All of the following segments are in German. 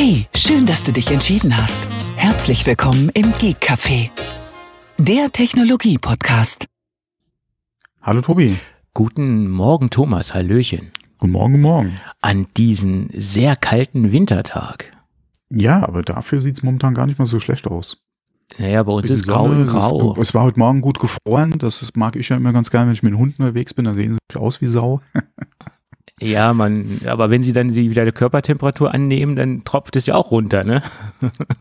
Hey, schön, dass du dich entschieden hast. Herzlich willkommen im Geek Café, der Technologie-Podcast. Hallo Tobi. Guten Morgen, Thomas. Hallöchen. Guten Morgen, guten Morgen. An diesen sehr kalten Wintertag. Ja, aber dafür sieht's momentan gar nicht mal so schlecht aus. Naja, bei uns ist grau Sonne, es grau. Ist, es war heute Morgen gut gefroren. Das mag ich ja immer ganz gerne, wenn ich mit den Hunden unterwegs bin. Da sehen sie aus wie Sau. Ja, man, aber wenn sie dann sie wieder die Körpertemperatur annehmen, dann tropft es ja auch runter, ne?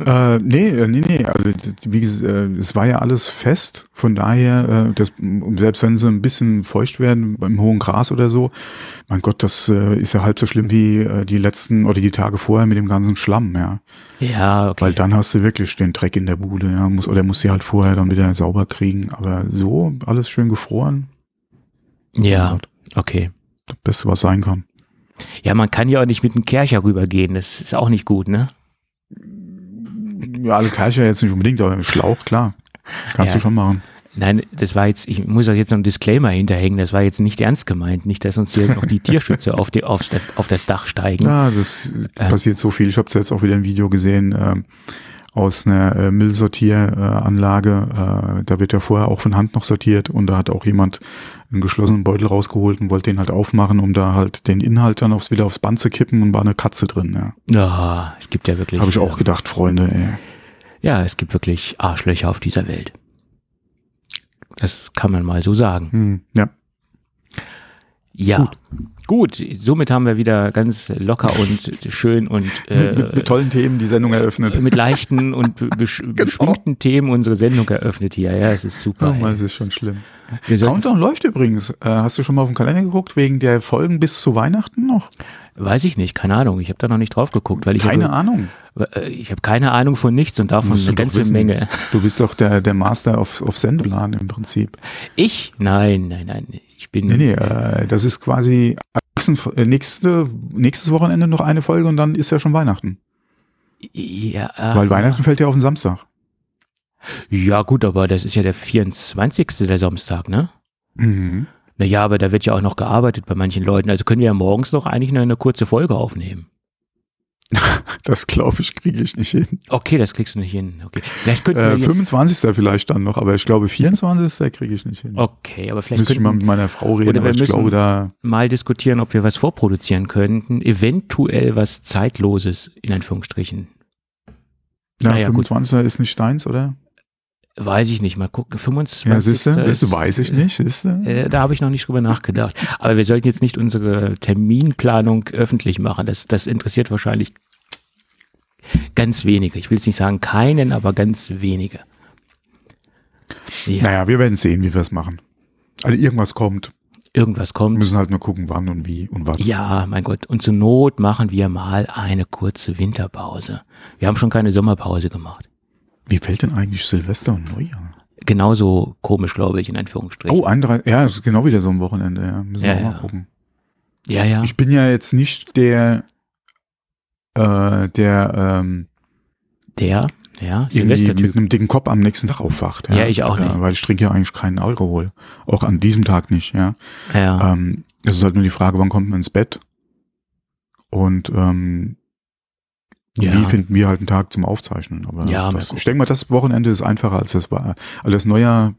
äh, nee, äh, nee, nee. Also wie gesagt, äh, es war ja alles fest. Von daher, äh, das, selbst wenn sie ein bisschen feucht werden beim hohen Gras oder so, mein Gott, das ist ja halb so schlimm wie die letzten oder die Tage vorher mit dem ganzen Schlamm, ja. Ja, okay. Weil dann hast du wirklich den Dreck in der Bude, ja. Muss, oder musst sie halt vorher dann wieder sauber kriegen. Aber so, alles schön gefroren. ja, okay. Das Beste, was sein kann. Ja, man kann ja auch nicht mit einem Kercher rübergehen. Das ist auch nicht gut, ne? Ja, also Kercher jetzt nicht unbedingt, aber Schlauch, klar. Kannst Ja. du schon machen. Nein, das war jetzt, ich muss auch jetzt noch einen Disclaimer hinterhängen, das war jetzt nicht ernst gemeint. Nicht, dass uns hier noch die Tierschützer auf, die, aufs, auf das Dach steigen. Ja, das passiert so viel. Ich habe jetzt auch wieder ein Video gesehen ähm, aus einer äh, Müllsortieranlage. Äh, da wird ja vorher auch von Hand noch sortiert und da hat auch jemand einen geschlossenen Beutel rausgeholt und wollte den halt aufmachen, um da halt den Inhalt dann aufs, wieder aufs Band zu kippen und war eine Katze drin. Ja. Ja, es gibt ja wirklich. Habe ich auch ähm, gedacht, Freunde. Ey. Ja, es gibt wirklich Arschlöcher auf dieser Welt. Das kann man mal so sagen. Hm, ja. Ja. Gut. somit haben wir wieder ganz locker und schön und äh, mit, mit tollen Themen die Sendung eröffnet. mit leichten und besch beschwingten Themen unsere Sendung eröffnet hier. Ja, es ist super. Oh. Mann, das ist schon schlimm. Countdown läuft übrigens. Äh, hast du schon mal auf den Kalender geguckt, wegen der Folgen bis zu Weihnachten noch? weiß ich nicht, keine Ahnung. Ich habe da noch nicht drauf geguckt, weil ich Keine habe, Ahnung. äh, ich habe keine Ahnung von nichts und davon eine ganze wissen. Menge. Du bist doch der, der Master auf, auf Sendeplan im Prinzip. Ich? Nein, nein, nein. Ich bin. Nee, nee, äh, das ist quasi äh, nächste, nächstes Wochenende noch eine Folge und dann ist ja schon Weihnachten. Ja, Weil Weihnachten fällt ja auf den Samstag. Ja, gut, aber das ist ja der 24. der Samstag, ne? Mhm. Naja, aber da wird ja auch noch gearbeitet bei manchen Leuten. Also können wir ja morgens noch eigentlich noch eine kurze Folge aufnehmen. Das glaube ich, kriege ich nicht hin. Okay, das kriegst du nicht hin. Okay, vielleicht könnten Äh, wir. 25. vielleicht dann noch, aber ich glaube 24. kriege ich nicht hin. Okay, aber vielleicht Müsste ich mal mit meiner Frau reden, Oder wir ich müssen- glaube da, mal diskutieren, ob wir was vorproduzieren könnten. Eventuell was Zeitloses, in Anführungsstrichen. ja, Ah ja, gut. 25. ist nicht deins, oder? Weiß ich nicht. Mal gucken. 25. Ja, siehst du, siehst du, ist- weiß ich nicht, siehst du? Äh, da habe ich noch nicht drüber nachgedacht. Aber wir sollten jetzt nicht unsere Terminplanung öffentlich machen. Das, das interessiert wahrscheinlich ganz wenige. Ich will jetzt nicht sagen keinen, aber ganz wenige. Ja, Naja, wir werden sehen, wie wir es machen. Also irgendwas kommt. irgendwas Wir kommt. müssen halt nur gucken, wann und wie und was. Ja, mein Gott. Und zur Not machen wir mal eine kurze Winterpause. Wir haben schon keine Sommerpause gemacht. Wie fällt denn eigentlich Silvester und Neujahr? Genauso komisch, glaube ich, in Anführungsstrichen. Oh, andere, ja, das ist genau wieder so ein Wochenende, ja. Müssen wir Ja, auch mal ja. gucken. ja, ja. Ich bin ja jetzt nicht der, äh, der ähm, Der, ja, irgendwie mit einem dicken Kopf am nächsten Tag aufwacht. Ja, ich auch nicht. Weil ich trinke ja eigentlich keinen Alkohol. Auch an diesem Tag nicht, ja. Ja. Ähm, es ist halt nur die Frage, wann kommt man ins Bett? Und ähm, Ja. wie finden wir halt einen Tag zum Aufzeichnen? Aber Ja, das, ich denke mal, das Wochenende ist einfacher als das. Also das Neujahr,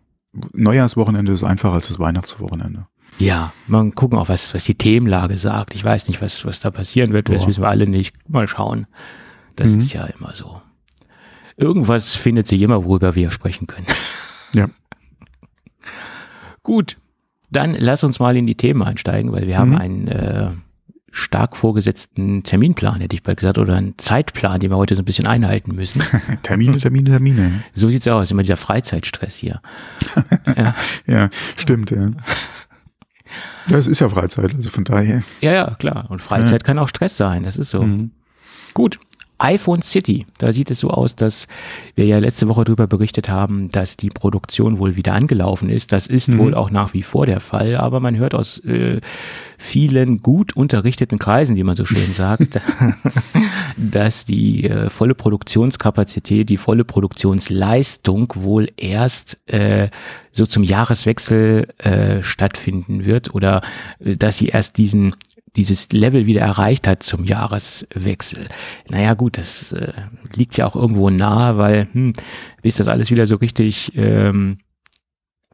Neujahrswochenende ist einfacher als das Weihnachtswochenende. Ja, mal gucken auch, was, was die Themenlage sagt. Ich weiß nicht, was, was da passieren wird. Das Boah. wissen wir alle nicht. Mal schauen. Das Mhm. ist ja immer so. Irgendwas findet sich immer, worüber wir sprechen können. Ja. Gut, dann lass uns mal in die Themen einsteigen, weil wir haben Mhm. einen äh, stark vorgesetzten Terminplan, hätte ich bald gesagt, oder einen Zeitplan, den wir heute so ein bisschen einhalten müssen. Termine, Termine, Termine. So sieht's aus, immer dieser Freizeitstress hier. Ja, stimmt, ja. Das ist ja Freizeit, also von daher. Ja, ja, klar. Und Freizeit kann auch Stress sein, das ist so. Mhm. Gut. iPhone City, da sieht es so aus, dass wir ja letzte Woche darüber berichtet haben, dass die Produktion wohl wieder angelaufen ist. Das ist Mhm. wohl auch nach wie vor der Fall, aber man hört aus äh, vielen gut unterrichteten Kreisen, wie man so schön sagt, dass die äh, volle Produktionskapazität, die volle Produktionsleistung wohl erst äh, so zum Jahreswechsel äh, stattfinden wird oder äh, dass sie erst diesen dieses Level wieder erreicht hat zum Jahreswechsel. Naja gut, das äh, liegt ja auch irgendwo nahe, weil hm, bis das alles wieder so richtig ähm,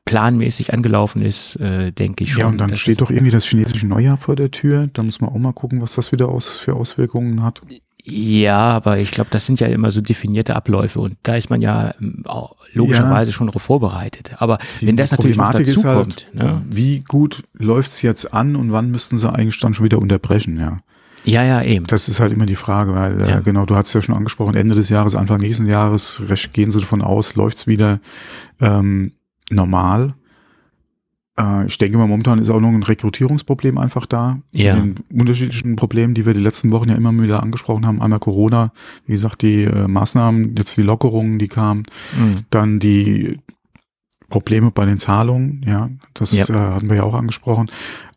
planmäßig angelaufen ist, äh, denke ich schon. Ja, und dann steht doch irgendwie das chinesische Neujahr vor der Tür. Da muss man auch mal gucken, was das wieder aus, für Auswirkungen hat. Ja, aber ich glaube, das sind ja immer so definierte Abläufe und da ist man ja ähm, logischerweise ja. schon darauf vorbereitet. Aber die, wenn das natürlich noch dazu halt, kommt, ne? wie gut läuft's jetzt an und wann müssten sie eigentlich dann schon wieder unterbrechen, ja? Ja, ja, eben. Das ist halt immer die Frage, weil äh, ja. äh, genau, du hast ja schon angesprochen, Ende des Jahres, Anfang nächsten Jahres gehen sie davon aus, läuft's wieder ähm, normal. Äh, ich denke mal, momentan ist auch noch ein Rekrutierungsproblem einfach da. Ja. Den unterschiedlichen Problemen, die wir die letzten Wochen ja immer wieder angesprochen haben. Einmal Corona, wie gesagt, die äh, Maßnahmen, jetzt die Lockerungen, die kamen. Mhm. Dann die Probleme bei den Zahlungen, ja, das ja. Äh, hatten wir ja auch angesprochen.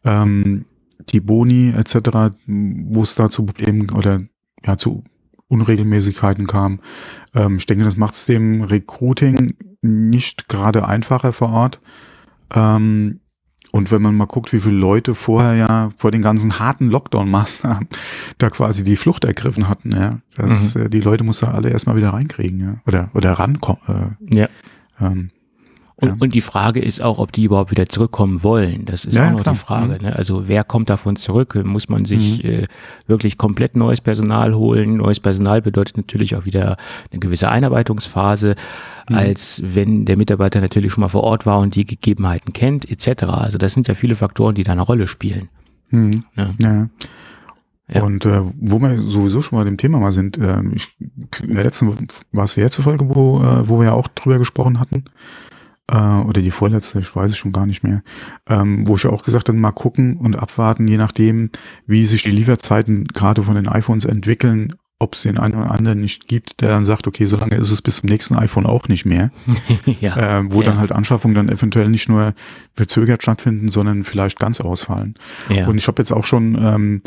Ähm, die Boni etc., wo es da zu Problemen oder ja zu Unregelmäßigkeiten kam. Ähm, ich denke, das macht es dem Recruiting nicht gerade einfacher vor Ort. Ähm, und wenn man mal guckt, wie viele Leute vorher ja vor den ganzen harten Lockdown-Maßnahmen da quasi die Flucht ergriffen hatten, ja, das, mhm. äh, die Leute muss da alle erstmal wieder reinkriegen, ja, oder oder rankommen. Äh, ja. Ähm, und, ja. und die Frage ist auch, ob die überhaupt wieder zurückkommen wollen. Das ist ja, auch noch klar. die Frage. Mhm. Ne? Also wer kommt davon zurück? Muss man sich mhm. äh, wirklich komplett neues Personal holen? Neues Personal bedeutet natürlich auch wieder eine gewisse Einarbeitungsphase, mhm. als wenn der Mitarbeiter natürlich schon mal vor Ort war und die Gegebenheiten kennt, etc. Also das sind ja viele Faktoren, die da eine Rolle spielen. Mhm. Ja. ja. Ja. Und äh, wo wir sowieso schon mal dem Thema mal sind, äh, ich, in der letzten war es die letzte Folge, wo, äh, wo wir ja auch drüber gesprochen hatten, äh, oder die vorletzte, ich weiß es schon gar nicht mehr, ähm, wo ich auch gesagt habe, mal gucken und abwarten, je nachdem, wie sich die Lieferzeiten gerade von den iPhones entwickeln, ob es den einen oder anderen nicht gibt, der dann sagt, okay, so lange ist es bis zum nächsten iPhone auch nicht mehr. ja, äh, wo ja. dann halt Anschaffungen dann eventuell nicht nur verzögert stattfinden, sondern vielleicht ganz ausfallen. Ja. Und ich habe jetzt auch schon ähm,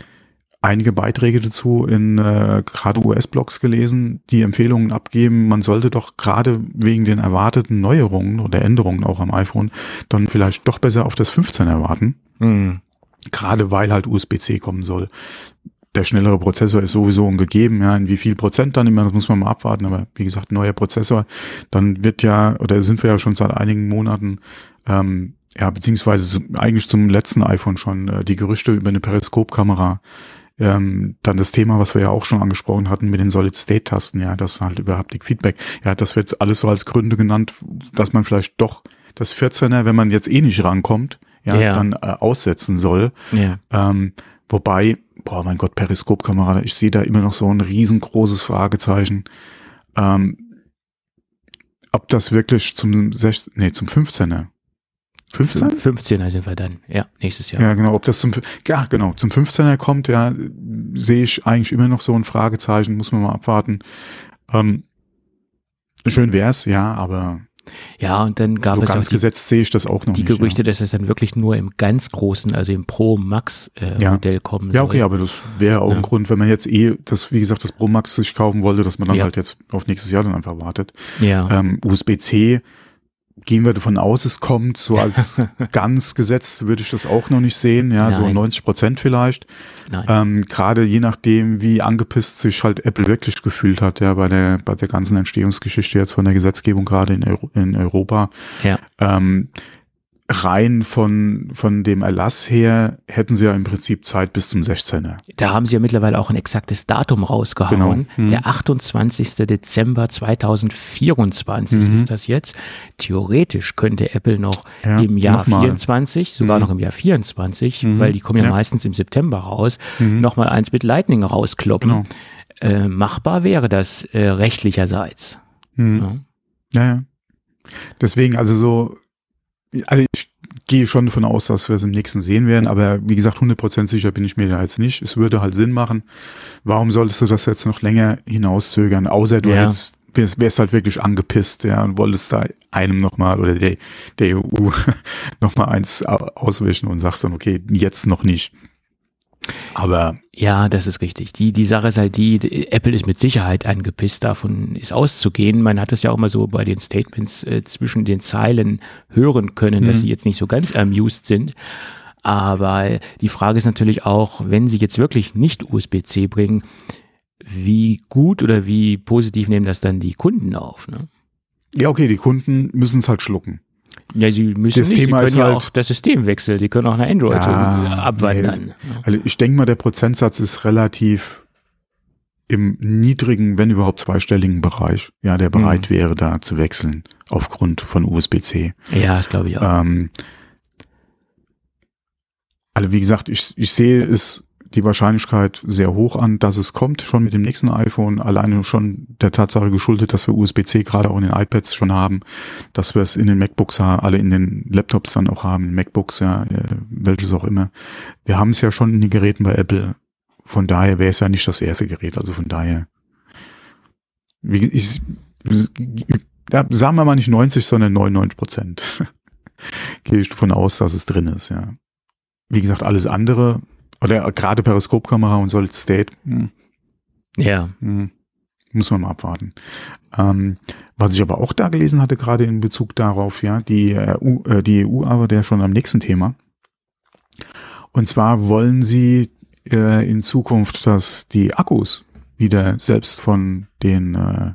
einige Beiträge dazu in äh, gerade US-Blogs gelesen, die Empfehlungen abgeben, man sollte doch gerade wegen den erwarteten Neuerungen oder Änderungen auch am iPhone dann vielleicht doch besser auf das 15 erwarten. Mhm. Gerade weil halt USB-C kommen soll. Der schnellere Prozessor ist sowieso gegeben, ja, in wie viel Prozent dann immer, das muss man mal abwarten, aber wie gesagt, neuer Prozessor, dann wird ja, oder sind wir ja schon seit einigen Monaten ähm, ja, beziehungsweise eigentlich zum letzten iPhone schon äh, die Gerüchte über eine Periskopkamera ähm, dann das Thema, was wir ja auch schon angesprochen hatten mit den Solid-State-Tasten, ja, das halt über Haptic-Feedback. Ja, das wird alles so als Gründe genannt, dass man vielleicht doch das 14er, wenn man jetzt eh nicht rankommt, ja, ja. dann äh, aussetzen soll. Ja. Ähm, wobei, boah, mein Gott, Periskopkamera, ich sehe da immer noch so ein riesengroßes Fragezeichen. Ähm, ob das wirklich zum 16, nee, zum 15er 15? 15er sind wir dann, ja, nächstes Jahr. Ja, genau, ob das zum, ja, genau, zum 15er kommt, ja, sehe ich eigentlich immer noch so ein Fragezeichen, muss man mal abwarten. Ähm, schön wär's, ja, aber ja, und dann gab so es ganz die, gesetzt sehe ich das auch noch die nicht. Die Gerüchte, ja. dass es dann wirklich nur im ganz großen, also im Pro Max äh, ja. Modell kommen. Ja, okay, aber das wäre auch ja. ein Grund, wenn man jetzt eh das, wie gesagt, das Pro Max sich kaufen wollte, dass man dann halt jetzt auf nächstes Jahr dann einfach wartet. Ja. Ähm, USB-C gehen wir davon aus, es kommt. So als ganz gesetzt würde ich das auch noch nicht sehen. Ja, Nein. so 90 Prozent vielleicht. Ähm, Gerade je nachdem, wie angepisst sich halt Apple wirklich gefühlt hat, ja, bei der, bei der ganzen Entstehungsgeschichte jetzt von der Gesetzgebung gerade in, Euro, in Europa. Ja. Ähm, rein von, von dem Erlass her hätten sie ja im Prinzip Zeit bis zum 16er. Da haben sie ja mittlerweile auch ein exaktes Datum rausgehauen. Genau. Mhm. Der 28. Dezember 2024 mhm. ist das jetzt. Theoretisch könnte Apple noch ja, im Jahr noch 24, sogar mhm. noch im Jahr 24, mhm. weil die kommen ja, ja, meistens im September raus, mhm. nochmal eins mit Lightning rauskloppen. Genau. Äh, machbar wäre das äh, rechtlicherseits. Mhm. Ja. ja, ja. Deswegen, also so also ich gehe schon davon aus, dass wir es im nächsten sehen werden, aber wie gesagt, 100% sicher bin ich mir da jetzt nicht. Es würde halt Sinn machen. Warum solltest du das jetzt noch länger hinauszögern? Außer du ja. hättest wärst halt wirklich angepisst, ja, und wolltest da einem nochmal oder der, der EU nochmal eins auswischen und sagst dann, okay, jetzt noch nicht. Aber ja, das ist richtig. Die die Sache ist halt die, Apple ist mit Sicherheit angepisst, davon ist auszugehen. Man hat es ja auch mal so bei den Statements äh, zwischen den Zeilen hören können, mhm. dass sie jetzt nicht so ganz amused sind. Aber die Frage ist natürlich auch, wenn sie jetzt wirklich nicht USB-C bringen, wie gut oder wie positiv nehmen das dann die Kunden auf? Ne? Ja, okay, die Kunden müssen es halt schlucken. Ja, sie müssen Das nicht, Thema sie ist können ja halt- auch das System wechseln, die können auch nach Android Ja, abwandern. nee, Also ich denke mal, der Prozentsatz ist relativ im niedrigen, wenn überhaupt zweistelligen Bereich, ja, der bereit Mhm. wäre, da zu wechseln aufgrund von USB-C. ja, das glaube ich auch. Ähm, also wie gesagt, ich, ich sehe es die Wahrscheinlichkeit sehr hoch an, dass es kommt, schon mit dem nächsten iPhone, alleine schon der Tatsache geschuldet, dass wir USB-C gerade auch in den iPads schon haben, dass wir es in den MacBooks, alle in den Laptops dann auch haben, MacBooks, ja, äh, welches auch immer. Wir haben es ja schon in den Geräten bei Apple. Von daher wäre es ja nicht das erste Gerät, also von daher, wie, ich, ja, sagen wir mal nicht 90, sondern 99 Prozent. Gehe ich davon aus, dass es drin ist, ja. Wie gesagt, alles andere, oder gerade Periskopkamera und Solid State, hm, ja. hm, muss man mal abwarten. Ähm, was ich aber auch da gelesen hatte, gerade in Bezug darauf, ja, die EU, äh, die EU arbeitet ja schon am nächsten Thema. Und zwar wollen sie äh, in Zukunft, dass die Akkus wieder selbst von den, äh,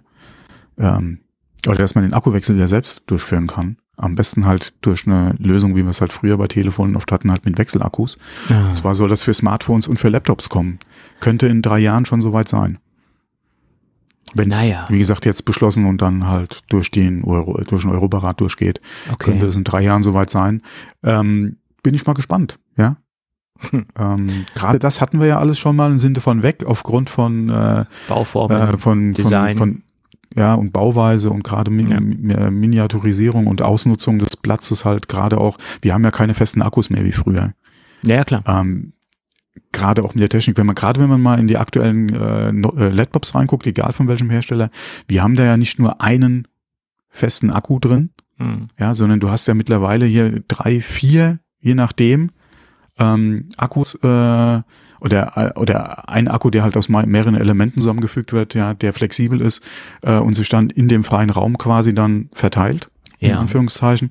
ähm, oder dass man den Akkuwechsel wieder selbst durchführen kann. Am besten halt durch eine Lösung, wie wir es halt früher bei Telefonen oft hatten, halt mit Wechselakkus. Ah. Und zwar soll das für Smartphones und für Laptops kommen. Könnte in drei Jahren schon soweit sein. Wenn es, Naja. wie gesagt, jetzt beschlossen und dann halt durch den Euro, durch den Eurobarat durchgeht, Okay. könnte es in drei Jahren soweit sein. Ähm, bin ich mal gespannt, ja. Hm. Ähm, Gerade das hatten wir ja alles schon mal und sind davon weg aufgrund von, äh, Bauformen. äh, von, Design. von, von ja und Bauweise und gerade Mi Ja. Mi Miniaturisierung und Ausnutzung des Platzes halt gerade auch. Wir haben ja keine festen Akkus mehr wie früher ja, klar. ähm, gerade auch mit der Technik, wenn man gerade wenn man mal in die aktuellen äh, äh, Laptops reinguckt, egal von welchem Hersteller, wir haben da ja nicht nur einen festen Akku drin, Hm. ja, sondern du hast ja mittlerweile hier drei, vier, je nachdem, ähm, Akkus äh, oder äh, oder ein Akku, der halt aus mehreren Elementen zusammengefügt wird, ja, der flexibel ist äh, und sich dann in dem freien Raum quasi dann verteilt in Ja. Anführungszeichen.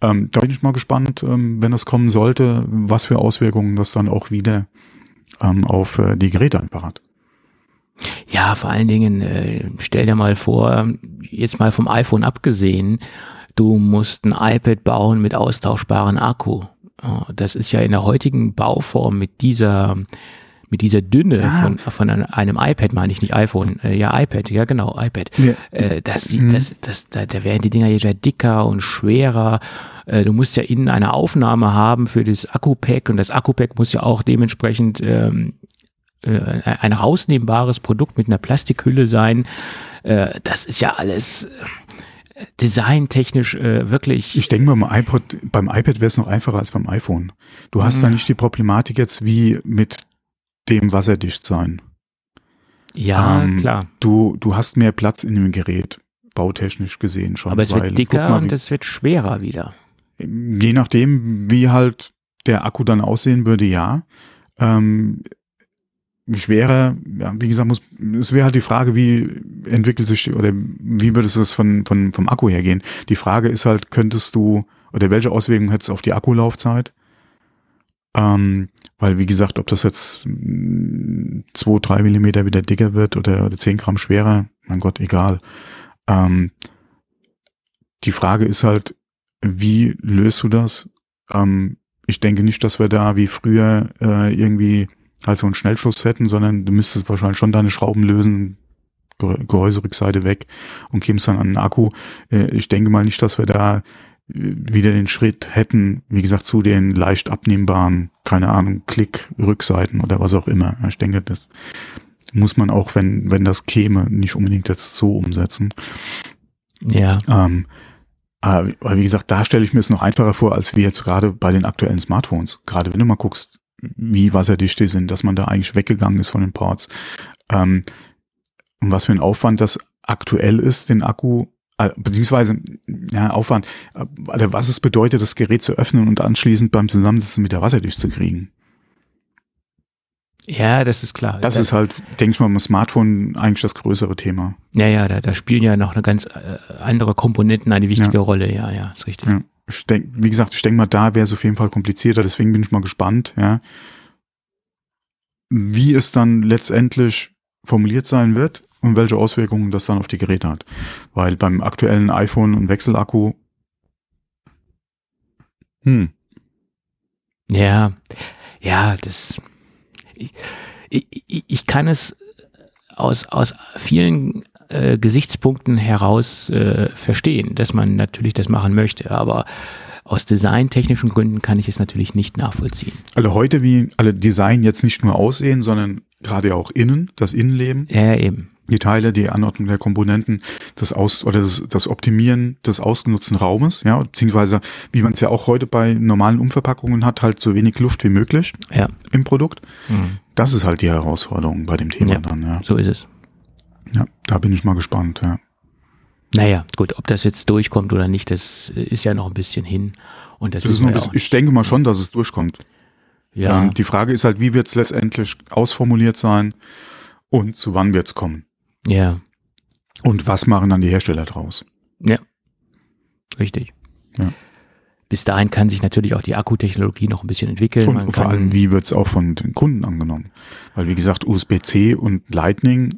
Ähm, da bin ich mal gespannt, ähm, wenn das kommen sollte, was für Auswirkungen das dann auch wieder ähm, auf äh, die Geräte einfach hat. Ja, vor allen Dingen, äh, stell dir mal vor, jetzt mal vom iPhone abgesehen, du musst ein iPad bauen mit austauschbaren Akku. Oh, Das ist ja in der heutigen Bauform mit dieser mit dieser Dünne Ja. von, von einem iPad, meine ich nicht iPhone, äh, ja iPad, ja genau, iPad. Ja. Äh, das Mhm. das, das, da, da werden die Dinger jetzt ja dicker und schwerer. Äh, du musst ja innen eine Aufnahme haben für das Akku-Pack und das Akku-Pack muss ja auch dementsprechend ähm, äh, ein rausnehmbares Produkt mit einer Plastikhülle sein. Äh, das ist ja alles äh, designtechnisch äh, wirklich. Ich denke mal, beim iPod, beim iPad wäre es noch einfacher als beim iPhone. Du hast da nicht die Problematik jetzt wie mit dem Wasserdichtsein. ja, ähm, klar. Du, du hast mehr Platz in dem Gerät, bautechnisch gesehen schon. Aber es weil, wird dicker mal, und es wird schwerer wieder. Je nachdem, wie halt der Akku dann aussehen würde, ja. Ähm, schwerer, ja, wie gesagt, muss, es wäre halt die Frage, wie entwickelt sich oder wie würdest du es von, von, vom Akku her gehen? Die Frage ist halt, könntest du oder welche Auswirkungen hättest du auf die Akkulaufzeit? Ähm, weil, wie gesagt, ob das jetzt zwei, drei Millimeter wieder dicker wird oder, oder zehn Gramm schwerer, mein Gott, egal. Ähm, die Frage ist halt, wie löst du das? Ähm, ich denke nicht, dass wir da wie früher äh, irgendwie halt so einen Schnellschuss hätten, sondern du müsstest wahrscheinlich schon deine Schrauben lösen, Ge- Gehäuserückseite weg und kämst dann an den Akku. Äh, ich denke mal nicht, dass wir da äh, wieder den Schritt hätten, wie gesagt, zu den leicht abnehmbaren, keine Ahnung, Klick-Rückseiten oder was auch immer. Ich denke, das muss man auch, wenn, wenn das käme, nicht unbedingt jetzt so umsetzen. Ja. Ähm, aber wie gesagt, da stelle ich mir es noch einfacher vor, als wir jetzt gerade bei den aktuellen Smartphones. Gerade wenn du mal guckst, wie wasserdicht die sind, dass man da eigentlich weggegangen ist von den Ports. Ähm, und was für ein Aufwand das aktuell ist, den Akku, äh, beziehungsweise, ja, Aufwand, äh, oder was es bedeutet, das Gerät zu öffnen und anschließend beim Zusammensetzen wieder wasserdicht zu kriegen. Ja, das ist klar. Das da, ist halt, denke ich mal, beim Smartphone eigentlich das größere Thema. ja, ja, da, da spielen ja noch eine ganz äh, andere Komponenten eine wichtige Rolle. Ja, ja, ist richtig. Ja. Ich denk, wie gesagt, ich denke mal, da wäre es auf jeden Fall komplizierter, deswegen bin ich mal gespannt, ja, wie es dann letztendlich formuliert sein wird und welche Auswirkungen das dann auf die Geräte hat. Weil beim aktuellen iPhone und Wechselakku, hm, Ja, ja, das. Ich, ich, ich kann es aus, aus vielen äh, Gesichtspunkten heraus äh, verstehen, dass man natürlich das machen möchte, aber aus designtechnischen Gründen kann ich es natürlich nicht nachvollziehen. alle heute wie alle Design jetzt nicht nur aussehen, sondern gerade auch innen, das Innenleben, Ja, ja, eben. die Teile, die Anordnung der Komponenten, das Aus oder das, das Optimieren des ausgenutzten Raumes, ja, beziehungsweise wie man es ja auch heute bei normalen Umverpackungen hat, halt so wenig Luft wie möglich Ja, im Produkt. Mhm. Das ist halt die Herausforderung bei dem Thema Ja. dann, ja. so ist es. Ja, da bin ich mal gespannt, ja. Naja, gut, ob das jetzt durchkommt oder nicht, das ist ja noch ein bisschen hin. Und das, Das ist ein bisschen, ich denke mal schon, dass es durchkommt. Ja, Ähm, die Frage ist halt, wie wird es letztendlich ausformuliert sein und zu wann wird es kommen? ja, Und was machen dann die Hersteller draus? ja, richtig. Ja. Bis dahin kann sich natürlich auch die Akkutechnologie noch ein bisschen entwickeln. Man Und vor allem, wie wird es auch von den Kunden angenommen? Weil, wie gesagt, USB-C und Lightning,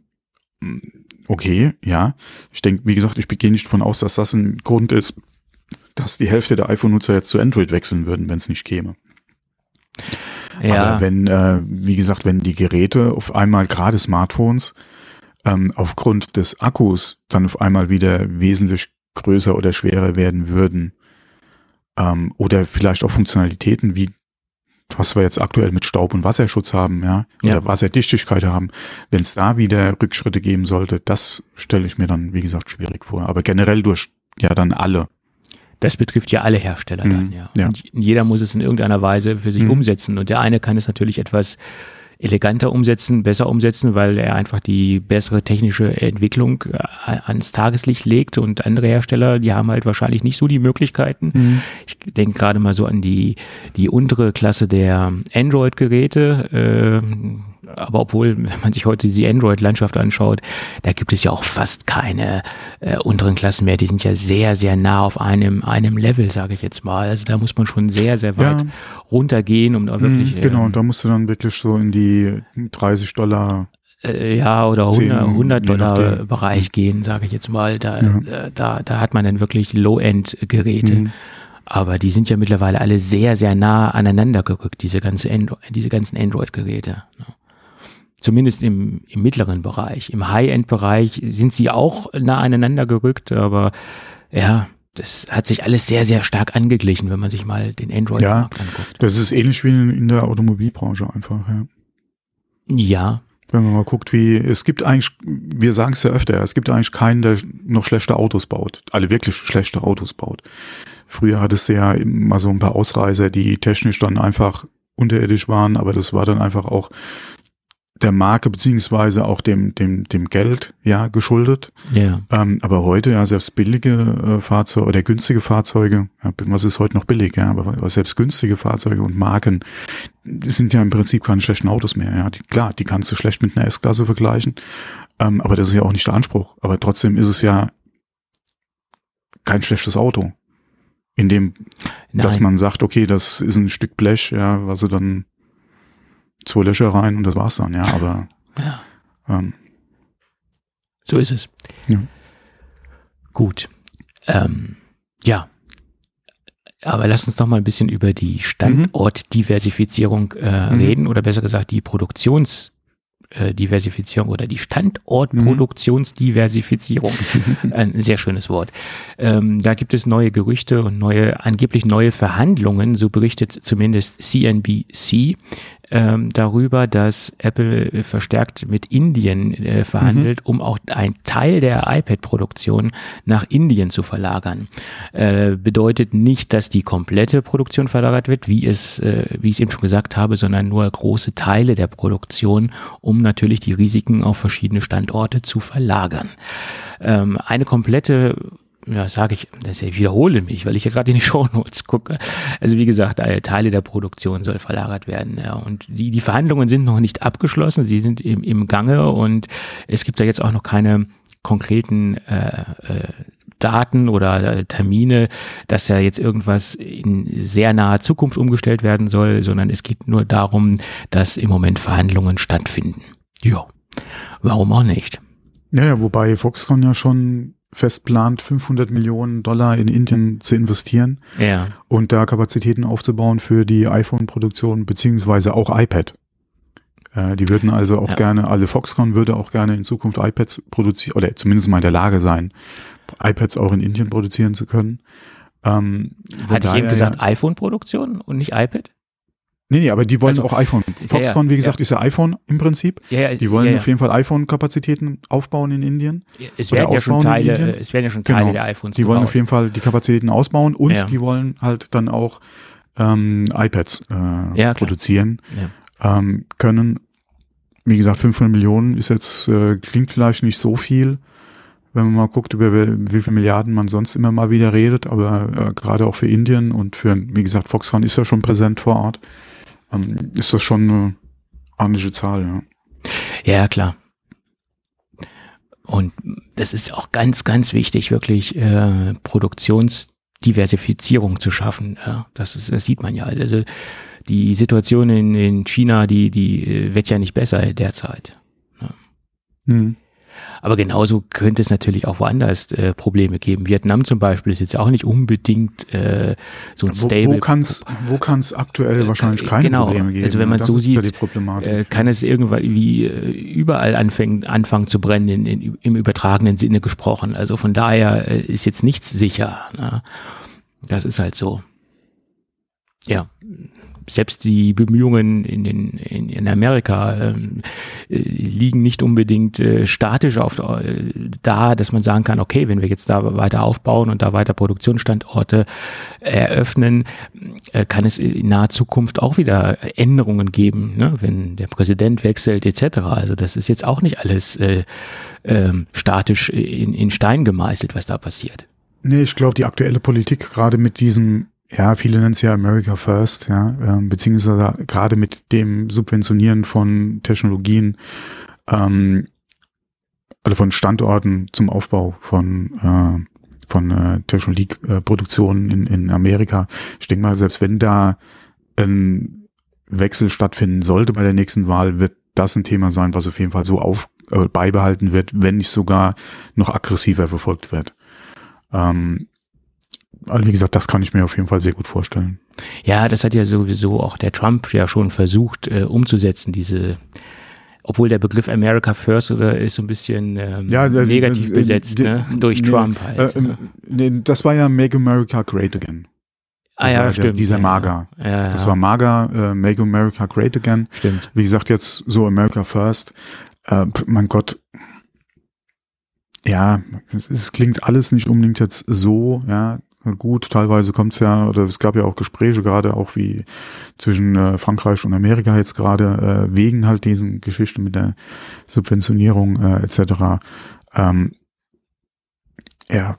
okay, ja. Ich denke, wie gesagt, ich gehe nicht von aus, dass das ein Grund ist, dass die Hälfte der iPhone-Nutzer jetzt zu Android wechseln würden, wenn es nicht käme. ja, Aber wenn, äh, wie gesagt, wenn die Geräte auf einmal, gerade Smartphones, ähm, aufgrund des Akkus dann auf einmal wieder wesentlich größer oder schwerer werden würden, ähm, oder vielleicht auch Funktionalitäten wie was wir jetzt aktuell mit Staub- und Wasserschutz haben, ja, oder Ja. Wasserdichtigkeit haben, wenn es da wieder Rückschritte geben sollte, das stelle ich mir dann, wie gesagt, schwierig vor. Aber generell durch ja dann alle. das betrifft ja alle Hersteller dann, Mhm, ja. ja. Und jeder muss es in irgendeiner Weise für sich Mhm. umsetzen. Und der eine kann es natürlich etwas eleganter umsetzen, besser umsetzen, weil er einfach die bessere technische Entwicklung äh, ans Tageslicht legt und andere Hersteller, die haben halt wahrscheinlich nicht so die Möglichkeiten. Ich denke gerade mal so an die, die untere Klasse der Android-Geräte, äh, aber obwohl, wenn man sich heute die Android-Landschaft anschaut, da gibt es ja auch fast keine äh, unteren Klassen mehr. Die sind ja sehr, sehr nah auf einem, einem Level, sage ich jetzt mal. Also da muss man schon sehr, sehr weit Ja. runtergehen, um da wirklich Mhm, genau, ähm, und da musst du dann wirklich so in die 30 Dollar äh, ja, oder 10, 100, 100 je Dollar. Bereich gehen, sage ich jetzt mal. Da, Ja. äh, da, da hat man dann wirklich Low-End-Geräte. Mhm. Aber die sind ja mittlerweile alle sehr, sehr nah aneinander gerückt, diese, ganze Andro diese ganzen Android-Geräte. ne. Zumindest im, im mittleren Bereich. Im High-End-Bereich sind sie auch nah aneinander gerückt, aber ja, das hat sich alles sehr, sehr stark angeglichen, wenn man sich mal den Android-Markt anguckt. Das ist ähnlich wie in, in der Automobilbranche einfach, ja. Ja, Wenn man mal guckt, wie, es gibt eigentlich, wir sagen es ja öfter, es gibt eigentlich keinen, der noch schlechte Autos baut. Alle wirklich schlechte Autos baut. Früher hattest du ja immer so ein paar Ausreißer, die technisch dann einfach unterirdisch waren, aber das war dann einfach auch der Marke beziehungsweise auch dem, dem, dem Geld, ja, geschuldet. ja, Ähm, aber heute, ja, selbst billige äh, Fahrzeuge oder günstige Fahrzeuge, ja, was ist heute noch billig, ja, aber, aber selbst günstige Fahrzeuge und Marken sind ja im Prinzip keine schlechten Autos mehr. Ja, die, klar, die kannst du schlecht mit einer S-Klasse vergleichen, ähm, aber das ist ja auch nicht der Anspruch. Aber trotzdem ist es ja kein schlechtes Auto, in dem, dass nein. man sagt, okay, das ist ein Stück Blech, ja, was sie dann zwei Löcher rein und das war's dann, ja, aber ja. ähm, So ist es. Ja. Gut. Ähm, ja. Aber lass uns noch mal ein bisschen über die Standortdiversifizierung äh, Mhm. reden oder besser gesagt die Produktions äh, Diversifizierung oder die Standortproduktionsdiversifizierung. Ein sehr schönes Wort. Ähm, da gibt es neue Gerüchte und neue, angeblich neue Verhandlungen, so berichtet zumindest CNBC, ähm, darüber, dass Apple äh, verstärkt mit Indien äh, verhandelt, um auch ein Teil der iPad-Produktion nach Indien zu verlagern. Äh, bedeutet nicht, dass die komplette Produktion verlagert wird, wie es, äh, wie ich es eben schon gesagt habe, sondern nur große Teile der Produktion, um natürlich die Risiken auf verschiedene Standorte zu verlagern. Ähm, eine komplette ja, sage ich, das ich wiederhole mich, weil ich ja gerade in die Shownotes gucke. Also wie gesagt, äh, Teile der Produktion soll verlagert werden. Ja. Und die, die Verhandlungen sind noch nicht abgeschlossen, sie sind im, im Gange und es gibt da jetzt auch noch keine konkreten äh, äh, Daten oder äh, Termine, dass ja jetzt irgendwas in sehr naher Zukunft umgestellt werden soll, sondern es geht nur darum, dass im Moment Verhandlungen stattfinden. Ja, warum auch nicht? Ja, wobei Foxconn ja schon fest plant, 500 Millionen Dollar in Indien zu investieren ja. und da Kapazitäten aufzubauen für die iPhone-Produktion beziehungsweise auch iPad. Äh, die würden also auch ja. gerne, also Foxconn würde auch gerne in Zukunft iPads produzieren oder zumindest mal in der Lage sein, iPads auch in Indien produzieren zu können. Ähm, Hatte ich eben gesagt iPhone-Produktion und nicht iPad? Nee, nee, aber die wollen also, auch iPhone. Foxconn, ja, wie gesagt, ja. ist ja iPhone im Prinzip. Ja, die wollen auf jeden Fall iPhone-Kapazitäten aufbauen in Indien. Es werden, ja schon Teile, es werden ja schon Teile genau. der iPhones Die gebaut. wollen auf jeden Fall die Kapazitäten ausbauen und die wollen halt dann auch ähm, iPads äh, produzieren ähm, können. Wie gesagt, 500 Millionen ist jetzt, äh, klingt vielleicht nicht so viel, wenn man mal guckt, über wie viele Milliarden man sonst immer mal wieder redet, aber äh, gerade auch für Indien und für, wie gesagt, Foxconn ist ja schon präsent vor Ort ähm, ist das schon eine ordentliche Zahl, ja. Ja, klar. Und das ist auch ganz, ganz wichtig, wirklich äh, Produktionsdiversifizierung zu schaffen. Ja, das, ist, das sieht man ja. Also die Situation in, in China, die, die äh, wird ja nicht besser derzeit. Ja. Hm. Aber genauso könnte es natürlich auch woanders äh, Probleme geben. Vietnam zum Beispiel ist jetzt auch nicht unbedingt äh, so ein wo, Stable. Wo kann es wo kann's aktuell äh, wahrscheinlich keine genau. Probleme geben? Also wenn man das so sieht, äh, kann es irgendwann wie äh, überall anfangen, anfangen zu brennen, in, in, im übertragenen Sinne gesprochen. Also von daher äh, ist jetzt nichts sicher. Ne? Das ist halt so. Ja selbst die Bemühungen in, den, in, in Amerika ähm, äh, liegen nicht unbedingt äh, statisch auf, äh, da, dass man sagen kann, okay, wenn wir jetzt da weiter aufbauen und da weiter Produktionsstandorte eröffnen, äh, kann es in naher Zukunft auch wieder Änderungen geben, ne? wenn der Präsident wechselt etc. Also das ist jetzt auch nicht alles äh, äh, statisch in, in Stein gemeißelt, was da passiert. Nee, ich glaube, die aktuelle Politik, gerade mit diesem ja, viele nennen es ja America First, ja, äh, beziehungsweise gerade mit dem Subventionieren von Technologien, ähm, also von Standorten zum Aufbau von äh, von äh, Technologieproduktionen in, in Amerika. Ich denke mal, selbst wenn da ein Wechsel stattfinden sollte bei der nächsten Wahl, wird das ein Thema sein, was auf jeden Fall so auf äh, beibehalten wird, wenn nicht sogar noch aggressiver verfolgt wird. Ähm, also wie gesagt, das kann ich mir auf jeden Fall sehr gut vorstellen. Ja, das hat ja sowieso auch der Trump ja schon versucht äh, umzusetzen, diese obwohl der Begriff America First oder ist so ein bisschen ähm, ja, der, negativ der, besetzt, ne? Durch nee, Trump halt. Äh, ja. nee, das war ja Make America Great Again. Das ah ja, stimmt. dieser ja, MAGA. Ja, das war MAGA, äh, Make America Great Again. Stimmt. Wie gesagt, jetzt so America First. Äh, mein Gott. Ja, es, es klingt alles nicht unbedingt jetzt so, ja, gut. Teilweise kommt es ja, oder es gab ja auch Gespräche gerade auch wie zwischen äh, Frankreich und Amerika jetzt gerade äh, wegen halt diesen Geschichten mit der Subventionierung äh, etc. Ähm, ja,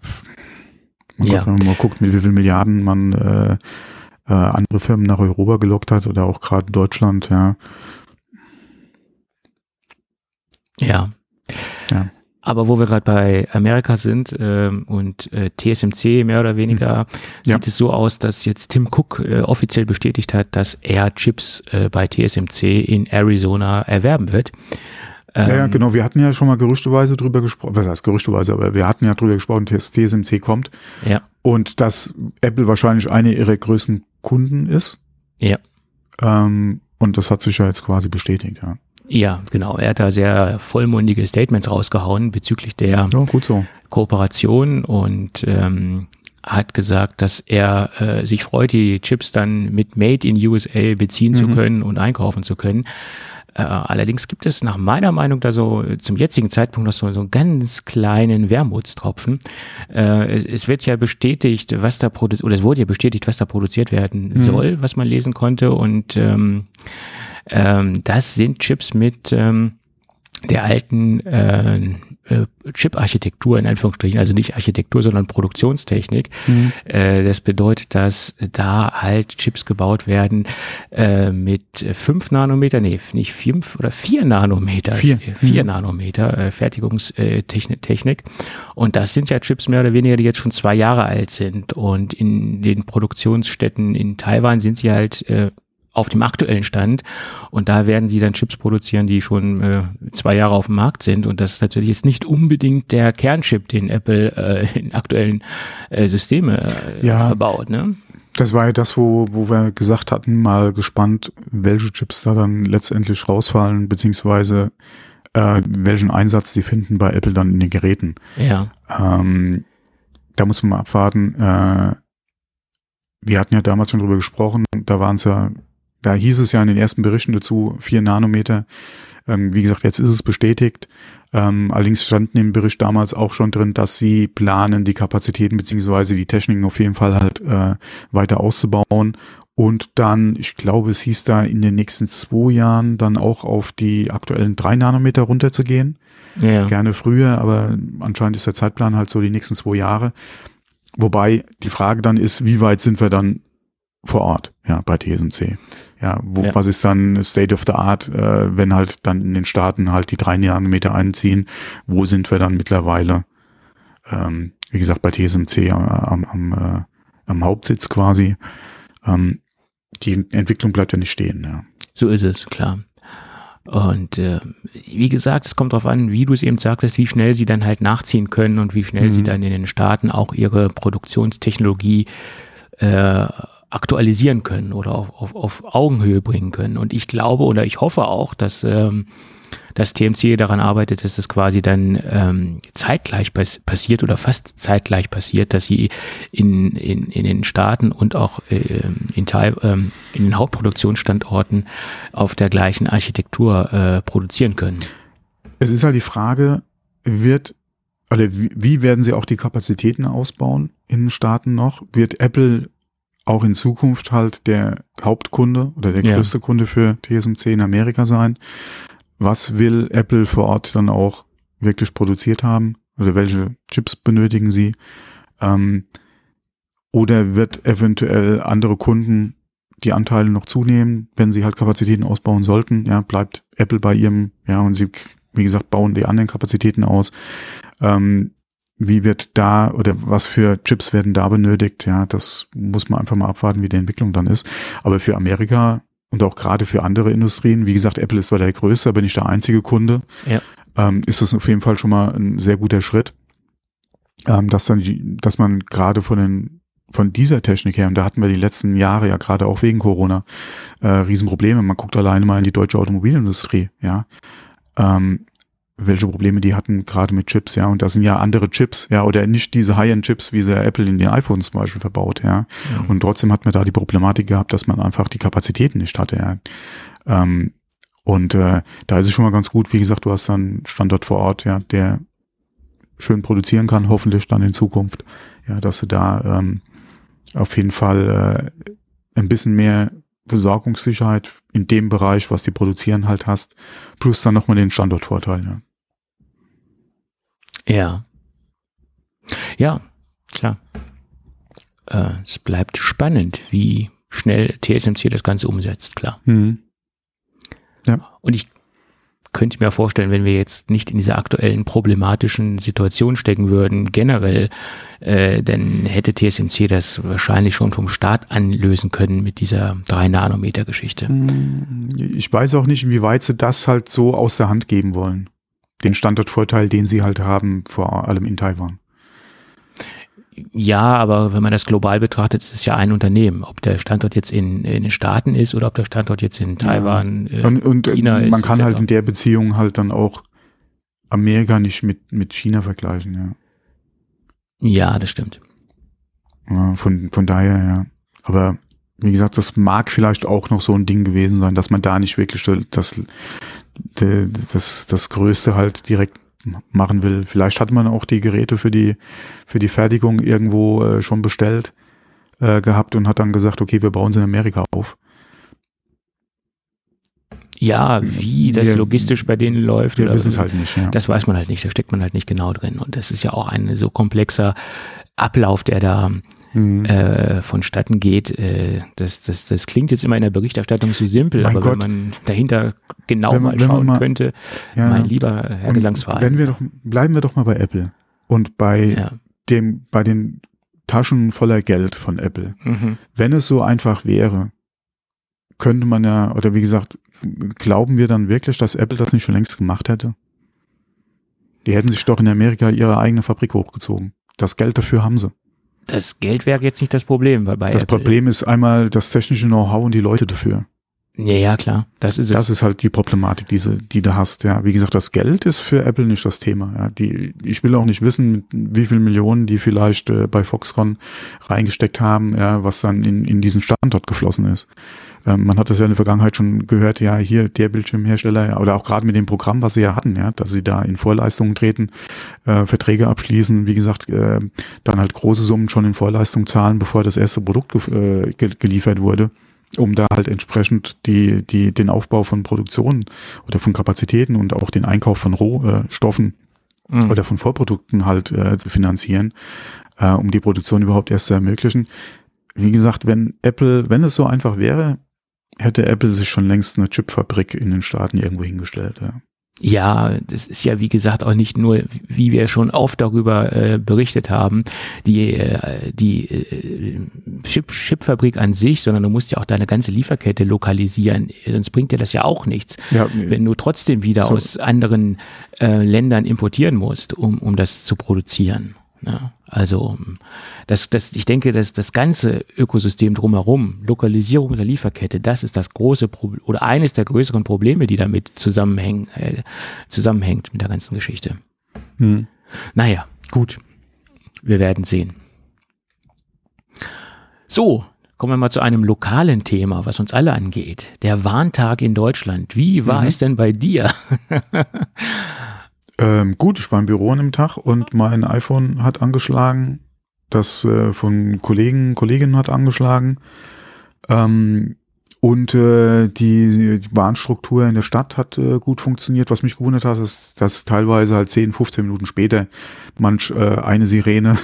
man ja. Wenn man mal guckt, mit wie viel Milliarden man äh, äh, andere Firmen nach Europa gelockt hat oder auch gerade Deutschland, ja. Ja. Ja. Aber wo wir gerade bei Amerika sind ähm, und äh, TSMC mehr oder weniger, mhm. ja. sieht es so aus, dass jetzt Tim Cook äh, offiziell bestätigt hat, dass er Chips äh, bei TSMC in Arizona erwerben wird. Ähm, ja, ja, ähm, genau. Wir hatten ja schon mal gerüchteweise drüber gesprochen. Was heißt gerüchteweise? Aber wir hatten ja drüber gesprochen, dass TSMC kommt. Ja. Und dass Apple wahrscheinlich eine ihrer größten Kunden ist. Ja. Ähm, und das hat sich ja jetzt quasi bestätigt, ja. Ja, genau. Er hat da sehr vollmundige Statements rausgehauen bezüglich der ja, so. Kooperation und ähm, hat gesagt, dass er äh, sich freut, die Chips dann mit Made in USA beziehen mhm. zu können und einkaufen zu können. Äh, allerdings gibt es nach meiner Meinung da so zum jetzigen Zeitpunkt noch so, so einen ganz kleinen Wermutstropfen. Äh, es, es, wird ja bestätigt, was da produziert, oder es wurde ja bestätigt, was da produziert werden mhm. soll, was man lesen konnte und ähm, ähm, das sind Chips mit ähm, der alten äh, äh, Chip-Architektur in Anführungsstrichen, also nicht Architektur, sondern Produktionstechnik. Mhm. Äh, das bedeutet, dass da halt Chips gebaut werden äh, mit fünf Nanometer, nee, nicht fünf oder vier Nanometer, vier, vier mhm. Nanometer äh, Fertigungstechnik. Technik. Und das sind ja Chips mehr oder weniger, die jetzt schon zwei Jahre alt sind. Und in den Produktionsstätten in Taiwan sind sie halt äh, auf dem aktuellen Stand. Und da werden sie dann Chips produzieren, die schon äh, zwei Jahre auf dem Markt sind. Und das ist natürlich jetzt nicht unbedingt der Kernchip, den Apple äh, in aktuellen äh, Systeme äh, ja. verbaut. Ne? Das war ja das, wo, wo wir gesagt hatten, mal gespannt, welche Chips da dann letztendlich rausfallen, beziehungsweise äh, welchen Einsatz sie finden bei Apple dann in den Geräten. Ja. Ähm, da muss man mal abwarten. Äh, wir hatten ja damals schon drüber gesprochen, da waren es ja da hieß es ja in den ersten Berichten dazu, vier Nanometer. Ähm, wie gesagt, jetzt ist es bestätigt. Ähm, allerdings stand in dem Bericht damals auch schon drin, dass sie planen, die Kapazitäten beziehungsweise die Techniken auf jeden Fall halt äh, weiter auszubauen und dann, ich glaube, es hieß da in den nächsten zwei Jahren dann auch auf die aktuellen drei Nanometer runterzugehen. Ja. Gerne früher, aber anscheinend ist der Zeitplan halt so die nächsten zwei Jahre. Wobei die Frage dann ist, wie weit sind wir dann vor Ort, ja, bei TSMC. Ja, wo, ja. was ist dann State of the Art, äh, wenn halt dann in den Staaten halt die drei Nanometer einziehen? Wo sind wir dann mittlerweile? Ähm, wie gesagt, bei TSMC am, am, äh, am Hauptsitz quasi. Ähm, die Entwicklung bleibt ja nicht stehen. Ja. So ist es, klar. Und äh, wie gesagt, es kommt darauf an, wie du es eben sagtest, wie schnell sie dann halt nachziehen können und wie schnell mhm. sie dann in den Staaten auch ihre Produktionstechnologie äh, aktualisieren können oder auf, auf, auf Augenhöhe bringen können. Und ich glaube oder ich hoffe auch, dass ähm, das TMC daran arbeitet, dass es quasi dann ähm, zeitgleich pass passiert oder fast zeitgleich passiert, dass sie in, in, in den Staaten und auch äh, in, Teil, ähm, in den Hauptproduktionsstandorten auf der gleichen Architektur äh, produzieren können. Es ist halt die Frage, wird oder wie werden sie auch die Kapazitäten ausbauen in den Staaten noch? Wird Apple auch in Zukunft halt der Hauptkunde oder der größte ja. Kunde für TSMC in Amerika sein. Was will Apple vor Ort dann auch wirklich produziert haben? Oder welche Chips benötigen sie? Ähm, oder wird eventuell andere Kunden die Anteile noch zunehmen, wenn sie halt Kapazitäten ausbauen sollten? Ja, bleibt Apple bei ihrem, ja, und sie, wie gesagt, bauen die anderen Kapazitäten aus. Ähm, wie wird da oder was für Chips werden da benötigt? Ja, das muss man einfach mal abwarten, wie die Entwicklung dann ist. Aber für Amerika und auch gerade für andere Industrien, wie gesagt, Apple ist zwar der größte, aber nicht der einzige Kunde, ja. ähm, ist das auf jeden Fall schon mal ein sehr guter Schritt, ähm, dass dann, die, dass man gerade von den von dieser Technik her, und da hatten wir die letzten Jahre ja gerade auch wegen Corona äh, Riesenprobleme. Man guckt alleine mal in die deutsche Automobilindustrie, ja. Ähm, welche Probleme die hatten, gerade mit Chips, ja. Und das sind ja andere Chips, ja, oder nicht diese High-End-Chips, wie sie Apple in den iPhones zum Beispiel verbaut, ja. Mhm. Und trotzdem hat man da die Problematik gehabt, dass man einfach die Kapazitäten nicht hatte, ja. Ähm, und äh, da ist es schon mal ganz gut, wie gesagt, du hast dann einen Standort vor Ort, ja, der schön produzieren kann, hoffentlich dann in Zukunft, ja, dass du da ähm, auf jeden Fall äh, ein bisschen mehr Versorgungssicherheit in dem Bereich, was die produzieren halt hast, plus dann nochmal den Standortvorteil, ja. Ja. Ja, klar. Äh, es bleibt spannend, wie schnell TSMC das Ganze umsetzt, klar. Mhm. Ja. Und ich könnte mir vorstellen, wenn wir jetzt nicht in dieser aktuellen problematischen Situation stecken würden, generell, äh, dann hätte TSMC das wahrscheinlich schon vom Start an lösen können mit dieser 3-Nanometer-Geschichte. Hm, ich weiß auch nicht, wie weit sie das halt so aus der Hand geben wollen. Den Standortvorteil, den sie halt haben, vor allem in Taiwan. Ja, aber wenn man das global betrachtet, ist es ja ein Unternehmen. Ob der Standort jetzt in, in den Staaten ist oder ob der Standort jetzt in Taiwan, ja. und, und, China ist. Man kann halt in der Beziehung halt dann auch Amerika nicht mit, mit China vergleichen, ja. Ja, das stimmt. Ja, von, von daher, ja. Aber wie gesagt, das mag vielleicht auch noch so ein Ding gewesen sein, dass man da nicht wirklich das, das, das, Größte halt direkt machen will. Vielleicht hat man auch die Geräte für die, für die Fertigung irgendwo äh, schon bestellt äh, gehabt und hat dann gesagt, okay, wir bauen sie in Amerika auf. Ja, wie das Wir- logistisch bei denen läuft. Wir wissen es halt nicht. Ja. Das weiß man halt nicht, da steckt man halt nicht genau drin. Und das ist ja auch ein so komplexer Ablauf, der da Mhm. äh, vonstatten geht. Äh, das, das, das klingt jetzt immer in der Berichterstattung so simpel, Mein aber Gott. wenn man dahinter genau Wenn mal schauen mal- könnte, Ja. mein lieber Herr Gesangsverein. Wenn wir doch, bleiben wir doch mal bei Apple und bei ja. dem, bei den Taschen voller Geld von Apple. Mhm. Wenn es so einfach wäre, könnte man ja, oder wie gesagt, glauben wir dann wirklich, dass Apple das nicht schon längst gemacht hätte? Die hätten sich doch in Amerika ihre eigene Fabrik hochgezogen. Das Geld dafür haben sie. Das Geld wäre jetzt nicht das Problem, weil bei Das Apple, Problem ist einmal das technische Know-how und die Leute dafür. Ja, ja, klar, das ist es. Das ist halt die Problematik, diese, die du hast. Ja, wie gesagt, das Geld ist für Apple nicht das Thema. Ja, die, ich will auch nicht wissen, wie viel Millionen die vielleicht äh, bei Foxconn reingesteckt haben, ja, was dann in, in diesen Standort geflossen ist. Ähm, man hat das ja in der Vergangenheit schon gehört, ja, hier der Bildschirmhersteller oder auch gerade mit dem Programm, was sie ja hatten, ja, dass sie da in Vorleistungen treten, äh, Verträge abschließen, wie gesagt, äh, dann halt große Summen schon in Vorleistung zahlen, bevor das erste Produkt gef- äh, ge geliefert wurde um da halt entsprechend die, die, den Aufbau von Produktionen oder von Kapazitäten und auch den Einkauf von Rohstoffen Mhm. oder von Vorprodukten halt äh, zu finanzieren, äh, um die Produktion überhaupt erst zu ermöglichen. Wie gesagt, wenn Apple, wenn es so einfach wäre, hätte Apple sich schon längst eine Chipfabrik in den Staaten irgendwo hingestellt. Ja. Ja, das ist ja wie gesagt auch nicht nur, wie wir schon oft darüber äh, berichtet haben, die, äh, die äh, Chip, Chipfabrik an sich, sondern du musst ja auch deine ganze Lieferkette lokalisieren. Sonst bringt dir das ja auch nichts, Ja, wenn du trotzdem wieder So. aus anderen äh, Ländern importieren musst, um, um das zu produzieren. Ja, also das, das, ich denke, dass das ganze Ökosystem drumherum, Lokalisierung der Lieferkette, das ist das große Problem oder eines der größeren Probleme, die damit zusammenhängen, äh, zusammenhängt mit der ganzen Geschichte. Hm. Naja, gut. Wir werden sehen. So, kommen wir mal zu einem lokalen Thema, was uns alle angeht. Der Warntag in Deutschland. Wie war Mhm. es denn bei dir? Ähm, gut, ich war im Büro an dem Tag und mein iPhone hat angeschlagen. Das äh, von Kollegen, Kolleginnen hat angeschlagen. Ähm, und äh, die, die Bahnstruktur in der Stadt hat äh, gut funktioniert. Was mich gewundert hat, ist, dass teilweise halt 10, 15 Minuten später manch äh, eine Sirene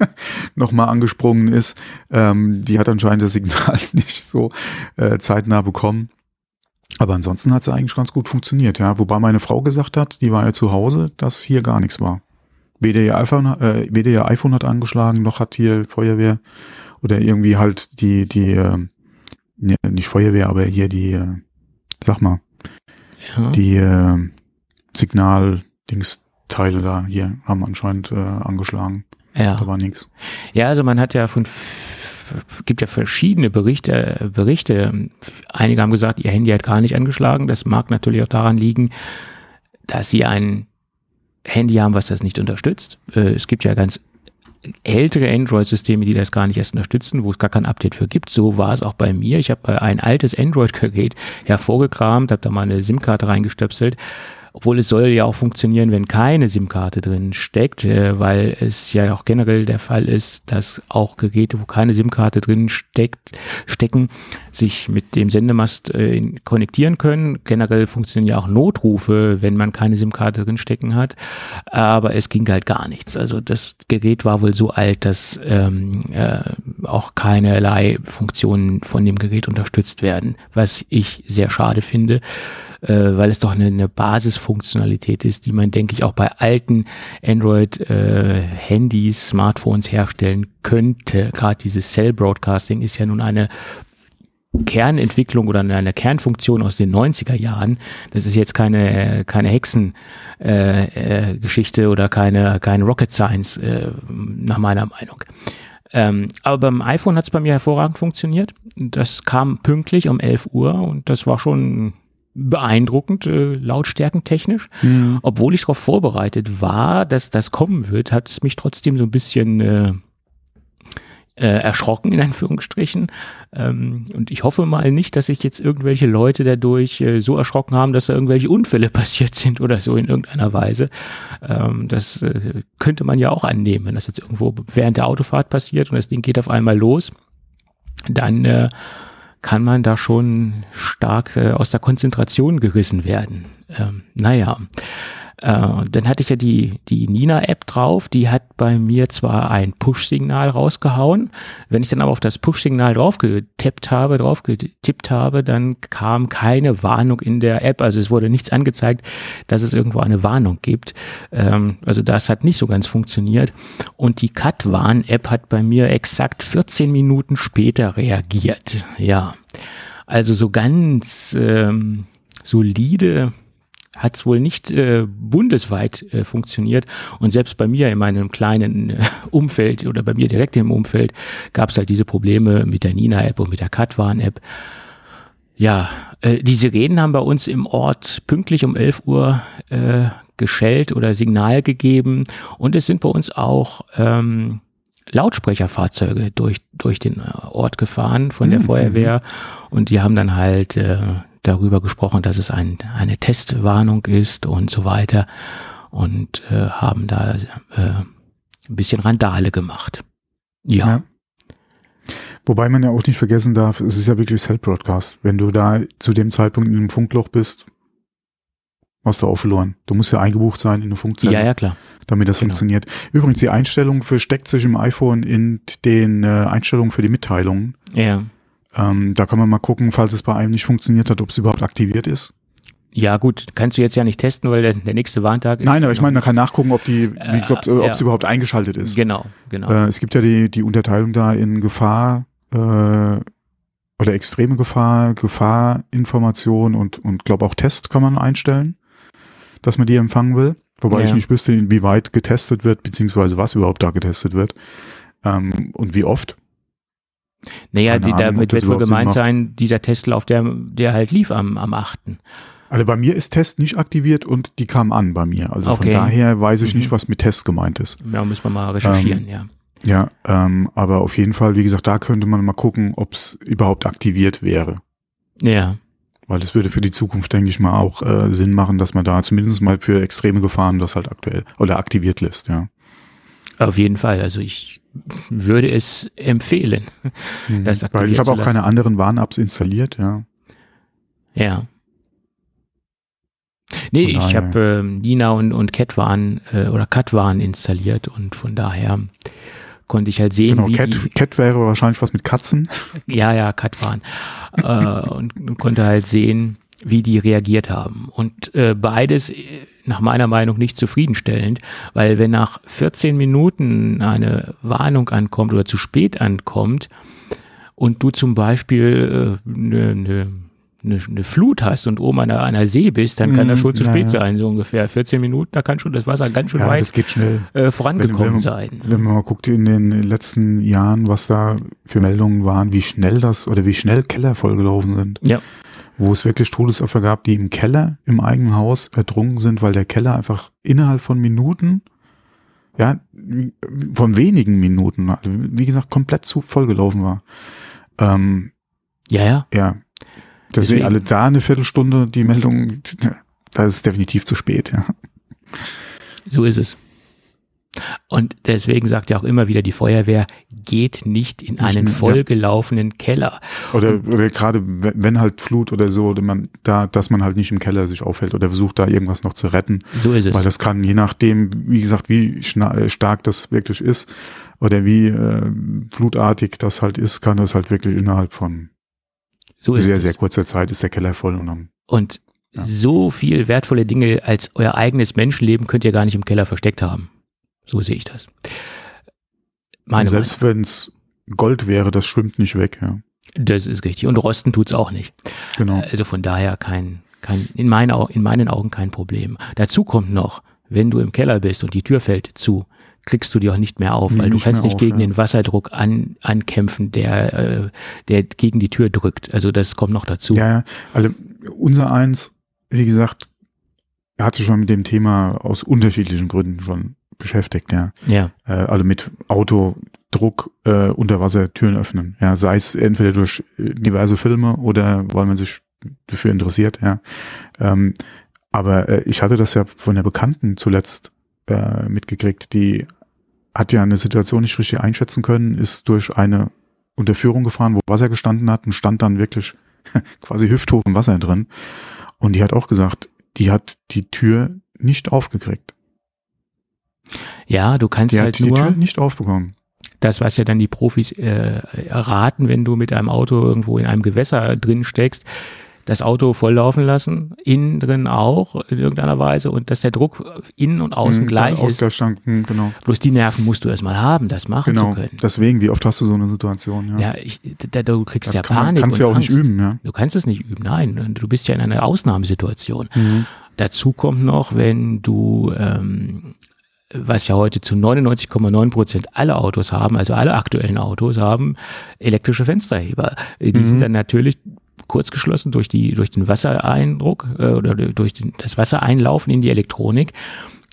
nochmal angesprungen ist. Ähm, die hat anscheinend das Signal nicht so äh, zeitnah bekommen. Aber ansonsten hat es eigentlich ganz gut funktioniert, ja. Wobei meine Frau gesagt hat, die war ja zu Hause, dass hier gar nichts war. Weder ihr iPhone, äh, weder ihr iPhone hat angeschlagen, noch hat hier Feuerwehr oder irgendwie halt die, die, äh, ne, nicht Feuerwehr, aber hier die, äh, sag mal, Ja. die äh, Signal-Dings-Teile da hier haben anscheinend äh, angeschlagen. ja. Da war nichts. Ja, also man hat ja von gibt ja verschiedene Berichte, Berichte. Einige haben gesagt, ihr Handy hat gar nicht angeschlagen. Das mag natürlich auch daran liegen, dass sie ein Handy haben, was das nicht unterstützt. Äh, Es gibt ja ganz ältere Android-Systeme, die das gar nicht erst unterstützen, wo es gar kein Update für gibt. So war es auch bei mir. Ich habe ein altes Android-Gerät hervorgekramt, habe da mal eine SIM-Karte reingestöpselt. Obwohl es soll ja auch funktionieren, wenn keine SIM-Karte drin steckt, äh, weil es ja auch generell der Fall ist, dass auch Geräte, wo keine SIM-Karte drin steckt, stecken, sich mit dem Sendemast äh, in- konnektieren können. Generell funktionieren ja auch Notrufe, wenn man keine SIM-Karte drin stecken hat. Aber es ging halt gar nichts. Also das Gerät war wohl so alt, dass ähm, äh, auch keinerlei Funktionen von dem Gerät unterstützt werden, was ich sehr schade finde äh, weil es doch eine, eine Basisfunktionalität ist, die man, denke ich, auch bei alten Android-Handys, Smartphones herstellen könnte. Gerade dieses Cell Broadcasting ist ja nun eine Kernentwicklung oder eine Kernfunktion aus den 90er Jahren. Das ist jetzt keine, keine Hexengeschichte äh, äh, oder keine, keine Rocket Science, äh, nach meiner Meinung. Ähm, aber beim iPhone hat es bei mir hervorragend funktioniert. Das kam pünktlich um 11 Uhr und das war schon beeindruckend, äh, lautstärkentechnisch. Obwohl ich darauf vorbereitet war, dass das kommen wird, hat es mich trotzdem so ein bisschen äh, äh, erschrocken, in Anführungsstrichen. Ähm, und ich hoffe mal nicht, dass sich jetzt irgendwelche Leute dadurch äh, so erschrocken haben, dass da irgendwelche Unfälle passiert sind oder so in irgendeiner Weise. Ähm, das äh, könnte man ja auch annehmen, wenn das jetzt irgendwo während der Autofahrt passiert und das Ding geht auf einmal los. Dann äh, kann man da schon stark äh, aus der Konzentration gerissen werden. Ähm, naja, äh, dann hatte ich ja die, die Nina-App drauf, die hat bei mir zwar ein Push-Signal rausgehauen, wenn ich dann aber auf das Push-Signal draufgetippt habe, draufgetippt habe, dann kam keine Warnung in der App, also es wurde nichts angezeigt, dass es irgendwo eine Warnung gibt. Ähm, also das hat nicht so ganz funktioniert. Und die Cut-Warn-App hat bei mir exakt 14 Minuten später reagiert. Ja, also so ganz ähm, solide hat es wohl nicht äh, bundesweit äh, funktioniert. Und selbst bei mir in meinem kleinen äh, Umfeld oder bei mir direkt im Umfeld gab es halt diese Probleme mit der Nina-App und mit der Katwan-App. Ja, äh, die Sirenen haben bei uns im Ort pünktlich um 11 Uhr äh, geschellt oder Signal gegeben. Und es sind bei uns auch ähm, Lautsprecherfahrzeuge durch, durch den äh, Ort gefahren von der mhm. Feuerwehr. Und die haben dann halt äh, darüber gesprochen, dass es ein, eine Testwarnung ist und so weiter und äh, haben da äh, ein bisschen Randale gemacht. Ja. ja. Wobei man ja auch nicht vergessen darf, es ist ja wirklich Self-Broadcast. Wenn du da zu dem Zeitpunkt in einem Funkloch bist, hast du auch verloren. Du musst ja eingebucht sein in eine Funkzelle. Ja, ja, klar. Damit das genau. funktioniert. Übrigens, die Einstellung versteckt sich im iPhone in den äh, Einstellungen für die Mitteilungen. Ja. Ähm, da kann man mal gucken, falls es bei einem nicht funktioniert hat, ob es überhaupt aktiviert ist. Ja, gut, kannst du jetzt ja nicht testen, weil der, der nächste Warntag ist. Nein, aber ich meine, man kann nachgucken, ob die, äh, ob ja. es überhaupt eingeschaltet ist. Genau, genau. Äh, es gibt ja die, die Unterteilung da in Gefahr äh, oder extreme Gefahr, Gefahrinformation und, und glaube auch Test kann man einstellen, dass man die empfangen will. Wobei ja. ich nicht wüsste, inwieweit getestet wird, beziehungsweise was überhaupt da getestet wird ähm, und wie oft. Naja, die, damit wird wohl gemeint sein, dieser Testlauf, der, der halt lief am, am 8. Also bei mir ist Test nicht aktiviert und die kam an bei mir. Also okay. von daher weiß ich mhm. nicht, was mit Test gemeint ist. Ja, müssen wir mal recherchieren, ähm, ja. Ja, ähm, aber auf jeden Fall, wie gesagt, da könnte man mal gucken, ob es überhaupt aktiviert wäre. Ja. Weil das würde für die Zukunft, denke ich mal, auch äh, Sinn machen, dass man da zumindest mal für extreme Gefahren das halt aktuell oder aktiviert lässt, ja. Auf jeden Fall. Also ich würde es empfehlen. Mhm. Weil ich habe auch keine anderen Warn-Apps installiert, ja. Ja. Nee, ich habe äh, Nina und, und Catwarn äh, oder Catwarn installiert und von daher konnte ich halt sehen, genau, wie Cat, die, Cat wäre wahrscheinlich was mit Katzen. Ja, ja, Catwarn. äh, und, und konnte halt sehen, wie die reagiert haben. Und äh, beides äh, nach meiner Meinung nicht zufriedenstellend, weil wenn nach 14 Minuten eine Warnung ankommt oder zu spät ankommt und du zum Beispiel eine äh, ne, ne, ne Flut hast und oben an einer, einer See bist, dann kann das mhm, schon zu spät ja. sein, so ungefähr. 14 Minuten, da kann schon das Wasser ganz schön ja, weit. Äh, vorangekommen wenn, wenn man, sein. Wenn man mal guckt in den letzten Jahren, was da für Meldungen waren, wie schnell das oder wie schnell Keller vollgelaufen sind. Ja wo es wirklich Todesopfer gab, die im Keller im eigenen Haus ertrunken sind, weil der Keller einfach innerhalb von Minuten, ja, von wenigen Minuten, also wie gesagt, komplett zu vollgelaufen war. Ähm, ja, ja. Ja. Deswegen, Deswegen alle da eine Viertelstunde die Meldung, da ist es definitiv zu spät, ja. So ist es. Und deswegen sagt ja auch immer wieder die Feuerwehr, geht nicht in einen vollgelaufenen. Keller. Oder, oder gerade wenn halt Flut oder so, oder man da, dass man halt nicht im Keller sich aufhält oder versucht da irgendwas noch zu retten. So ist es. Weil das kann, je nachdem, wie gesagt, wie äh, stark das wirklich ist oder wie äh, flutartig das halt ist, kann das halt wirklich innerhalb von so sehr, es. sehr kurzer Zeit ist der Keller voll und dann. Und ja. so viel wertvolle Dinge als euer eigenes Menschenleben könnt ihr gar nicht im Keller versteckt haben. So sehe ich das. Meine selbst wenn es Gold wäre, das schwimmt nicht weg, ja. Das ist richtig. Und Rosten tut's auch nicht. Genau. Also von daher kein, kein, in, meinen, in meinen Augen kein Problem. Dazu kommt noch, wenn du im Keller bist und die Tür fällt zu, klickst du dir auch nicht mehr auf, nee, weil du kannst nicht auf, gegen ja. den Wasserdruck an, ankämpfen, der, äh, der gegen die Tür drückt. Also das kommt noch dazu. Ja, ja. Also unser eins, wie gesagt, hat sich schon mit dem Thema aus unterschiedlichen Gründen schon beschäftigt, ja. Ja. Äh, also mit Autodruck äh, unter Wasser Türen öffnen. Ja, sei es entweder durch äh, diverse Filme oder weil man sich dafür interessiert, ja. Ähm, aber äh, ich hatte das ja von der Bekannten zuletzt äh, mitgekriegt, die hat ja eine Situation nicht richtig einschätzen können, ist durch eine unter Führung gefahren, wo Wasser gestanden hat und stand dann wirklich quasi hüfthoch im Wasser drin. Und die hat auch gesagt, die hat die Tür nicht aufgekriegt. Ja, du kannst Die halt hat die nur Tür nicht aufbekommen. das, was ja dann die Profis äh, erraten, wenn du mit einem Auto irgendwo in einem Gewässer drin steckst, das Auto volllaufen lassen, innen drin auch in irgendeiner Weise und dass der Druck innen und außen Hm, gleich ist. Hm, genau. Bloß die Nerven musst du erstmal haben, das machen Genau. zu können. Deswegen, wie oft hast du so eine Situation? Ja, Ja, ich, da, du kriegst das ja kann Panik. kannst du ja auch nicht Angst. üben, ja. Du kannst es nicht üben, nein. Du bist ja in einer Ausnahmesituation. Mhm. Dazu kommt noch, wenn du, ähm, was ja heute zu 99,9 Prozent alle Autos haben, also alle aktuellen Autos haben elektrische Fensterheber. Die Mhm. sind dann natürlich kurzgeschlossen durch die durch den Wassereindruck äh, oder durch den, das Wassereinlaufen in die Elektronik.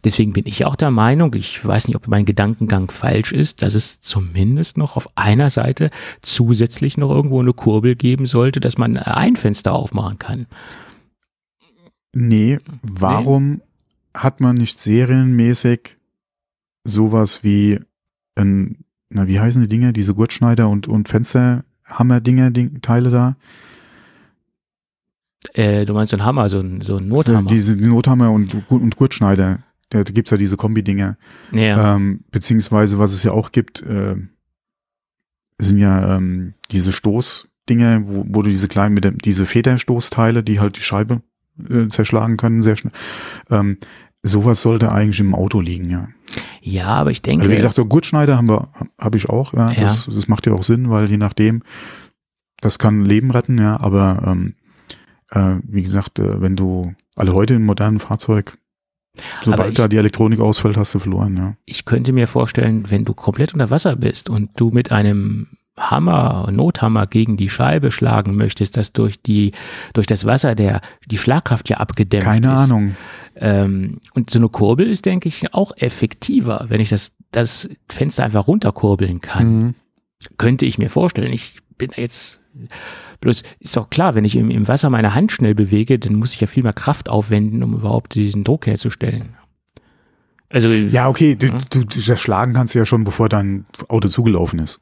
Deswegen bin ich auch der Meinung, ich weiß nicht, ob mein Gedankengang falsch ist, dass es zumindest noch auf einer Seite zusätzlich noch irgendwo eine Kurbel geben sollte, dass man ein Fenster aufmachen kann. Nee, warum hat man nicht serienmäßig sowas wie ein, na, wie heißen die Dinge, diese Gurtschneider und, und Fensterhammer-Dinger, Ding, Teile da? Äh, du meinst so ein Hammer, so ein, so ein Nothammer. Diese Nothammer und, und Gurtschneider. Da, gibt's ja diese Kombi-Dinger. ja. Ähm, beziehungsweise, was es ja auch gibt, äh, sind ja ähm, diese Stoßdinger, wo, wo du diese kleinen, mit dem, diese Federstoßteile, die halt die Scheibe äh, zerschlagen können, sehr schnell. Ähm, sowas sollte eigentlich im Auto liegen, ja. ja, aber ich denke, Also wie gesagt, es- so Gurtschneider haben wir, habe ich auch, ja. Ja. Das, das macht ja auch Sinn, weil je nachdem, das kann Leben retten, ja, aber ähm, äh, wie gesagt, äh, wenn du alle heute im modernen Fahrzeug, sobald ich- da die Elektronik ausfällt, hast du verloren, ja. ich könnte mir vorstellen, wenn du komplett unter Wasser bist und du mit einem Hammer, Nothammer gegen die Scheibe schlagen möchtest, dass durch die, durch das Wasser der, die Schlagkraft ja abgedämpft Keine ist. Ahnung. Ähm, und so eine Kurbel ist, denke ich, auch effektiver, wenn ich das, das Fenster einfach runterkurbeln kann. Mhm. Könnte ich mir vorstellen. Ich bin jetzt, bloß ist doch klar, wenn ich im, im Wasser meine Hand schnell bewege, dann muss ich ja viel mehr Kraft aufwenden, um überhaupt diesen Druck herzustellen. Also, Ja, okay, du, Ja. du, du zerschlagen kannst du ja schon, bevor dein Auto zugelaufen ist.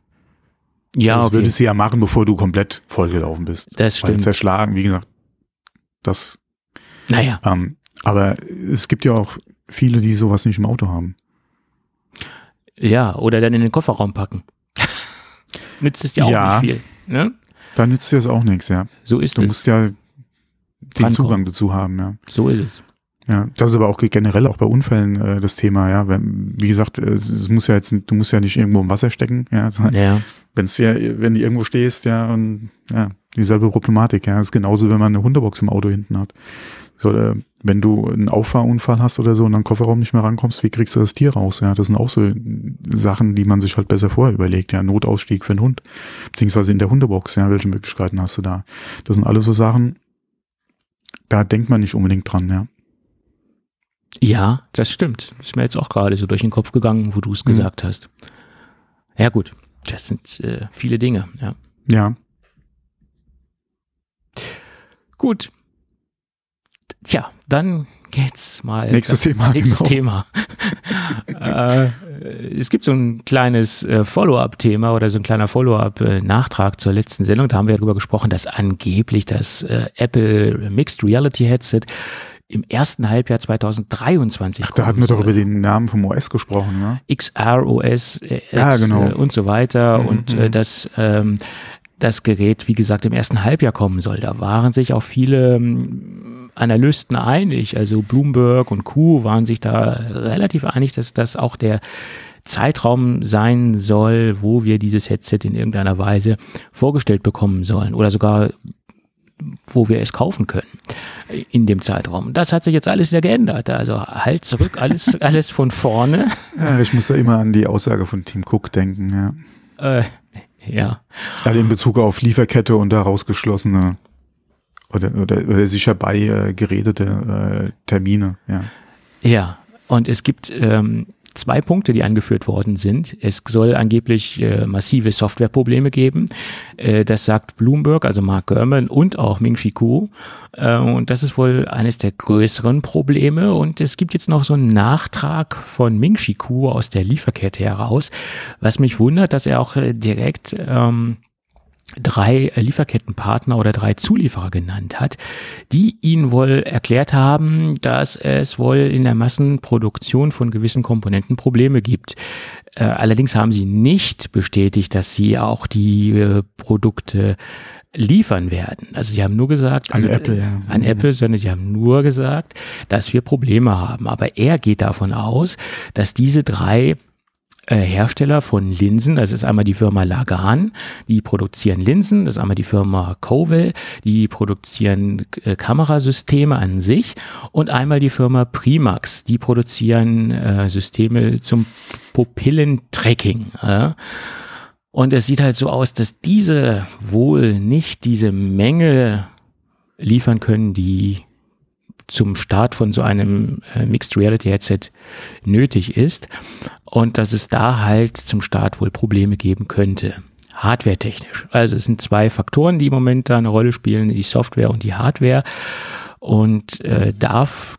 Ja, das okay. würdest du ja machen, bevor du komplett vollgelaufen bist. das Weil stimmt. zerschlagen, wie gesagt, das, Naja, ähm, aber es gibt ja auch viele, die sowas nicht im Auto haben. ja, oder dann in den Kofferraum packen. Nützt es ja auch Ja. nicht viel. Ne? Da nützt dir das auch nichts, ja. So ist Du es. musst ja den. Zugang dazu haben, ja. So ist es. Ja, das ist aber auch generell auch bei Unfällen äh, das Thema, ja. Wenn, wie gesagt, äh, es, es muss ja jetzt, du musst ja nicht irgendwo im Wasser stecken, ja. Ja. Wenn's ja, wenn du irgendwo stehst, ja, und ja, dieselbe Problematik, ja. Das ist genauso, wenn man eine Hundebox im Auto hinten hat. So, äh, wenn du einen Auffahrunfall hast oder so und dann Kofferraum nicht mehr rankommst, wie kriegst du das Tier raus? Ja, das sind auch so Sachen, die man sich halt besser vorher überlegt. Ja, Notausstieg für einen Hund, beziehungsweise in der Hundebox. Ja, welche Möglichkeiten hast du da? Das sind alles so Sachen, da denkt man nicht unbedingt dran. Ja, Ja, das stimmt. Ist mir jetzt auch gerade so durch den Kopf gegangen, wo du es Mhm. gesagt hast. Ja, gut. Das sind äh, viele Dinge, ja. ja, Gut. Tja, dann geht's mal. Nächstes Thema, Nächstes genau. Thema. äh, es gibt so ein kleines äh, Follow-up-Thema oder so ein kleiner Follow-up-Nachtrag zur letzten Sendung. Da haben wir darüber gesprochen, dass angeblich das äh, Apple Mixed Reality Headset im ersten Halbjahr 2023 Ach, da hatten wir doch über den Namen vom OS gesprochen, ja. XROS äh, Ja, genau. äh, und so weiter Mhm, und mhm. äh, das ähm, das Gerät, wie gesagt, im ersten Halbjahr kommen soll. Da waren sich auch viele ähm, Analysten einig, also Bloomberg und Q waren sich da relativ einig, dass das auch der Zeitraum sein soll, wo wir dieses Headset in irgendeiner Weise vorgestellt bekommen sollen oder sogar wo wir es kaufen können in dem Zeitraum. Das hat sich jetzt alles sehr geändert. Also halt zurück, alles, alles von vorne. ja. Ich muss da immer an die Aussage von Tim Cook denken, ja. Äh, ja. Also in Bezug auf Lieferkette und daraus geschlossene oder, oder, oder sich herbei äh, geredete äh, Termine, ja. Ja, und es gibt ähm, zwei Punkte, die angeführt worden sind. Es soll angeblich äh, massive Softwareprobleme geben. Äh, das sagt Bloomberg, also Mark Gurman und auch Ming-Chi Kuo. Äh, und das ist wohl eines der größeren Probleme. Und es gibt jetzt noch so einen Nachtrag von Ming-Chi Kuo aus der Lieferkette heraus, was mich wundert, dass er auch äh, direkt ähm, drei Lieferkettenpartner oder drei Zulieferer genannt hat, die ihn wohl erklärt haben, dass es wohl in der Massenproduktion von gewissen Komponenten Probleme gibt. Äh, allerdings haben sie nicht bestätigt, dass sie auch die äh, Produkte liefern werden. Also sie haben nur gesagt, An also, Apple, ja. an Apple, sondern sie haben nur gesagt, dass wir Probleme haben. Aber er geht davon aus, dass diese drei äh, Hersteller von Linsen, das ist einmal die Firma Lagan, die produzieren Linsen, das ist einmal die Firma Cowell, die produzieren äh, Kamerasysteme an sich und einmal die Firma Primax, die produzieren äh, Systeme zum Pupillentracking. Äh. Und es sieht halt so aus, dass diese wohl nicht diese Menge liefern können, die zum Start von so einem äh, Mixed Reality Headset nötig ist und dass es da halt zum Start wohl Probleme geben könnte. Hardware-technisch. Also es sind zwei Faktoren, die im Moment da eine Rolle spielen, die Software und die Hardware. Und äh, darf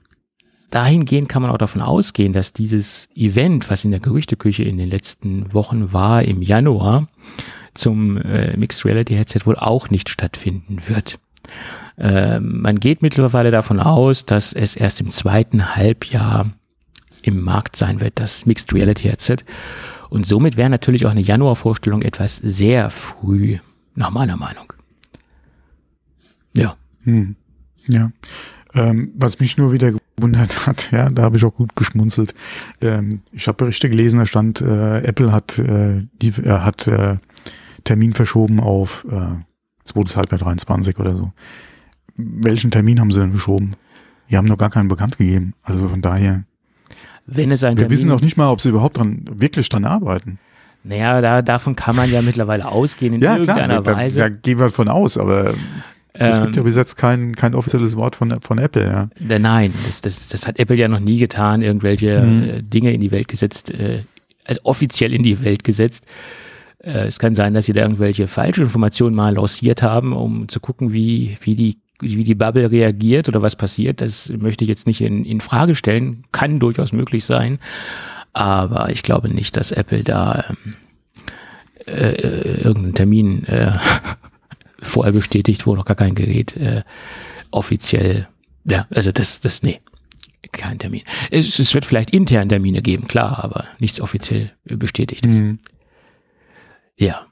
dahingehend kann man auch davon ausgehen, dass dieses Event, was in der Gerüchteküche in den letzten Wochen war, im Januar, zum äh, Mixed Reality Headset wohl auch nicht stattfinden wird. Äh, man geht mittlerweile davon aus, dass es erst im zweiten Halbjahr im Markt sein wird, das Mixed Reality Headset. Und somit wäre natürlich auch eine Januarvorstellung etwas sehr früh, nach meiner Meinung. Ja. Hm. Ja. Ähm, was mich nur wieder gewundert hat, ja, da habe ich auch gut geschmunzelt. Ähm, ich habe Berichte gelesen, da stand, äh, Apple hat, äh, die, äh, hat äh, Termin verschoben auf äh, zweites Halbjahr 23 oder so. Welchen Termin haben sie denn verschoben? Die haben noch gar keinen bekannt gegeben. Also von daher, Wenn es ein wir Termin- wissen noch nicht mal, ob sie überhaupt dran, wirklich dran arbeiten. Naja, da, davon kann man ja mittlerweile ausgehen in Ja, klar, irgendeiner da, Weise. da gehen wir von aus, aber es gibt ja Ähm, bis jetzt kein, kein offizielles Wort von, von Apple, ja. Nein, das, das, das hat Apple ja noch nie getan, irgendwelche Mhm. äh, Dinge in die Welt gesetzt, äh, also offiziell in die Welt gesetzt. Äh, es kann sein, dass sie da irgendwelche falsche Informationen mal lanciert haben, um zu gucken, wie, wie die wie die Bubble reagiert oder was passiert, das möchte ich jetzt nicht in, in Frage stellen, kann durchaus möglich sein, aber ich glaube nicht, dass Apple da ähm, äh, äh, irgendeinen Termin äh, vorher bestätigt, wo noch gar kein Gerät äh, offiziell, ja, also das, das, nee, kein Termin. Es, es wird vielleicht intern Termine geben, klar, aber nichts offiziell bestätigtes. Mhm. Ja.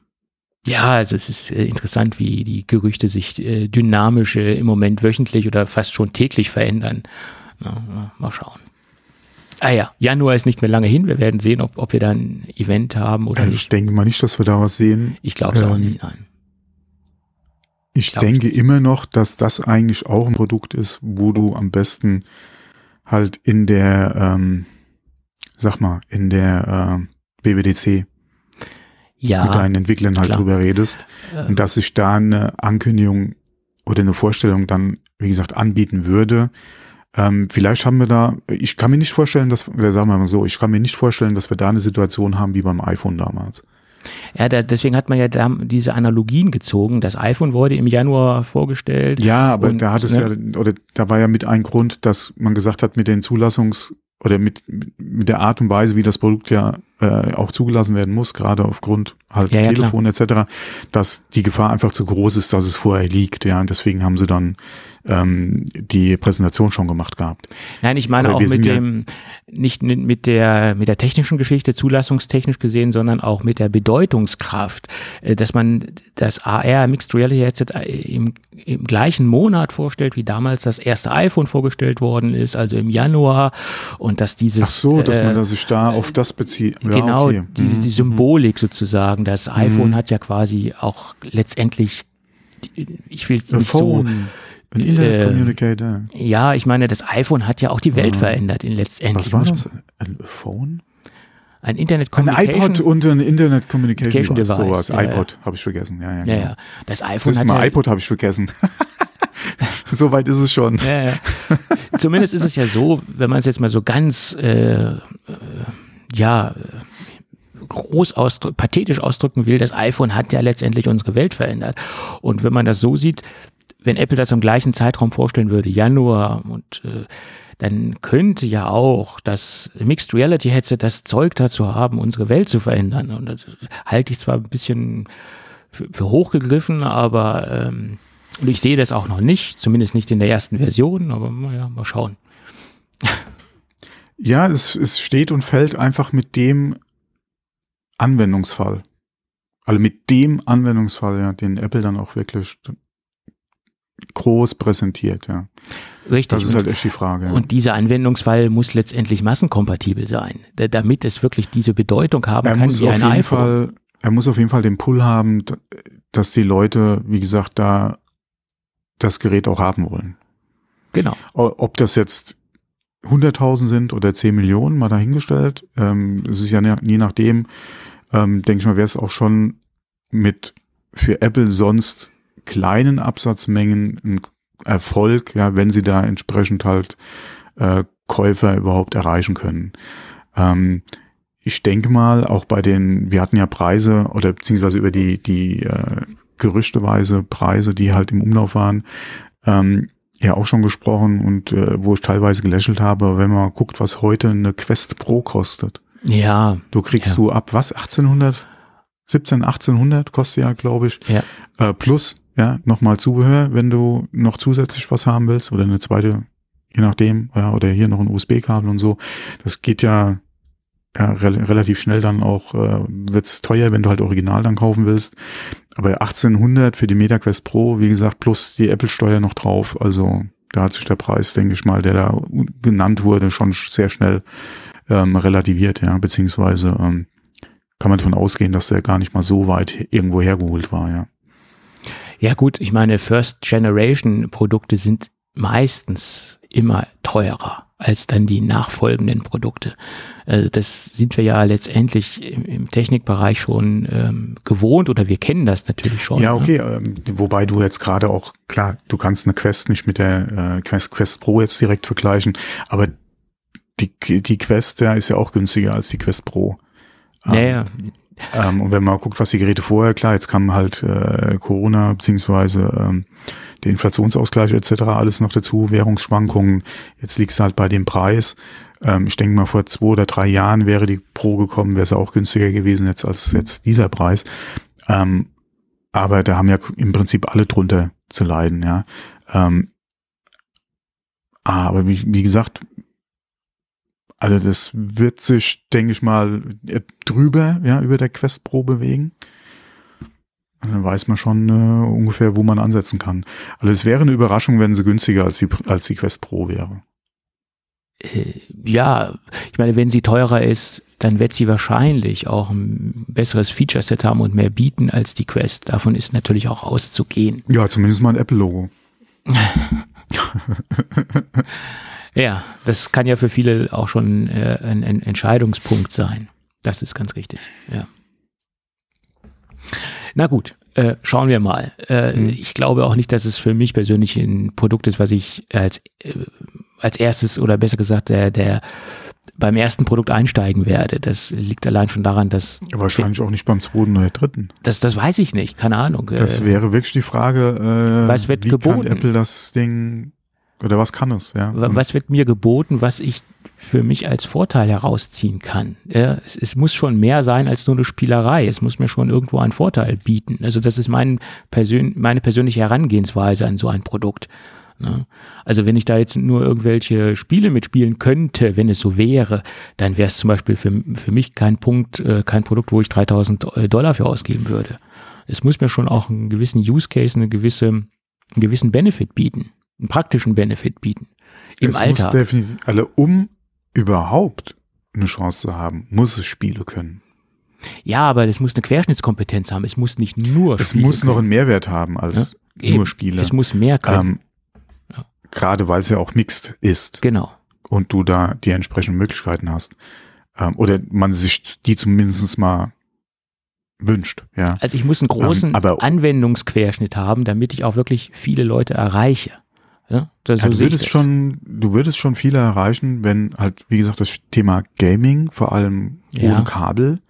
Ja, also es ist äh, interessant, wie die Gerüchte sich äh, dynamisch äh, im Moment wöchentlich oder fast schon täglich verändern. Na, mal schauen. Ah ja, Januar ist nicht mehr lange hin. Wir werden sehen, ob, ob wir da ein Event haben oder Ich nicht. denke mal nicht, dass wir da was sehen. Ich glaube es auch ähm, nicht, nein. Ich Glaub ich denke immer noch, dass das eigentlich auch ein Produkt ist, wo du am besten halt in der, ähm, sag mal, in der äh, WWDC Ja, mit deinen Entwicklern halt klar. drüber redest äh, und dass sich da eine Ankündigung oder eine Vorstellung dann, wie gesagt, anbieten würde. Ähm, vielleicht haben wir da, ich kann mir nicht vorstellen, dass, oder sagen wir mal so, ich kann mir nicht vorstellen, dass wir da eine Situation haben wie beim iPhone damals. ja da, deswegen hat man ja da diese Analogien gezogen. Das iPhone wurde im Januar vorgestellt. Ja, aber Und, da hat es ne? ja, oder da war ja mit ein Grund, dass man gesagt hat, mit den Zulassungs- oder mit, mit der Art und Weise, wie das Produkt ja äh, auch zugelassen werden muss, gerade aufgrund halt Ja, ja, Telefon etc., dass die Gefahr einfach zu groß ist, dass es vorher liegt. Ja, und deswegen haben sie dann ähm, die Präsentation schon gemacht gehabt. Nein, ich meine Aber auch mit dem, nicht mit der, mit der technischen Geschichte, zulassungstechnisch gesehen, sondern auch mit der Bedeutungskraft, äh, dass man das AR Mixed Reality Headset äh, im, im gleichen Monat vorstellt, wie damals das erste iPhone vorgestellt worden ist, also im Januar, und dass dieses, Ach so, dass man sich da auf das bezieht. Ja, genau, okay. die, Mhm, die mhm. Symbolik sozusagen. Das iPhone hat ja quasi auch letztendlich, ich will nicht so, ein Internet äh, Communicator. ja, ich meine, das iPhone hat ja auch die Welt verändert in letztendlich. Was war das? Ein Phone? Ein Internet Ein Communication. iPod und ein Internet Communication Device. Sowas. ja, iPod habe ich vergessen. Ja, ja, ja, genau. ja. Das iPhone Das hat ist mal ja, iPod habe ich vergessen. so weit ist es schon. ja, ja. Zumindest ist es ja so, wenn man es jetzt mal so ganz, äh, äh, ja, groß ausdrücken, pathetisch ausdrücken will, das iPhone hat ja letztendlich unsere Welt verändert. Und wenn man das so sieht, wenn Apple das im gleichen Zeitraum vorstellen würde, Januar und äh, dann könnte ja auch das Mixed Reality Headset das Zeug dazu haben, unsere Welt zu verändern. Und das halte ich zwar ein bisschen für, für hochgegriffen, aber ähm, ich sehe das auch noch nicht, zumindest nicht in der ersten Version, aber naja, mal schauen. Ja, es, es steht und fällt einfach mit dem Anwendungsfall. Also mit dem Anwendungsfall, ja, den Apple dann auch wirklich groß präsentiert, ja. Richtig. Das ist halt echt die Frage. ja. Und dieser Anwendungsfall muss letztendlich massenkompatibel sein, da- damit es wirklich diese Bedeutung haben er kann muss wie auf ein jeden iPhone. Fall, er muss auf jeden Fall den Pull haben, dass die Leute, wie gesagt, da das Gerät auch haben wollen. Genau. Ob das jetzt 100.000 sind oder 10 Millionen, mal dahingestellt. Ähm, es ist ja je nachdem, ähm, denke ich mal, wäre es auch schon mit für Apple sonst kleinen Absatzmengen ein Erfolg, ja, wenn sie da entsprechend halt äh, Käufer überhaupt erreichen können. Ähm, ich denke mal, auch bei den, wir hatten ja Preise oder beziehungsweise über die, die äh, gerüchteweise Preise, die halt im Umlauf waren, ähm, ja auch schon gesprochen und äh, wo ich teilweise gelächelt habe, wenn man guckt, was heute eine Quest Pro kostet. Ja, Du kriegst Ja. du ab was? 1800? 17, 1800 kostet ja, glaube ich. ja. Äh, plus, ja, nochmal Zubehör, wenn du noch zusätzlich was haben willst oder eine zweite, je nachdem, ja, oder hier noch ein USB-Kabel und so. Das geht ja, ja rel relativ schnell dann auch, äh, wird's teuer, wenn du halt original dann kaufen willst. Aber 1800 für die MetaQuest Pro, wie gesagt, plus die Apple-Steuer noch drauf. Also da hat sich der Preis, denke ich mal, der da genannt wurde, schon sehr schnell ähm, relativiert, ja, beziehungsweise ähm, kann man davon ausgehen, dass der gar nicht mal so weit irgendwo hergeholt war, ja. Ja gut, ich meine, First Generation Produkte sind meistens immer teurer als dann die nachfolgenden Produkte. Also das sind wir ja letztendlich im, im Technikbereich schon ähm, gewohnt oder wir kennen das natürlich schon. Ja, ne? okay, ähm, wobei du jetzt gerade auch, klar, du kannst eine Quest nicht mit der äh, Quest, Quest Pro jetzt direkt vergleichen, aber die, die Quest, der ist ja auch günstiger als die Quest Pro. Ähm, Ja, ja. Ähm, und wenn man guckt, was die Geräte vorher, klar, jetzt kam halt äh, Corona beziehungsweise ähm, der Inflationsausgleich etc. alles noch dazu, Währungsschwankungen. Jetzt liegt es halt bei dem Preis. Ähm, ich denke mal, vor zwei oder drei Jahren wäre die Pro gekommen, wäre es auch günstiger gewesen jetzt als jetzt dieser Preis. Ähm, aber da haben ja im Prinzip alle drunter zu leiden, ja. Ähm, aber wie, wie gesagt, also das wird sich, denke ich mal, drüber, ja, über der Quest Pro bewegen. Dann weiß man schon äh, ungefähr, wo man ansetzen kann. Also es wäre eine Überraschung, wenn sie günstiger als die, als die Quest Pro wäre. Äh, ja, ich meine, wenn sie teurer ist, dann wird sie wahrscheinlich auch ein besseres Feature-Set haben und mehr bieten als die Quest. Davon ist natürlich auch auszugehen. Ja, zumindest mal ein Apple-Logo. Ja, das kann ja für viele auch schon äh, ein, ein Entscheidungspunkt sein. Das ist ganz richtig, ja. Na gut, äh, schauen wir mal. Äh, Mhm. Ich glaube auch nicht, dass es für mich persönlich ein Produkt ist, was ich als, äh, als erstes oder besser gesagt der, der beim ersten Produkt einsteigen werde. Das liegt allein schon daran, dass Wahrscheinlich auch nicht beim zweiten oder dritten. das, das weiß ich nicht, keine Ahnung. Das Äh, wäre wirklich die Frage, äh, Was wird wie geboten? kann Apple das Ding, oder was kann es, ja? Wa- Was wird mir geboten, was ich für mich als Vorteil herausziehen kann? Es, es muss schon mehr sein als nur eine Spielerei. Es muss mir schon irgendwo einen Vorteil bieten. Also das ist mein Persön meine persönliche Herangehensweise an so ein Produkt. Ne? Also wenn ich da jetzt nur irgendwelche Spiele mitspielen könnte, wenn es so wäre, dann wäre es zum Beispiel für, für mich kein Punkt, äh, kein Produkt, wo ich 3000 Dollar für ausgeben würde. Es muss mir schon auch einen gewissen Use Case, eine gewisse, einen gewissen Benefit bieten, einen praktischen Benefit bieten. Im es Alltag. Muss definitiv, also um überhaupt eine Chance zu haben, muss es Spiele können. Ja, aber das muss eine Querschnittskompetenz haben. Es muss nicht nur Es Spiele muss noch können. einen Mehrwert haben als Eben. nur Spiele. Es muss mehr können. ähm, Ja. Gerade weil es ja auch mixed ist genau. und du da die entsprechenden Möglichkeiten hast. Ähm, oder man sich die zumindest mal wünscht, ja. Also ich muss einen großen Ähm, Anwendungsquerschnitt haben, damit ich auch wirklich viele Leute erreiche. Ja, das, Ja, so du würdest das. schon, du würdest schon viele erreichen, wenn halt, wie gesagt, das Thema Gaming, vor allem Ja. ohne Kabel,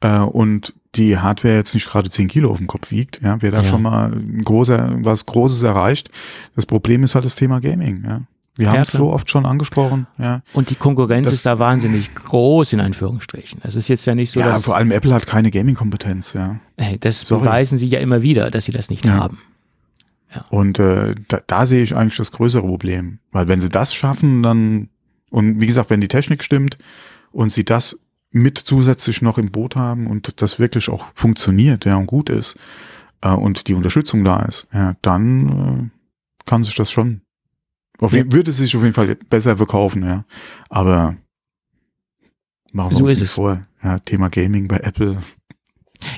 äh, und die Hardware jetzt nicht gerade 10 Kilo auf dem Kopf wiegt, ja, wäre da Ja. schon mal ein großer, was Großes erreicht. Das Problem ist halt das Thema Gaming, ja. Wir haben es so oft schon angesprochen. Ja, Und die Konkurrenz Das- ist da wahnsinnig groß, in Anführungsstrichen. Es ist jetzt ja nicht so, ja dass, vor allem Apple hat keine Gaming-Kompetenz. Ja. hey, das Sorry. beweisen sie ja immer wieder, dass sie das nicht Ja. haben. Und äh, da, da sehe ich eigentlich das größere Problem. Weil wenn sie das schaffen, dann, und wie gesagt, wenn die Technik stimmt und sie das mit zusätzlich noch im Boot haben und das wirklich auch funktioniert, ja, und gut ist, äh, und die Unterstützung da ist, ja, dann äh, kann sich das schon, auf, Ja. würde es sich auf jeden Fall besser verkaufen, ja. Aber machen wir So uns ist es. vor. Ja, Thema Gaming bei Apple.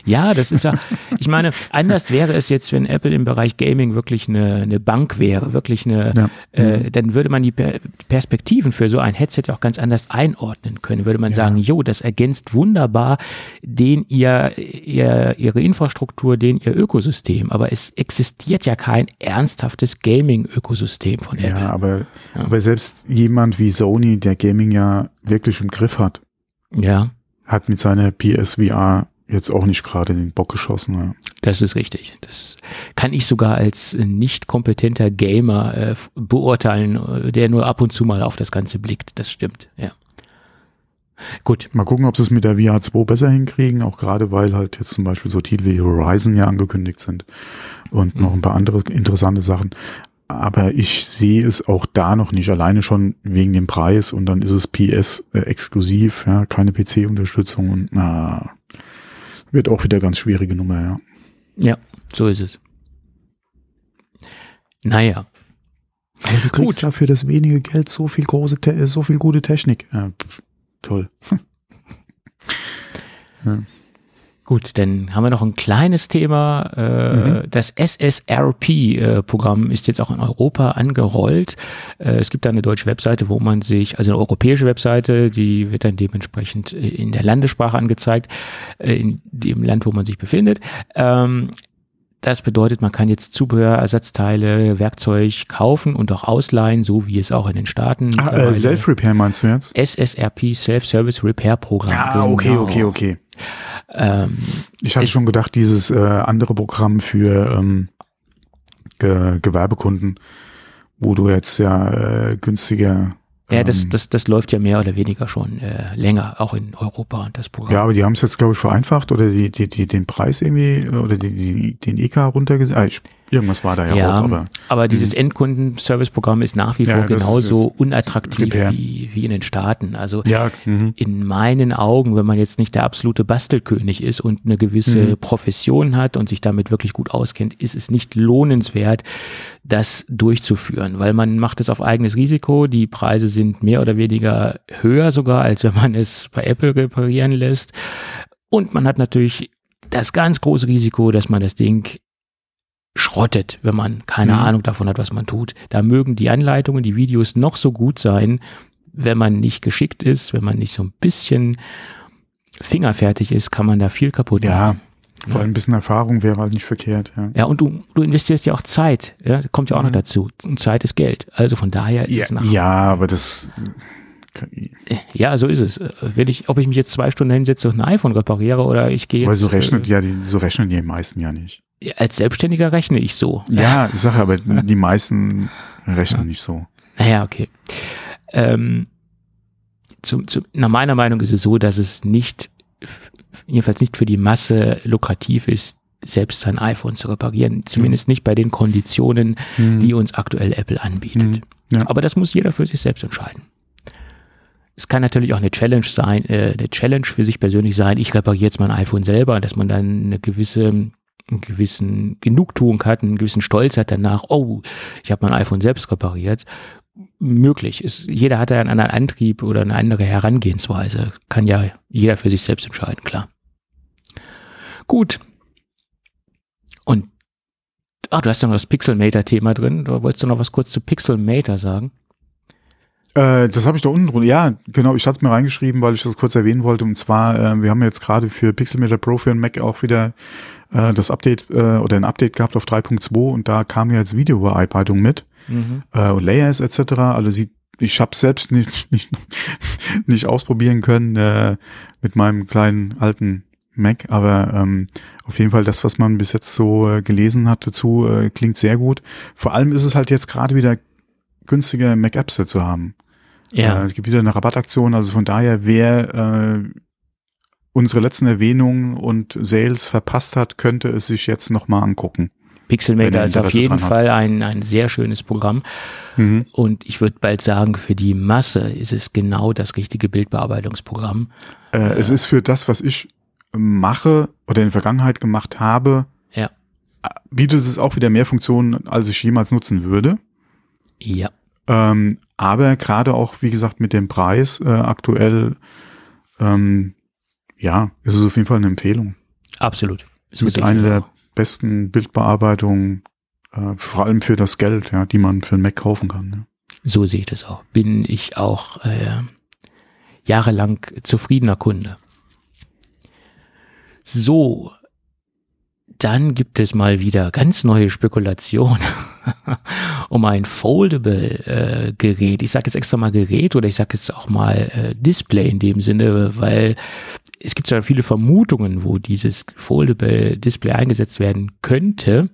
Ja, das ist ja, ich meine, anders wäre es jetzt, wenn Apple im Bereich Gaming wirklich eine, eine Bank wäre, wirklich eine, Ja. äh, dann würde man die Per- Perspektiven für so ein Headset auch ganz anders einordnen können. Würde man Ja. sagen, jo, das ergänzt wunderbar den ihr, ihr, ihre Infrastruktur, den ihr Ökosystem. Aber es existiert ja kein ernsthaftes Gaming-Ökosystem von Apple. Ja, aber, Ja. aber selbst jemand wie Sony, der Gaming ja wirklich im Griff hat, Ja, hat mit seiner PSVR jetzt auch nicht gerade den Bock geschossen. Ja. das ist richtig. Das kann ich sogar als äh, nicht kompetenter Gamer äh, beurteilen, äh, der nur ab und zu mal auf das Ganze blickt. Das stimmt, ja. Gut, Mal gucken, ob sie es mit der VR 2 besser hinkriegen, auch gerade weil halt jetzt zum Beispiel so Titel wie Horizon ja angekündigt sind und Mhm. noch ein paar andere interessante Sachen. Aber ich sehe es auch da noch nicht, alleine schon wegen dem Preis und dann ist es PS äh, exklusiv, ja, keine PC-Unterstützung und na, wird auch wieder ganz schwierige Nummer, ja. ja, so ist es. Naja, Aber du kriegst Gut. ja für das wenige Geld so viel große, so viel gute Technik. Ja, pff, toll. Gut, dann haben wir noch ein kleines Thema. Äh, Das SSRP-Programm ist jetzt auch in Europa angerollt. Äh, es gibt da eine deutsche Webseite, wo man sich, also eine europäische Webseite, die wird dann dementsprechend äh, in der Landessprache angezeigt, äh, in dem Land, wo man sich befindet. Ähm, das bedeutet, man kann jetzt Zubehör, Ersatzteile, Werkzeug kaufen und auch ausleihen, so wie es auch in den Staaten. Ah, äh, Self-Repair meinst du jetzt? SSRP Self-Service Repair Programm. Ah, okay, genau. okay, okay. Ähm, Ich hatte schon gedacht, dieses äh, andere Programm für ähm, Ge Gewerbekunden, wo du jetzt ja äh, günstiger. Ja, das, ähm, das, das läuft ja mehr oder weniger schon äh, länger, auch in Europa, das Programm. ja, aber die haben es jetzt, glaube ich, vereinfacht oder die, die, die, den Preis irgendwie oder die, die, den EK runtergesetzt. Ah, ich, irgendwas war da ja, Ja, auch, aber aber dieses Endkundenservice-Programm ist nach wie Ja, vor das genauso unattraktiv wie, wie in den Staaten. Also ja, mhm. in meinen Augen, wenn man jetzt nicht der absolute Bastelkönig ist und eine gewisse Mhm. Profession hat und sich damit wirklich gut auskennt, ist es nicht lohnenswert, das durchzuführen, weil man macht es auf eigenes Risiko. Die Preise sind mehr oder weniger höher sogar, als wenn man es bei Apple reparieren lässt. Und man hat natürlich das ganz große Risiko, dass man das Ding schrottet, wenn man keine Mhm. Ahnung davon hat, was man tut. Da mögen die Anleitungen, die Videos noch so gut sein, wenn man nicht geschickt ist, wenn man nicht so ein bisschen fingerfertig ist, kann man da viel kaputt ja, machen. vor allem ein bisschen Erfahrung wäre halt nicht verkehrt. Ja. Ja, und du, du investierst ja auch Zeit, ja, kommt ja auch noch Mhm. dazu. Und Zeit ist Geld. Also von daher ist Ja, es nach. ja, aber das. Ja, so ist es. Äh, Will ich, ob ich mich jetzt zwei Stunden hinsetze und ein iPhone repariere oder ich gehe Weil so rechnet äh, ja die, so rechnen die meisten ja nicht. Als Selbstständiger rechne ich so. Ja, ich sage aber, die meisten rechnen nicht so. Naja, okay. Ähm, zum, zum, nach meiner Meinung ist es so, dass es nicht, jedenfalls nicht für die Masse lukrativ ist, selbst sein iPhone zu reparieren. Zumindest nicht bei den Konditionen, die uns aktuell Apple anbietet. Mhm. Ja. Aber das muss jeder für sich selbst entscheiden. Es kann natürlich auch eine Challenge sein, äh, eine Challenge für sich persönlich sein. Ich repariere jetzt mein iPhone selber, dass man dann eine gewisse, einen gewissen Genugtuung hat, einen gewissen Stolz hat danach. Oh, ich habe mein iPhone selbst repariert. Möglich. Ist, jeder hat da einen anderen Antrieb oder eine andere Herangehensweise. Kann ja jeder für sich selbst entscheiden, klar. Gut. Und Ah, du hast ja noch das Pixelmator-Thema drin. Du wolltest du noch was kurz zu Pixelmator sagen? Äh, das habe ich da unten drunter. Ja, genau, ich hatte es mir reingeschrieben, weil ich das kurz erwähnen wollte. Und zwar, äh, wir haben jetzt gerade für Pixelmator Pro für den Mac auch wieder äh, das Update äh, oder ein Update gehabt auf 3.2 und da kam ja jetzt Videobearbeitung mit äh, und Layers etc. Also sieht, ich habe selbst nicht, nicht, nicht ausprobieren können äh, mit meinem kleinen alten Mac, aber ähm, auf jeden Fall das, was man bis jetzt so äh, gelesen hat dazu, äh, klingt sehr gut. Vor allem ist es halt jetzt gerade wieder günstiger Mac Apps zu haben. Ja. Äh, es gibt wieder eine Rabattaktion, also von daher, wer äh, unsere letzten Erwähnungen und Sales verpasst hat, könnte es sich jetzt nochmal angucken. Pixelmaker er ist auf jeden. Fall ein, ein sehr schönes Programm. Mhm. Und ich würde bald sagen, für die Masse ist es genau das richtige Bildbearbeitungsprogramm. Äh, es ist für das, was ich mache oder in der Vergangenheit gemacht habe, Ja. bietet es auch wieder mehr Funktionen, als ich jemals nutzen würde. Ja. Ähm, aber gerade auch, wie gesagt, mit dem Preis äh, aktuell, ähm, ja, ist es auf jeden Fall eine Empfehlung. Absolut. So mit einer der auch. besten Bildbearbeitungen, äh, vor allem für das Geld, ja, die man für einen Mac kaufen kann. Ne? So sehe ich das auch. Bin ich auch äh, jahrelang zufriedener Kunde. So, dann gibt es mal wieder ganz neue Spekulationen um ein foldable äh, Gerät. Ich sage jetzt extra mal Gerät oder ich sage jetzt auch mal äh, Display in dem Sinne, weil es gibt zwar viele Vermutungen, wo dieses foldable Display eingesetzt werden könnte.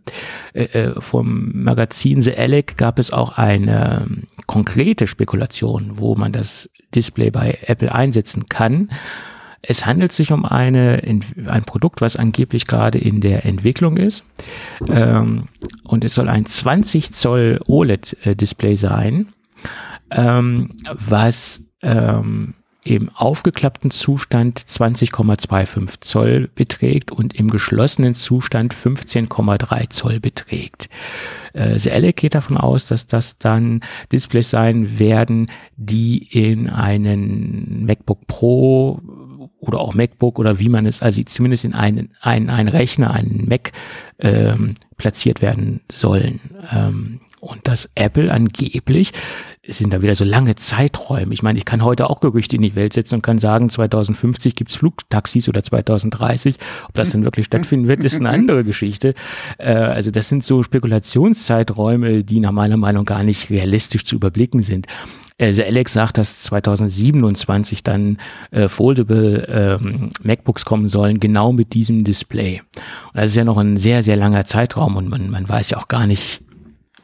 Äh, äh, vom Magazin The Alec gab es auch eine ähm, konkrete Spekulation, wo man das Display bei Apple einsetzen kann. Es handelt sich um eine, ein Produkt, was angeblich gerade in der Entwicklung ist. Ähm, und es soll ein 20 Zoll OLED-Display sein, ähm, was ähm, im aufgeklappten Zustand 20,25 Zoll beträgt und im geschlossenen Zustand 15,3 Zoll beträgt. Äh, The Alec geht davon aus, dass das dann Displays sein werden, die in einen MacBook Pro oder auch MacBook oder wie man es, also zumindest in einen, einen, einen Rechner, einen Mac ähm, platziert werden sollen. Ähm, und dass Apple angeblich, es sind da wieder so lange Zeiträume. Ich meine, ich kann heute auch Gerüchte in die Welt setzen und kann sagen, 2050 gibt's Flugtaxis oder 2030. Ob das dann wirklich stattfinden wird, ist eine andere Geschichte. Äh, also das sind so Spekulationszeiträume, die nach meiner Meinung gar nicht realistisch zu überblicken sind. Also Alex sagt, dass 2027 dann äh, foldable ähm, MacBooks kommen sollen, genau mit diesem Display. Und das ist ja noch ein sehr, sehr langer Zeitraum und man, man weiß ja auch gar nicht,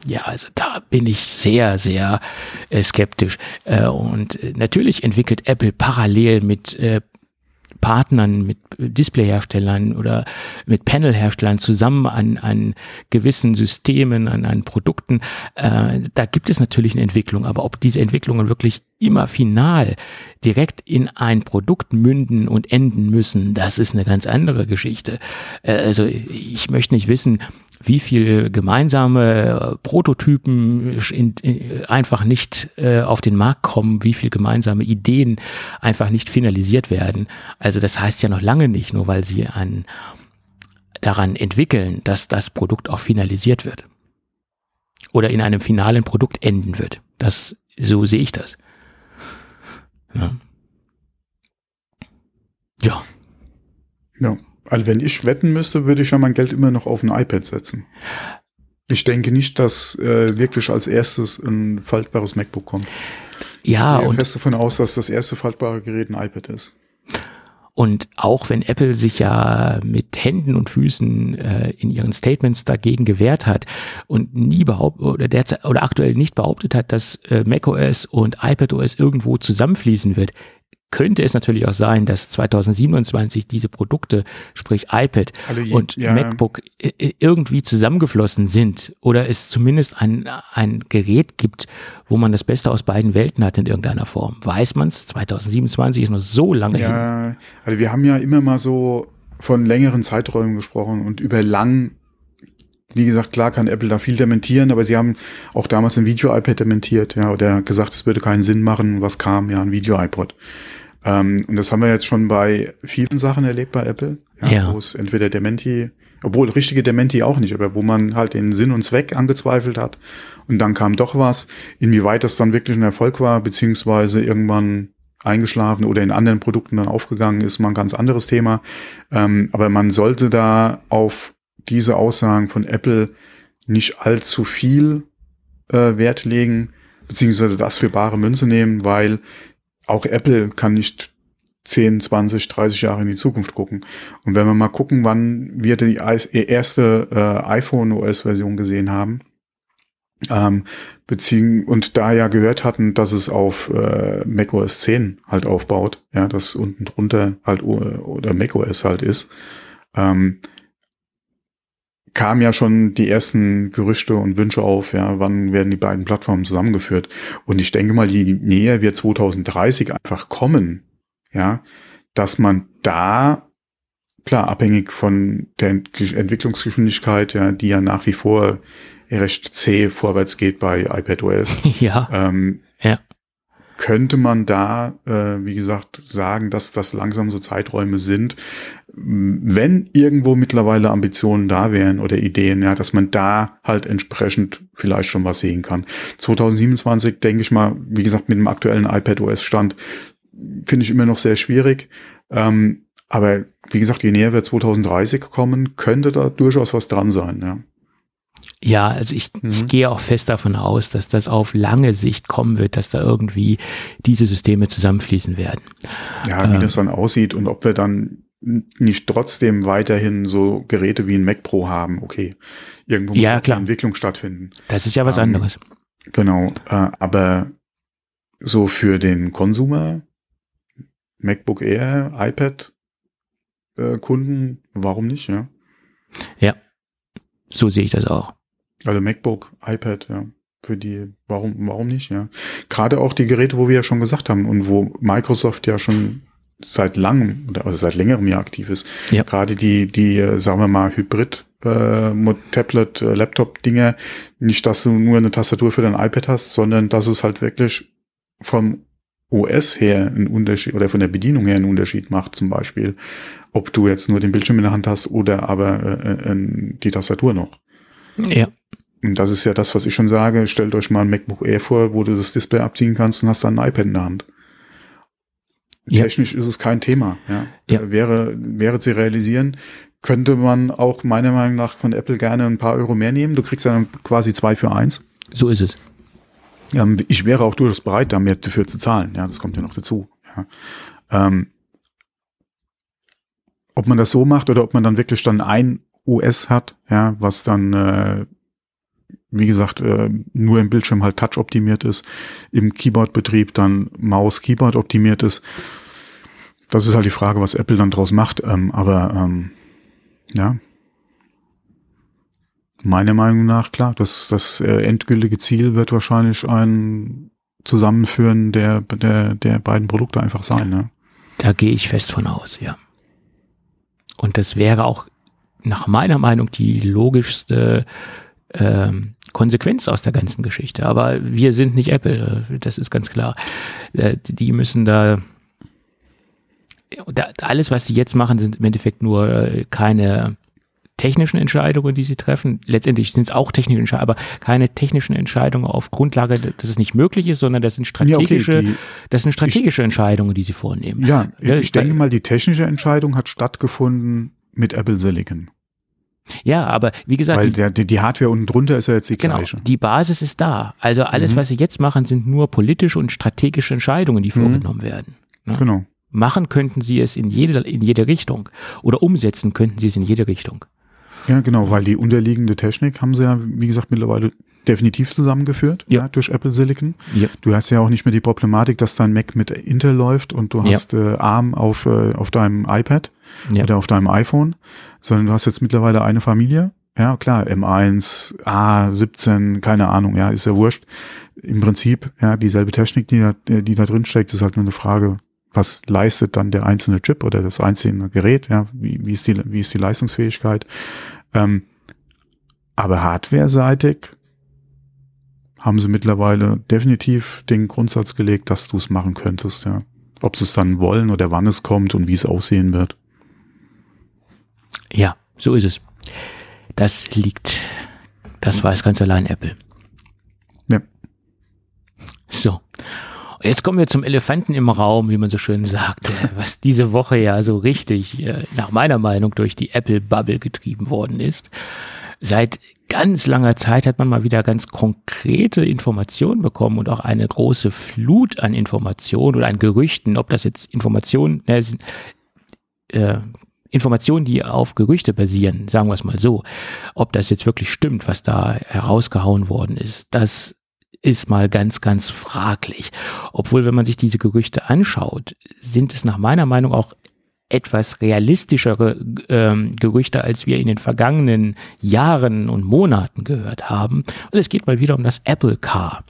ja, also da bin ich sehr, sehr äh, skeptisch. Äh, und äh, natürlich entwickelt Apple parallel mit äh, Partnern, mit Displayherstellern oder mit Panelherstellern zusammen an, an gewissen Systemen, an, an Produkten. Äh, da gibt es natürlich eine Entwicklung, aber ob diese Entwicklungen wirklich immer final direkt in ein Produkt münden und enden müssen, das ist eine ganz andere Geschichte. Äh, also ich möchte nicht wissen, wie viel gemeinsame Prototypen in, in, einfach nicht äh, auf den Markt kommen, wie viel gemeinsame Ideen einfach nicht finalisiert werden. Also das heißt ja noch lange nicht, nur weil sie an, daran entwickeln, dass das Produkt auch finalisiert wird. Oder in einem finalen Produkt enden wird. Das, so sehe ich das. Ja. Ja. Ja. Also wenn ich wetten müsste, würde ich ja mein Geld immer noch auf ein iPad setzen. Ich denke nicht, dass äh, wirklich als erstes ein faltbares MacBook kommt. Ja, ich gehe und fest davon aus, dass das erste faltbare Gerät ein iPad ist. Und auch wenn Apple sich ja mit Händen und Füßen äh, in ihren Statements dagegen gewehrt hat und nie behauptet oder derzeit oder aktuell nicht behauptet hat, dass äh, macOS und iPadOS irgendwo zusammenfließen wird, könnte es natürlich auch sein, dass 2027 diese Produkte, sprich iPad je- und ja. MacBook irgendwie zusammengeflossen sind oder es zumindest ein, ein Gerät gibt, wo man das Beste aus beiden Welten hat in irgendeiner Form. Weiß man's? 2027 ist noch so lange hin. Ja, also wir haben ja immer mal so von längeren Zeiträumen gesprochen und über lang, wie gesagt, klar kann Apple da viel dementieren, aber sie haben auch damals ein Video-iPad dementiert, ja, oder gesagt, es würde keinen Sinn machen. Was kam? Ja, ein Video-iPod. Ähm, und das haben wir jetzt schon bei vielen Sachen erlebt bei Apple, ja, Ja. wo es entweder Dementi, obwohl richtige Dementi auch nicht, aber wo man halt den Sinn und Zweck angezweifelt hat und dann kam doch was. Inwieweit das dann wirklich ein Erfolg war, beziehungsweise irgendwann eingeschlafen oder in anderen Produkten dann aufgegangen ist, mal ein ganz anderes Thema. Ähm, aber man sollte da auf diese Aussagen von Apple nicht allzu viel äh, Wert legen, beziehungsweise das für bare Münze nehmen, weil auch Apple kann nicht 10, 20, 30 Jahre in die Zukunft gucken. Und wenn wir mal gucken, wann wir die erste äh, iPhone OS-Version gesehen haben, Ähm, beziehen, und da ja gehört hatten, dass es auf äh, macOS 10 halt aufbaut, ja, das unten drunter halt oder macOS halt ist, ähm, kam ja schon die ersten Gerüchte und Wünsche auf, ja, wann werden die beiden Plattformen zusammengeführt. Und ich denke mal, je näher wir 2030 einfach kommen, ja, dass man da, klar, abhängig von der Entwicklungsgeschwindigkeit, ja, die ja nach wie vor recht zäh vorwärts geht bei iPadOS. Ja. Ähm, ja. Könnte man da, äh, wie gesagt, sagen, dass das langsam so Zeiträume sind, wenn irgendwo mittlerweile Ambitionen da wären oder Ideen, ja, dass man da halt entsprechend vielleicht schon was sehen kann. 2027 denke ich mal, wie gesagt, mit dem aktuellen iPadOS-Stand finde ich immer noch sehr schwierig. Ähm, aber wie gesagt, je näher wir 2030 kommen, könnte da durchaus was dran sein, ja. Ja, also ich, mhm. ich gehe auch fest davon aus, dass das auf lange Sicht kommen wird, dass da irgendwie diese Systeme zusammenfließen werden. Ja, wie äh, das dann aussieht und ob wir dann nicht trotzdem weiterhin so Geräte wie ein Mac Pro haben, okay. Irgendwo muss ja, auch die Entwicklung stattfinden. Das ist ja was ähm, anderes. Genau, äh, aber so für den Konsumer, MacBook Air, iPad äh, Kunden, warum nicht, ja? Ja, so sehe ich das auch. Also MacBook, iPad, ja. Für die, warum, warum nicht, ja. Gerade auch die Geräte, wo wir ja schon gesagt haben und wo Microsoft ja schon seit langem oder also seit längerem ja aktiv ist. Ja. Gerade die, die, äh, sagen wir mal, Hybrid äh, Tablet, äh, Laptop-Dinger, nicht, dass du nur eine Tastatur für dein iPad hast, sondern dass es halt wirklich vom OS her einen Unterschied oder von der Bedienung her einen Unterschied macht, zum Beispiel, ob du jetzt nur den Bildschirm in der Hand hast oder aber äh, äh, die Tastatur noch. Ja. Und das ist ja das, was ich schon sage. Stellt euch mal ein MacBook Air vor, wo du das Display abziehen kannst und hast dann ein iPad in der Hand. Ja. Technisch ist es kein Thema. Ja. ja. Wäre, wäre zu realisieren, könnte man auch meiner Meinung nach von Apple gerne ein paar Euro mehr nehmen. Du kriegst dann quasi zwei für eins. So ist es. Ähm, ich wäre auch durchaus bereit, da mehr dafür zu zahlen. Ja, das kommt ja noch dazu. Ja. Ähm, ob man das so macht oder ob man dann wirklich dann ein OS hat, ja, was dann äh, wie gesagt, äh, nur im Bildschirm halt Touch optimiert ist, im Keyboard-Betrieb dann Maus-Keyboard optimiert ist. Das ist halt die Frage, was Apple dann draus macht. Ähm, aber ähm, ja, meiner Meinung nach, klar, das, das äh, endgültige Ziel wird wahrscheinlich ein Zusammenführen der, der, der beiden Produkte einfach sein. Ne? Da gehe ich fest von aus, ja. Und das wäre auch nach meiner Meinung die logischste ähm, Konsequenz aus der ganzen Geschichte. Aber wir sind nicht Apple, das ist ganz klar. Äh, die müssen da, da alles, was sie jetzt machen, sind im Endeffekt nur äh, keine technischen Entscheidungen, die sie treffen. Letztendlich sind es auch technische Entscheidungen, aber keine technischen Entscheidungen auf Grundlage, dass es nicht möglich ist, sondern das sind strategische, ja, okay, die, das sind strategische ich, Entscheidungen, die sie vornehmen. Ja, ich, ich denke mal, die technische Entscheidung hat stattgefunden mit Apple Silicon. Ja, aber wie gesagt. Weil der, die Hardware unten drunter ist ja jetzt die genau, gleiche. Die Basis ist da. Also alles, mhm. was sie jetzt machen, sind nur politische und strategische Entscheidungen, die mhm. vorgenommen werden. Ne? Genau. Machen könnten sie es in jede, in jede Richtung. Oder umsetzen könnten sie es in jede Richtung. Ja, genau, weil die unterliegende Technik haben sie ja, wie gesagt, mittlerweile definitiv zusammengeführt ja. ja durch Apple Silicon. Ja. Du hast ja auch nicht mehr die Problematik, dass dein Mac mit Intel läuft und du hast ja. äh, ARM auf, äh, auf deinem iPad ja. oder auf deinem iPhone, sondern du hast jetzt mittlerweile eine Familie. Ja, klar, M1, A17, keine Ahnung, ja, ist ja wurscht. Im Prinzip, ja, dieselbe Technik, die da, die da drin steckt, ist halt nur eine Frage, was leistet dann der einzelne Chip oder das einzelne Gerät, ja, wie, wie, ist, die, wie ist die Leistungsfähigkeit. Ähm, aber hardware-seitig haben sie mittlerweile definitiv den Grundsatz gelegt, dass du es machen könntest, ja. Ob sie es dann wollen oder wann es kommt und wie es aussehen wird. Ja, so ist es. Das liegt, das weiß ganz allein Apple. Ja. So. Jetzt kommen wir zum Elefanten im Raum, wie man so schön sagt, was diese Woche ja so richtig, äh, nach meiner Meinung, durch die Apple-Bubble getrieben worden ist. Seit ganz langer Zeit hat man mal wieder ganz konkrete Informationen bekommen und auch eine große Flut an Informationen oder an Gerüchten, ob das jetzt Informationen, ne, sind, äh, Informationen, die auf Gerüchte basieren, sagen wir es mal so, ob das jetzt wirklich stimmt, was da herausgehauen worden ist, das ist mal ganz, ganz fraglich. Obwohl, wenn man sich diese Gerüchte anschaut, sind es nach meiner Meinung auch etwas realistischere ähm, Gerüchte, als wir in den vergangenen Jahren und Monaten gehört haben. Und es geht mal wieder um das Apple Car.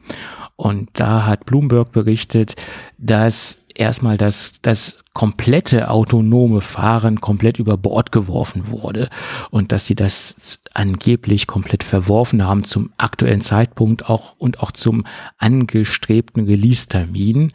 Und da hat Bloomberg berichtet, dass erstmal das, das komplette autonome Fahren komplett über Bord geworfen wurde und dass sie das angeblich komplett verworfen haben zum aktuellen Zeitpunkt auch und auch zum angestrebten Release-Termin.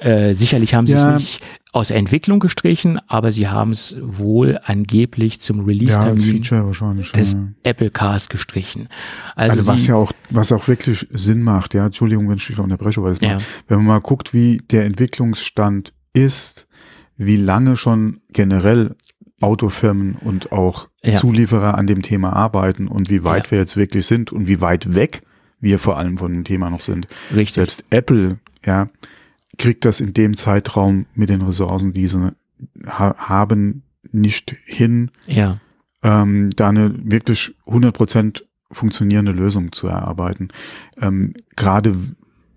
Äh, sicherlich haben sie ja. es nicht aus der Entwicklung gestrichen, aber sie haben es wohl angeblich zum Release-Termin ja, des ja. Apple Cars gestrichen. Also, also was ja auch, was auch wirklich Sinn macht, ja, Entschuldigung, wenn ich dich unterbreche, weil das ja. mal, wenn man mal guckt, wie der Entwicklungsstand ist, wie lange schon generell Autofirmen und auch ja. Zulieferer an dem Thema arbeiten und wie weit wir jetzt wirklich sind und wie weit weg wir vor allem von dem Thema noch sind. Richtig. Selbst Apple, ja, kriegt das in dem Zeitraum mit den Ressourcen, die sie ha haben, nicht hin, ja. ähm, da eine wirklich 100% funktionierende Lösung zu erarbeiten. Ähm, Gerade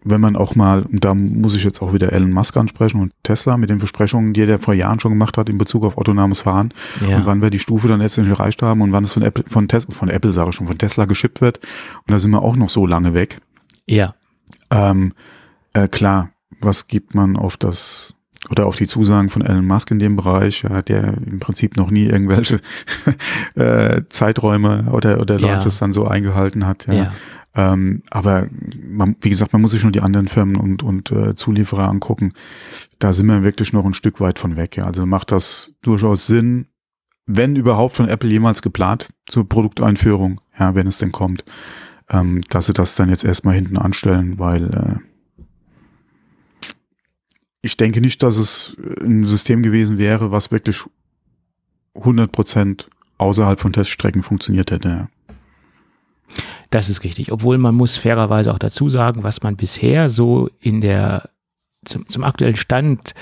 wenn man auch mal, und da muss ich jetzt auch wieder Elon Musk ansprechen und Tesla mit den Versprechungen, die er vor Jahren schon gemacht hat in Bezug auf autonomes Fahren ja. und wann wir die Stufe dann letztendlich erreicht haben und wann es von Apple, von Tesla, von Apple sage ich schon, von Tesla geschippt wird. Und da sind wir auch noch so lange weg. Ja. Ähm, äh, klar, was gibt man auf das oder auf die Zusagen von Elon Musk in dem Bereich, ja, der im Prinzip noch nie irgendwelche äh, Zeiträume oder, oder Launches ja. dann so eingehalten hat. Ja. ja. Ähm, aber man, wie gesagt, man muss sich nur die anderen Firmen und, und äh, Zulieferer angucken. Da sind wir wirklich noch ein Stück weit von weg. Ja. Also macht das durchaus Sinn, wenn überhaupt von Apple jemals geplant zur Produkteinführung, ja, wenn es denn kommt, ähm, dass sie das dann jetzt erstmal hinten anstellen, weil äh, ich denke nicht, dass es ein System gewesen wäre, was wirklich 100 Prozent außerhalb von Teststrecken funktioniert hätte. Das ist richtig. Obwohl man muss fairerweise auch dazu sagen, was man bisher so in der zum, zum aktuellen Stand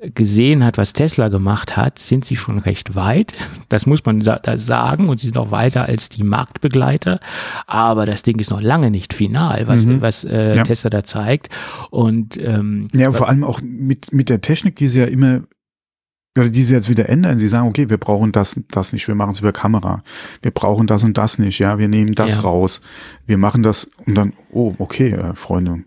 gesehen hat, was Tesla gemacht hat, sind sie schon recht weit. Das muss man da sagen und sie sind auch weiter als die Marktbegleiter. Aber das Ding ist noch lange nicht final, was, mhm. was äh, ja. Tesla da zeigt. Und ähm, ja, vor allem auch mit mit der Technik, die sie ja immer oder die sie jetzt wieder ändern. Sie sagen, okay, wir brauchen das, das nicht, wir machen es über Kamera. Wir brauchen das und das nicht, ja, wir nehmen das ja. raus. Wir machen das und dann, oh, okay, äh, Freunde,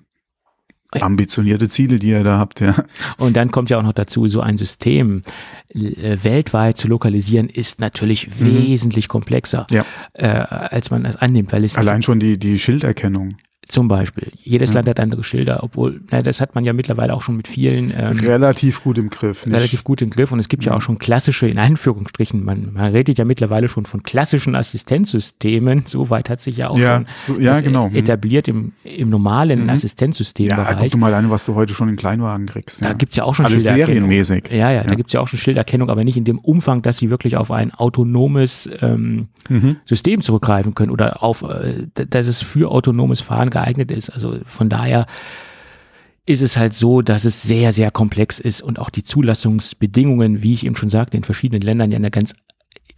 ambitionierte Ziele, die ihr da habt, ja. Und dann kommt ja auch noch dazu, so ein System äh, weltweit zu lokalisieren, ist natürlich mhm. wesentlich komplexer, ja. äh, als man das annimmt, weil es allein schon die die Schilderkennung. Zum Beispiel. Jedes ja. Land hat andere Schilder, obwohl, na, das hat man ja mittlerweile auch schon mit vielen. Ähm, relativ gut im Griff. Nicht? Relativ gut im Griff. Und es gibt ja, ja auch schon klassische, in Anführungsstrichen, man, man redet ja mittlerweile schon von klassischen Assistenzsystemen. So weit hat sich ja auch ja, schon so, ja, genau. Mhm. etabliert im, im normalen mhm. Assistenzsystem. Ja, guck mal an, was du heute schon in Kleinwagen kriegst. Da ja. gibt's ja auch schon also Schilderkennung. serienmäßig. Ja, ja, ja, da gibt's ja auch schon Schilderkennung, aber nicht in dem Umfang, dass sie wirklich auf ein autonomes ähm, mhm. System zurückgreifen können oder auf, äh, dass es für autonomes Fahren geeignet ist. Also von daher ist es halt so, dass es sehr, sehr komplex ist und auch die Zulassungsbedingungen, wie ich eben schon sagte, in verschiedenen Ländern ja eine ganz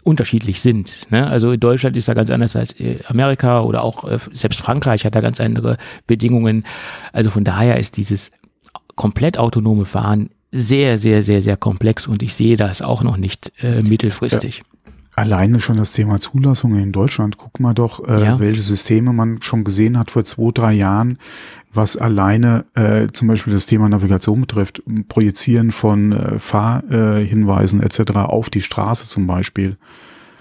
unterschiedlich sind. Ne? Also in Deutschland ist da ganz anders als äh, Amerika oder auch äh, selbst Frankreich hat da ganz andere Bedingungen. Also von daher ist dieses komplett autonome Fahren sehr, sehr, sehr, sehr komplex und ich sehe das auch noch nicht äh, mittelfristig. Ja. Alleine schon das Thema Zulassungen in Deutschland. Guck mal doch, äh, ja. welche Systeme man schon gesehen hat vor zwei, drei Jahren, was alleine äh, zum Beispiel das Thema Navigation betrifft, Projizieren von äh, Fahrhinweisen äh, etc. auf die Straße zum Beispiel.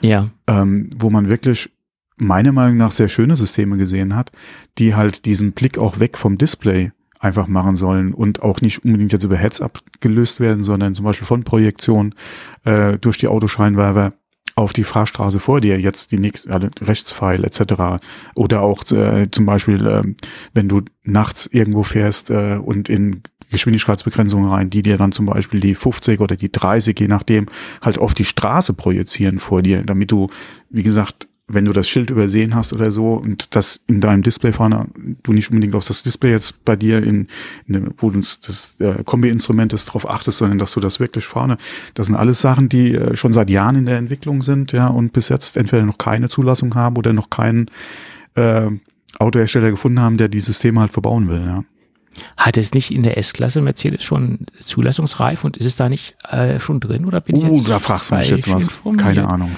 Ja. Ähm, wo man wirklich meiner Meinung nach sehr schöne Systeme gesehen hat, die halt diesen Blick auch weg vom Display einfach machen sollen und auch nicht unbedingt jetzt über Heads abgelöst werden, sondern zum Beispiel von Projektion äh, durch die Autoscheinwerfer auf die Fahrstraße vor dir jetzt die nächste ja, Rechtspfeil etc. Oder auch äh, zum Beispiel, äh, wenn du nachts irgendwo fährst äh, und in Geschwindigkeitsbegrenzungen rein, die dir dann zum Beispiel die 50 oder die 30, je nachdem, halt auf die Straße projizieren vor dir, damit du, wie gesagt, wenn du das Schild übersehen hast oder so und das in deinem Display vorne, du nicht unbedingt auf das Display jetzt bei dir in, in wo du das äh, Kombi-Instrument ist drauf achtest, sondern dass du das wirklich vorne, das sind alles Sachen, die äh, schon seit Jahren in der Entwicklung sind, ja, und bis jetzt entweder noch keine Zulassung haben oder noch keinen äh, Autohersteller gefunden haben, der die Systeme halt verbauen will, ja. Hat es nicht in der S-Klasse Mercedes schon zulassungsreif und ist es da nicht äh, schon drin oder bin uh, ich jetzt da fragst du mich jetzt was. Keine Ahnung.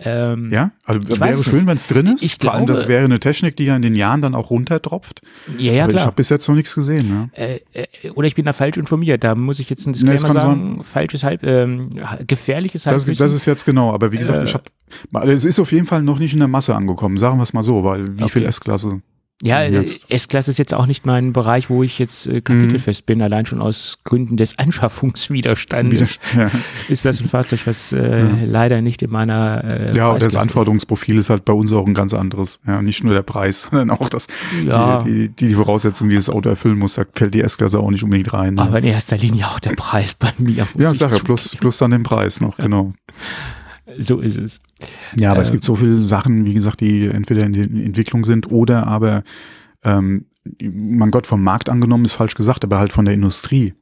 Ähm, Ja, also Ich wäre es schön, wenn es drin ist. Ich Vor allem, das glaube- wäre eine Technik, die ja in den Jahren dann auch runtertropft. ja, ja Aber ich klar. habe bis jetzt noch nichts gesehen. Ja. Äh, äh, oder ich bin da falsch informiert. Da muss ich jetzt ein Nee, Disclaimer das kann sagen. Falsches Halb, ähm, gefährliches Das, Halbwissen. das ist jetzt genau, aber wie gesagt, Äh, ich habe, es ist auf jeden Fall noch nicht in der Masse angekommen, sagen wir es mal so, weil wie Okay. viel S-Klasse? Ja, äh, jetzt- S-Klasse ist jetzt auch nicht mein Bereich, wo ich jetzt äh, kapitelfest bin. Allein schon aus Gründen des Anschaffungswiderstandes Ja, ist das ein Fahrzeug, was äh, leider nicht in meiner äh, ja das Anforderungsprofil ist halt bei uns auch ein ganz anderes. Ja, nicht nur der Preis, sondern auch das, Ja. die, die, die Voraussetzungen, die das Auto erfüllen muss, da fällt die S-Klasse auch nicht unbedingt rein. ist. Ne? Aber in erster Linie auch der Preis bei mir. ja, ich sag ja, zugeben. plus, plus dann den Preis noch, genau. So ist es. Ja, aber es Ähm, gibt so viele Sachen, wie gesagt, die entweder in der Entwicklung sind oder aber, ähm, mein Gott, vom Markt angenommen ist falsch gesagt, aber halt von der Industrie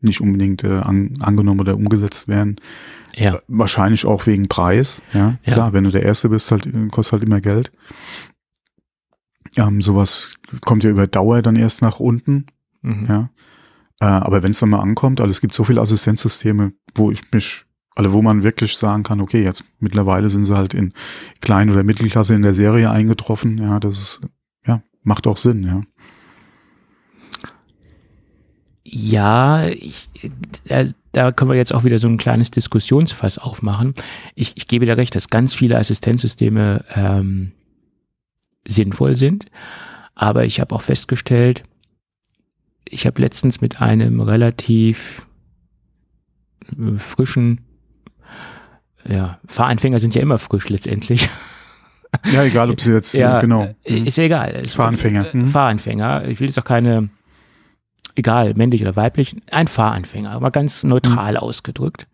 nicht unbedingt äh, an, angenommen oder umgesetzt werden. Ja. Äh, Wahrscheinlich auch wegen Preis. Ja, Ja. klar, wenn du der Erste bist, halt äh, kostet halt immer Geld. Ähm, sowas kommt ja über Dauer dann erst nach unten. Mhm. Ja. Äh, aber wenn es dann mal ankommt, also es gibt so viele Assistenzsysteme, wo ich mich, also wo man wirklich sagen kann, okay, jetzt mittlerweile sind sie halt in Klein- oder Mittelklasse in der Serie eingetroffen. Ja, das ist, ja, macht auch Sinn, ja. Ja, ich, da, da können wir jetzt auch wieder so ein kleines Diskussionsfass aufmachen. Ich, ich gebe dir recht, dass ganz viele Assistenzsysteme ähm, sinnvoll sind, aber ich habe auch festgestellt, ich habe letztens mit einem relativ äh, frischen, ja, Fahranfänger sind ja immer frisch letztendlich. Ja, egal, ob sie jetzt, Ja, genau. äh, Ist ja egal. Fahranfänger, äh, mhm. Fahranfänger. Ich will jetzt auch keine, egal, männlich oder weiblich, ein Fahranfänger, aber ganz neutral Mhm. ausgedrückt.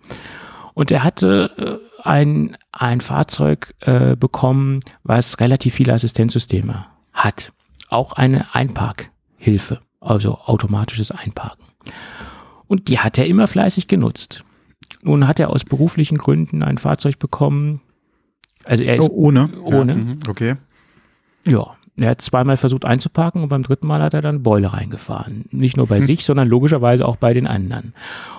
Und er hatte äh, ein, ein Fahrzeug äh, bekommen, was relativ viele Assistenzsysteme hat. Auch eine Einparkhilfe, also automatisches Einparken. Und die hat er immer fleißig genutzt. Nun hat er aus beruflichen Gründen ein Fahrzeug bekommen. Also er ist Oh, ohne. ohne. Ja, mhm, okay. ja, er hat zweimal versucht einzuparken und beim dritten Mal hat er dann Beule reingefahren. Nicht nur bei sich, sondern logischerweise auch bei den anderen.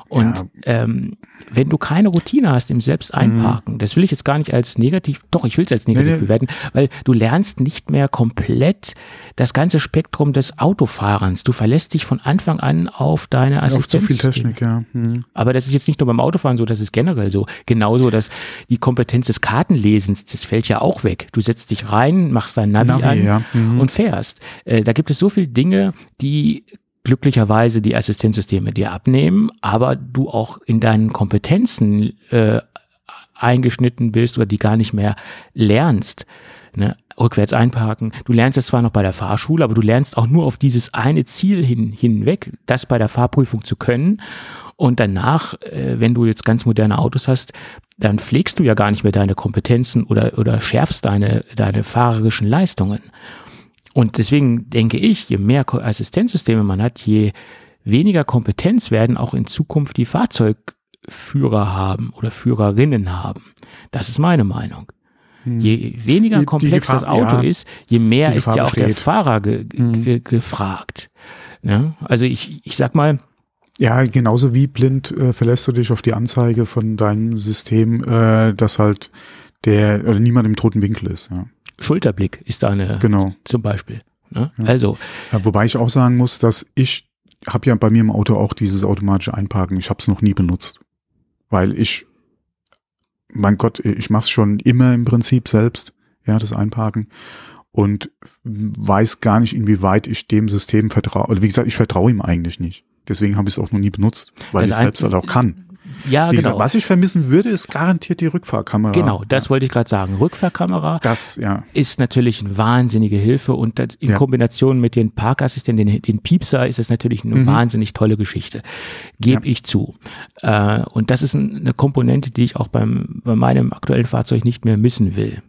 Und Ja. ähm, wenn du keine Routine hast im Selbsteinparken, das will ich jetzt gar nicht als negativ, doch, ich will es als negativ Nee, bewerten, weil du lernst nicht mehr komplett das ganze Spektrum des Autofahrens. Du verlässt dich von Anfang an auf deine Auch zu viel. Technik, ja. Mhm. Aber das ist jetzt nicht nur beim Autofahren so, das ist generell so. Genauso, dass die Kompetenz des Kartenlesens, das fällt ja auch weg. Du setzt dich rein, machst dein Navi, Navi, an ja. Mhm. und fährst. Äh, da gibt es so viele Dinge, die glücklicherweise die Assistenzsysteme dir abnehmen, aber du auch in deinen Kompetenzen äh, eingeschnitten bist oder die gar nicht mehr lernst. Ne? Rückwärts einparken. Du lernst es zwar noch bei der Fahrschule, aber du lernst auch nur auf dieses eine Ziel hin, hinweg, das bei der Fahrprüfung zu können. Und danach, äh, wenn du jetzt ganz moderne Autos hast, dann pflegst du ja gar nicht mehr deine Kompetenzen oder, oder schärfst deine, deine fahrerischen Leistungen. Und deswegen denke ich, je mehr Assistenzsysteme man hat, je weniger Kompetenz werden auch in Zukunft die Fahrzeugführer haben oder Führerinnen haben. Das ist meine Meinung. Je weniger Die- die komplex das Gefahr- Auto ja, ist, je mehr ist Gefahr ja auch der besteht. Fahrer ge ge gefragt. Ne? Also ich, ich sag mal, Ja, genauso wie blind äh, verlässt du dich auf die Anzeige von deinem System, äh, dass halt der oder niemand im toten Winkel ist. Ja, Schulterblick ist da eine genau. zum Beispiel. Ne? Also, Ja, wobei ich auch sagen muss, dass ich habe ja bei mir im Auto auch dieses automatische Einparken. Ich habe es noch nie benutzt, weil ich, mein Gott, ich mache es schon immer im Prinzip selbst, ja, das Einparken und weiß gar nicht, inwieweit ich dem System vertraue. Oder wie gesagt, ich vertraue ihm eigentlich nicht. Deswegen habe ich es auch noch nie benutzt, weil Das ich es selbst halt auch kann. Ja, Wie genau. gesagt, was ich vermissen würde, ist garantiert die Rückfahrkamera. genau, das wollte ich gerade sagen. Rückfahrkamera Das, ja. ist natürlich eine wahnsinnige Hilfe und in Ja. Kombination mit den Parkassistenten, den, den Piepser, ist es natürlich eine Mhm. wahnsinnig tolle Geschichte. Gebe Ja. ich zu. Äh, und das ist ein, eine Komponente, die ich auch beim, bei meinem aktuellen Fahrzeug nicht mehr missen will.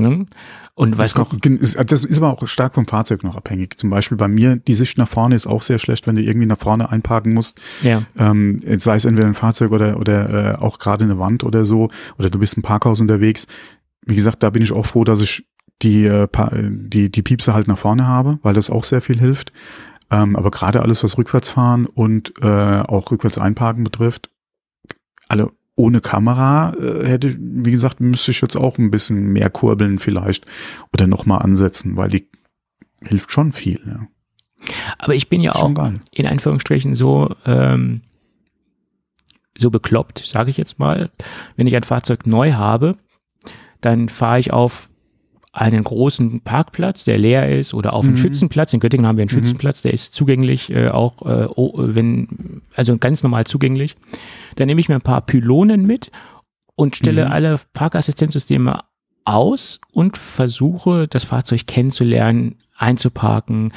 Ne? Und was das, noch, ist, das ist aber auch stark vom Fahrzeug noch abhängig. Zum Beispiel bei mir, die Sicht nach vorne ist auch sehr schlecht, wenn du irgendwie nach vorne einparken musst. Ja. Ähm, sei es entweder ein Fahrzeug oder, oder äh, auch gerade eine Wand oder so, oder du bist im Parkhaus unterwegs. Wie gesagt, da bin ich auch froh, dass ich die, äh, die, die Piepse halt nach vorne habe, weil das auch sehr viel hilft. Ähm, aber gerade alles, was Rückwärtsfahren und äh, auch rückwärts einparken betrifft, alle ohne Kamera äh, hätte, wie gesagt, müsste ich jetzt auch ein bisschen mehr kurbeln vielleicht oder nochmal ansetzen, weil die hilft schon viel. Ja. Aber ich bin ja schon auch geil. in Anführungsstrichen so ähm, so bekloppt, sage ich jetzt mal, wenn ich ein Fahrzeug neu habe, dann fahre ich auf einen großen Parkplatz, der leer ist, oder auf mhm. einen Schützenplatz. In Göttingen haben wir einen mhm. Schützenplatz, der ist zugänglich, äh, auch äh, wenn, also ganz normal zugänglich. Dann nehme ich mir ein paar Pylonen mit und stelle mhm. alle Parkassistenzsysteme aus und versuche, das Fahrzeug kennenzulernen, einzuparken,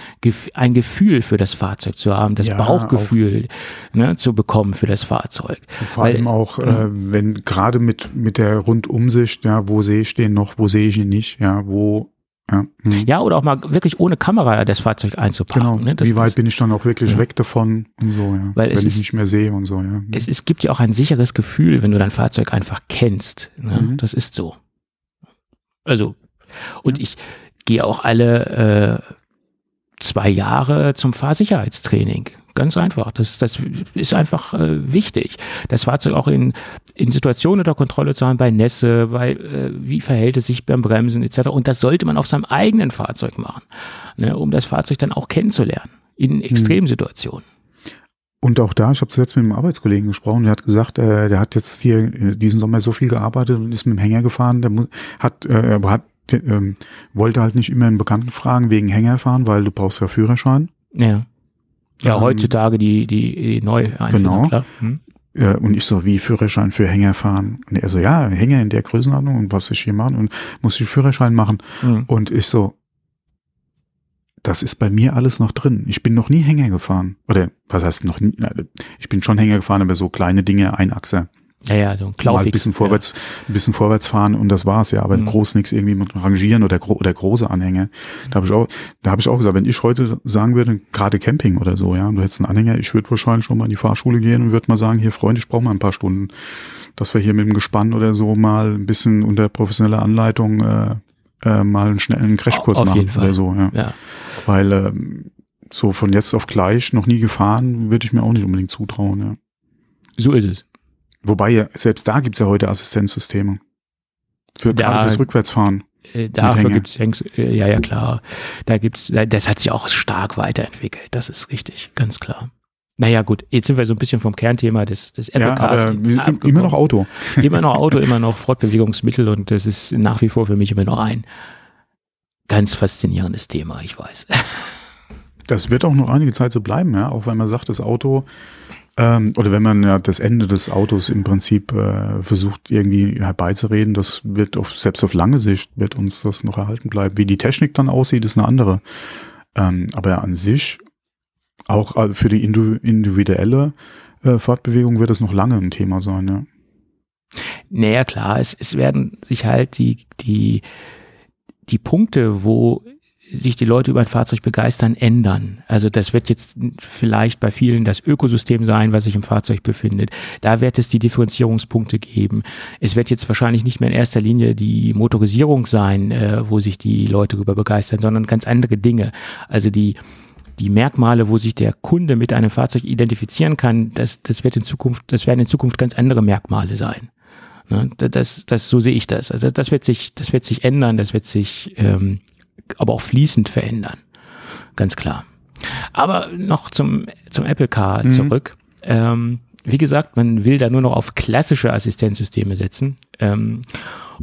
ein Gefühl für das Fahrzeug zu haben, das ja, Bauchgefühl ne, zu bekommen für das Fahrzeug. Vor Weil, allem auch, äh, wenn gerade mit mit der Rundumsicht, ja, wo sehe ich den noch, wo sehe ich ihn nicht, ja, wo ja. Mhm. ja, oder auch mal wirklich ohne Kamera das Fahrzeug einzuparken. Genau. Ne? Das, Wie weit das, bin ich dann auch wirklich ja. weg davon und so, ja. Weil wenn ich ist, nicht mehr sehe und so, ja. Es, es gibt ja auch ein sicheres Gefühl, wenn du dein Fahrzeug einfach kennst. Ne? Mhm. Das ist so. Also, und ja. ich, gehe auch alle äh, zwei Jahre zum Fahrsicherheitstraining. Ganz einfach. Das, das ist einfach äh, wichtig. Das Fahrzeug auch in, in Situationen unter Kontrolle zu haben, bei Nässe, bei äh, wie verhält es sich beim Bremsen etc. Und das sollte man auf seinem eigenen Fahrzeug machen, ne, um das Fahrzeug dann auch kennenzulernen in hm. Extremsituationen. Und auch da, ich habe zuletzt mit einem Arbeitskollegen gesprochen, der hat gesagt, äh, der hat jetzt hier äh, diesen Sommer so viel gearbeitet und ist mit dem Hänger gefahren, der hat, äh, hat ähm, wollte halt nicht immer einen Bekannten fragen wegen Hängerfahren, weil du brauchst ja Führerschein. Ja. Ja, ähm, heutzutage die, die, die neu Genau. Hm. Und ich so, wie Führerschein für Hängerfahren? Und er so, ja, Hänger in der Größenordnung und was ich hier machen und muss ich Führerschein machen. Mhm. Und ich so, das ist bei mir alles noch drin. Ich bin noch nie Hänger gefahren. Oder was heißt noch nie? Ich bin schon Hänger gefahren, aber so kleine Dinge, Einachse. Ja, ja, so ein Klaufix. Mal ein bisschen vorwärts, ja. ein bisschen vorwärts fahren und das war's ja. Aber mhm. groß nichts irgendwie mit Rangieren oder, oder große Anhänge. Da habe ich auch, da habe ich auch gesagt, wenn ich heute sagen würde, gerade Camping oder so, ja, du hättest einen Anhänger, ich würde wahrscheinlich schon mal in die Fahrschule gehen und würde mal sagen, hier Freunde, ich brauche mal ein paar Stunden, dass wir hier mit dem Gespann oder so mal ein bisschen unter professioneller Anleitung äh, äh, mal einen schnellen Crashkurs auf machen oder so, ja. ja. Weil äh, so von jetzt auf gleich noch nie gefahren, würde ich mir auch nicht unbedingt zutrauen, ja. So ist es. Wobei, selbst da gibt's ja heute Assistenzsysteme. Für da, gerade fürs Rückwärtsfahren. Äh, dafür gibt's äh, ja, ja klar. Da gibt's, das hat sich auch stark weiterentwickelt. Das ist richtig, ganz klar. Naja, gut, jetzt sind wir so ein bisschen vom Kernthema des, des Apple ja, Cars. Aber immer noch Auto. Immer noch Auto, immer noch Fortbewegungsmittel und das ist nach wie vor für mich immer noch ein ganz faszinierendes Thema, ich weiß. Das wird auch noch einige Zeit so bleiben, ja, auch wenn man sagt, das Auto ähm, oder wenn man ja das Ende des Autos im Prinzip äh, versucht irgendwie herbeizureden, das wird auf, selbst auf lange Sicht wird uns das noch erhalten bleiben. Wie die Technik dann aussieht, ist eine andere. Ähm, aber an sich, auch äh, für die individuelle äh, Fortbewegung wird es noch lange ein Thema sein, ja. Naja, klar, es, es werden sich halt die, die, die Punkte, wo sich die Leute über ein Fahrzeug begeistern, ändern. Also das wird jetzt vielleicht bei vielen das Ökosystem sein, was sich im Fahrzeug befindet. Da wird es die Differenzierungspunkte geben. Es wird jetzt wahrscheinlich nicht mehr in erster Linie die Motorisierung sein, äh, wo sich die Leute über begeistern, sondern ganz andere Dinge. Also die die Merkmale, wo sich der Kunde mit einem Fahrzeug identifizieren kann, das, das wird in Zukunft, das werden in Zukunft ganz andere Merkmale sein. Ne, das, das, so sehe ich das. Also das wird sich, das wird sich ändern, das wird sich ähm, aber auch fließend verändern. Ganz klar. Aber noch zum, zum Apple Car mhm. zurück. Ähm, wie gesagt, man will da nur noch auf klassische Assistenzsysteme setzen. Ähm,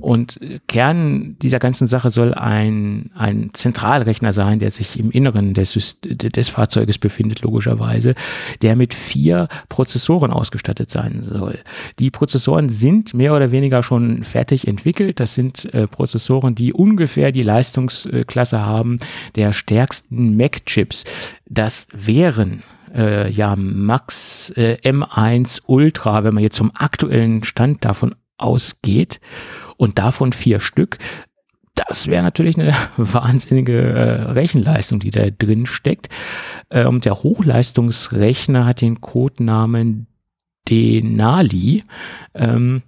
und Kern dieser ganzen Sache soll ein, ein Zentralrechner sein, der sich im Inneren des, des Fahrzeuges befindet, logischerweise, der mit vier Prozessoren ausgestattet sein soll. Die Prozessoren sind mehr oder weniger schon fertig entwickelt. Das sind äh, Prozessoren, die ungefähr die Leistungsklasse haben der stärksten Mac-Chips. Das wären äh, ja Max äh, M1 Ultra, wenn man jetzt zum aktuellen Stand davon ausgeht und davon vier Stück. das wäre natürlich eine wahnsinnige äh, Rechenleistung, die da drin steckt. Ähm, der Hochleistungsrechner hat den Codenamen Denali. Ähm,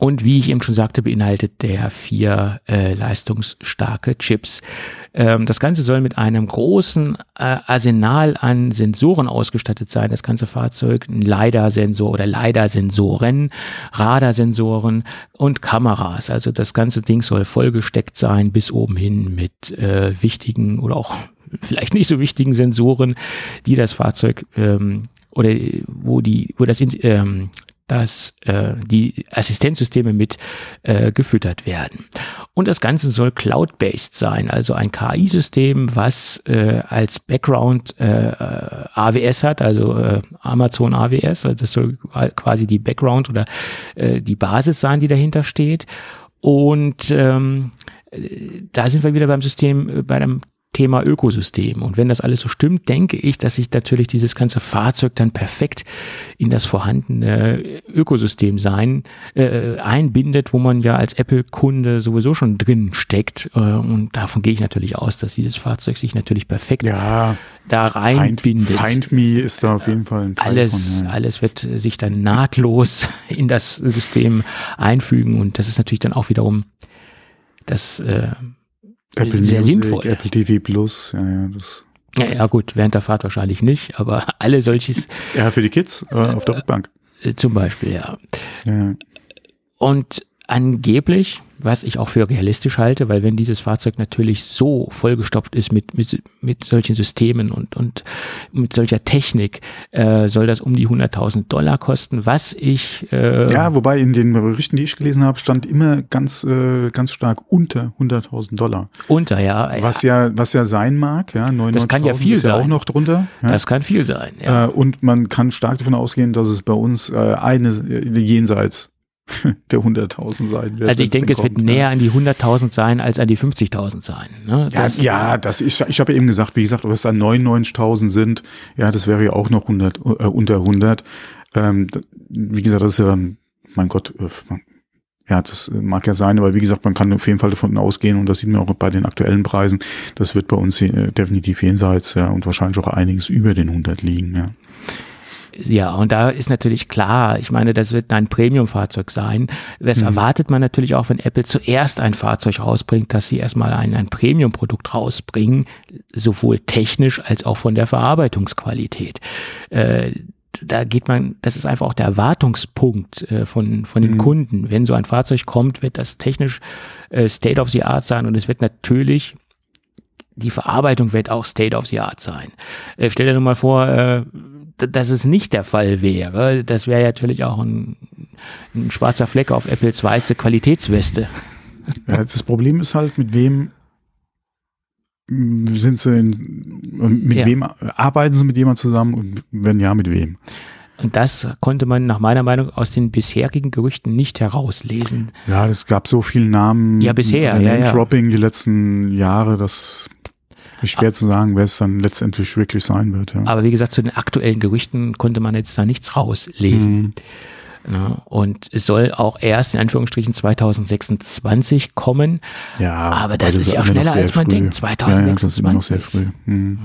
und wie ich eben schon sagte, beinhaltet der vier äh, leistungsstarke Chips. Ähm, das Ganze soll mit einem großen äh, Arsenal an Sensoren ausgestattet sein. Das ganze Fahrzeug, ein LiDAR-Sensor oder LiDAR-Sensoren, Radarsensoren und Kameras. Also das ganze Ding soll vollgesteckt sein bis oben hin mit äh, wichtigen oder auch vielleicht nicht so wichtigen Sensoren, die das Fahrzeug ähm, oder wo die, wo das ähm, dass äh, die Assistenzsysteme mit äh, gefüttert werden. Und das Ganze soll cloud-based sein, also ein KI-System, was äh, als Background äh, AWS hat, also äh, Amazon AWS, also das soll quasi die Background oder äh, die Basis sein, die dahinter steht. Und ähm, äh, da sind wir wieder beim System, äh, bei einem Thema Ökosystem. Und wenn das alles so stimmt, denke ich, dass sich natürlich dieses ganze Fahrzeug dann perfekt in das vorhandene Ökosystem sein äh, einbindet, wo man ja als Apple-Kunde sowieso schon drin steckt. Äh, und davon gehe ich natürlich aus, dass dieses Fahrzeug sich natürlich perfekt ja, da reinbindet. Find, Find Me ist da auf jeden Fall ein Teil alles, von, ja. alles wird sich dann nahtlos in das System einfügen und das ist natürlich dann auch wiederum das äh, Apple sehr Music, sinnvoll. Apple TV Plus, ja, ja, das. Ja, ja, gut, während der Fahrt wahrscheinlich nicht, aber alle solches. Ja, für die Kids äh, auf der Rückbank. Äh, zum Beispiel, ja. ja. Und angeblich was ich auch für realistisch halte, weil wenn dieses Fahrzeug natürlich so vollgestopft ist mit, mit, mit solchen Systemen und, und mit solcher Technik, äh, soll das um die 100.000 Dollar kosten, was ich... Äh, ja, wobei in den Berichten, die ich gelesen habe, stand immer ganz, äh, ganz stark unter 100.000 Dollar. Unter, ja. Was ja, was ja sein mag, ja, 99.000 das kann ja viel ist ja sein. auch noch drunter. Ja. Das kann viel sein, ja. Äh, und man kann stark davon ausgehen, dass es bei uns äh, eine jenseits der 100.000 sein wird. Also ich denke, es wird kommt, näher ja. an die 100.000 sein als an die 50.000 sein. Ne? Ja, Das- ja, das ich, ich habe ja eben gesagt, wie gesagt, ob es dann 99.000 sind, ja, das wäre ja auch noch 100, äh, unter 100. Ähm, wie gesagt, das ist ja dann, mein Gott, äh, man- ja, das äh, mag ja sein, aber wie gesagt, man kann auf jeden Fall davon ausgehen und das sieht man auch bei den aktuellen Preisen, das wird bei uns äh, definitiv jenseits ja, und wahrscheinlich auch einiges über den 100 liegen. Ja. Ja, und da ist natürlich klar, ich meine, das wird ein Premium-Fahrzeug sein. Das erwartet man natürlich auch, wenn Apple zuerst ein Fahrzeug rausbringt, dass sie erstmal ein, ein Premium-Produkt rausbringen, sowohl technisch als auch von der Verarbeitungsqualität. Äh, da geht man, das ist einfach auch der Erwartungspunkt äh, von, von den Kunden. Wenn so ein Fahrzeug kommt, wird das technisch äh, State of the Art sein und es wird natürlich die Verarbeitung wird auch State of the Art sein. Äh, stell dir nur mal vor, äh, dass es nicht der Fall wäre. Das wäre ja natürlich auch ein, ein schwarzer Fleck auf Apples weiße Qualitätsweste. Ja, das Problem ist halt, mit wem sind sie in, mit Ja. wem arbeiten sie mit jemand zusammen und wenn ja, mit wem? Und das konnte man nach meiner Meinung aus den bisherigen Gerüchten nicht herauslesen. Ja, es gab so viele Namen. Ja, bisher, ja, ja. Name-Dropping die letzten Jahre, das ist schwer zu sagen, wer es dann letztendlich wirklich sein wird. Ja. Aber wie gesagt, zu den aktuellen Gerüchten konnte man jetzt da nichts rauslesen. Mhm. Ja, und es soll auch erst in Anführungsstrichen 2026 kommen. Ja, Aber das weil ist ja noch schneller, als man früh. denkt. Ja, ja, das ist immer noch sehr 2026. früh. Mhm.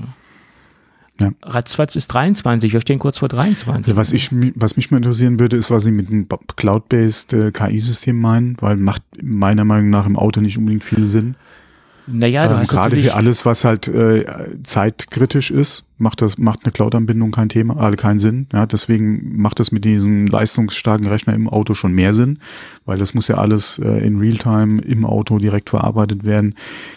Ratzfatz ist 23, wir stehen kurz vor 23. Also was ich, was mich mal interessieren würde, ist, was Sie mit einem Cloud-based äh, KI-System meinen, weil macht meiner Meinung nach im Auto nicht unbedingt viel Sinn. Naja, du ähm, hast gerade für alles, was halt äh, zeitkritisch ist, macht das macht eine Cloud-Anbindung kein Thema, also keinen Sinn. Ja, deswegen macht das mit diesem leistungsstarken Rechner im Auto schon mehr Sinn, weil das muss ja alles äh, in Realtime im Auto direkt verarbeitet werden.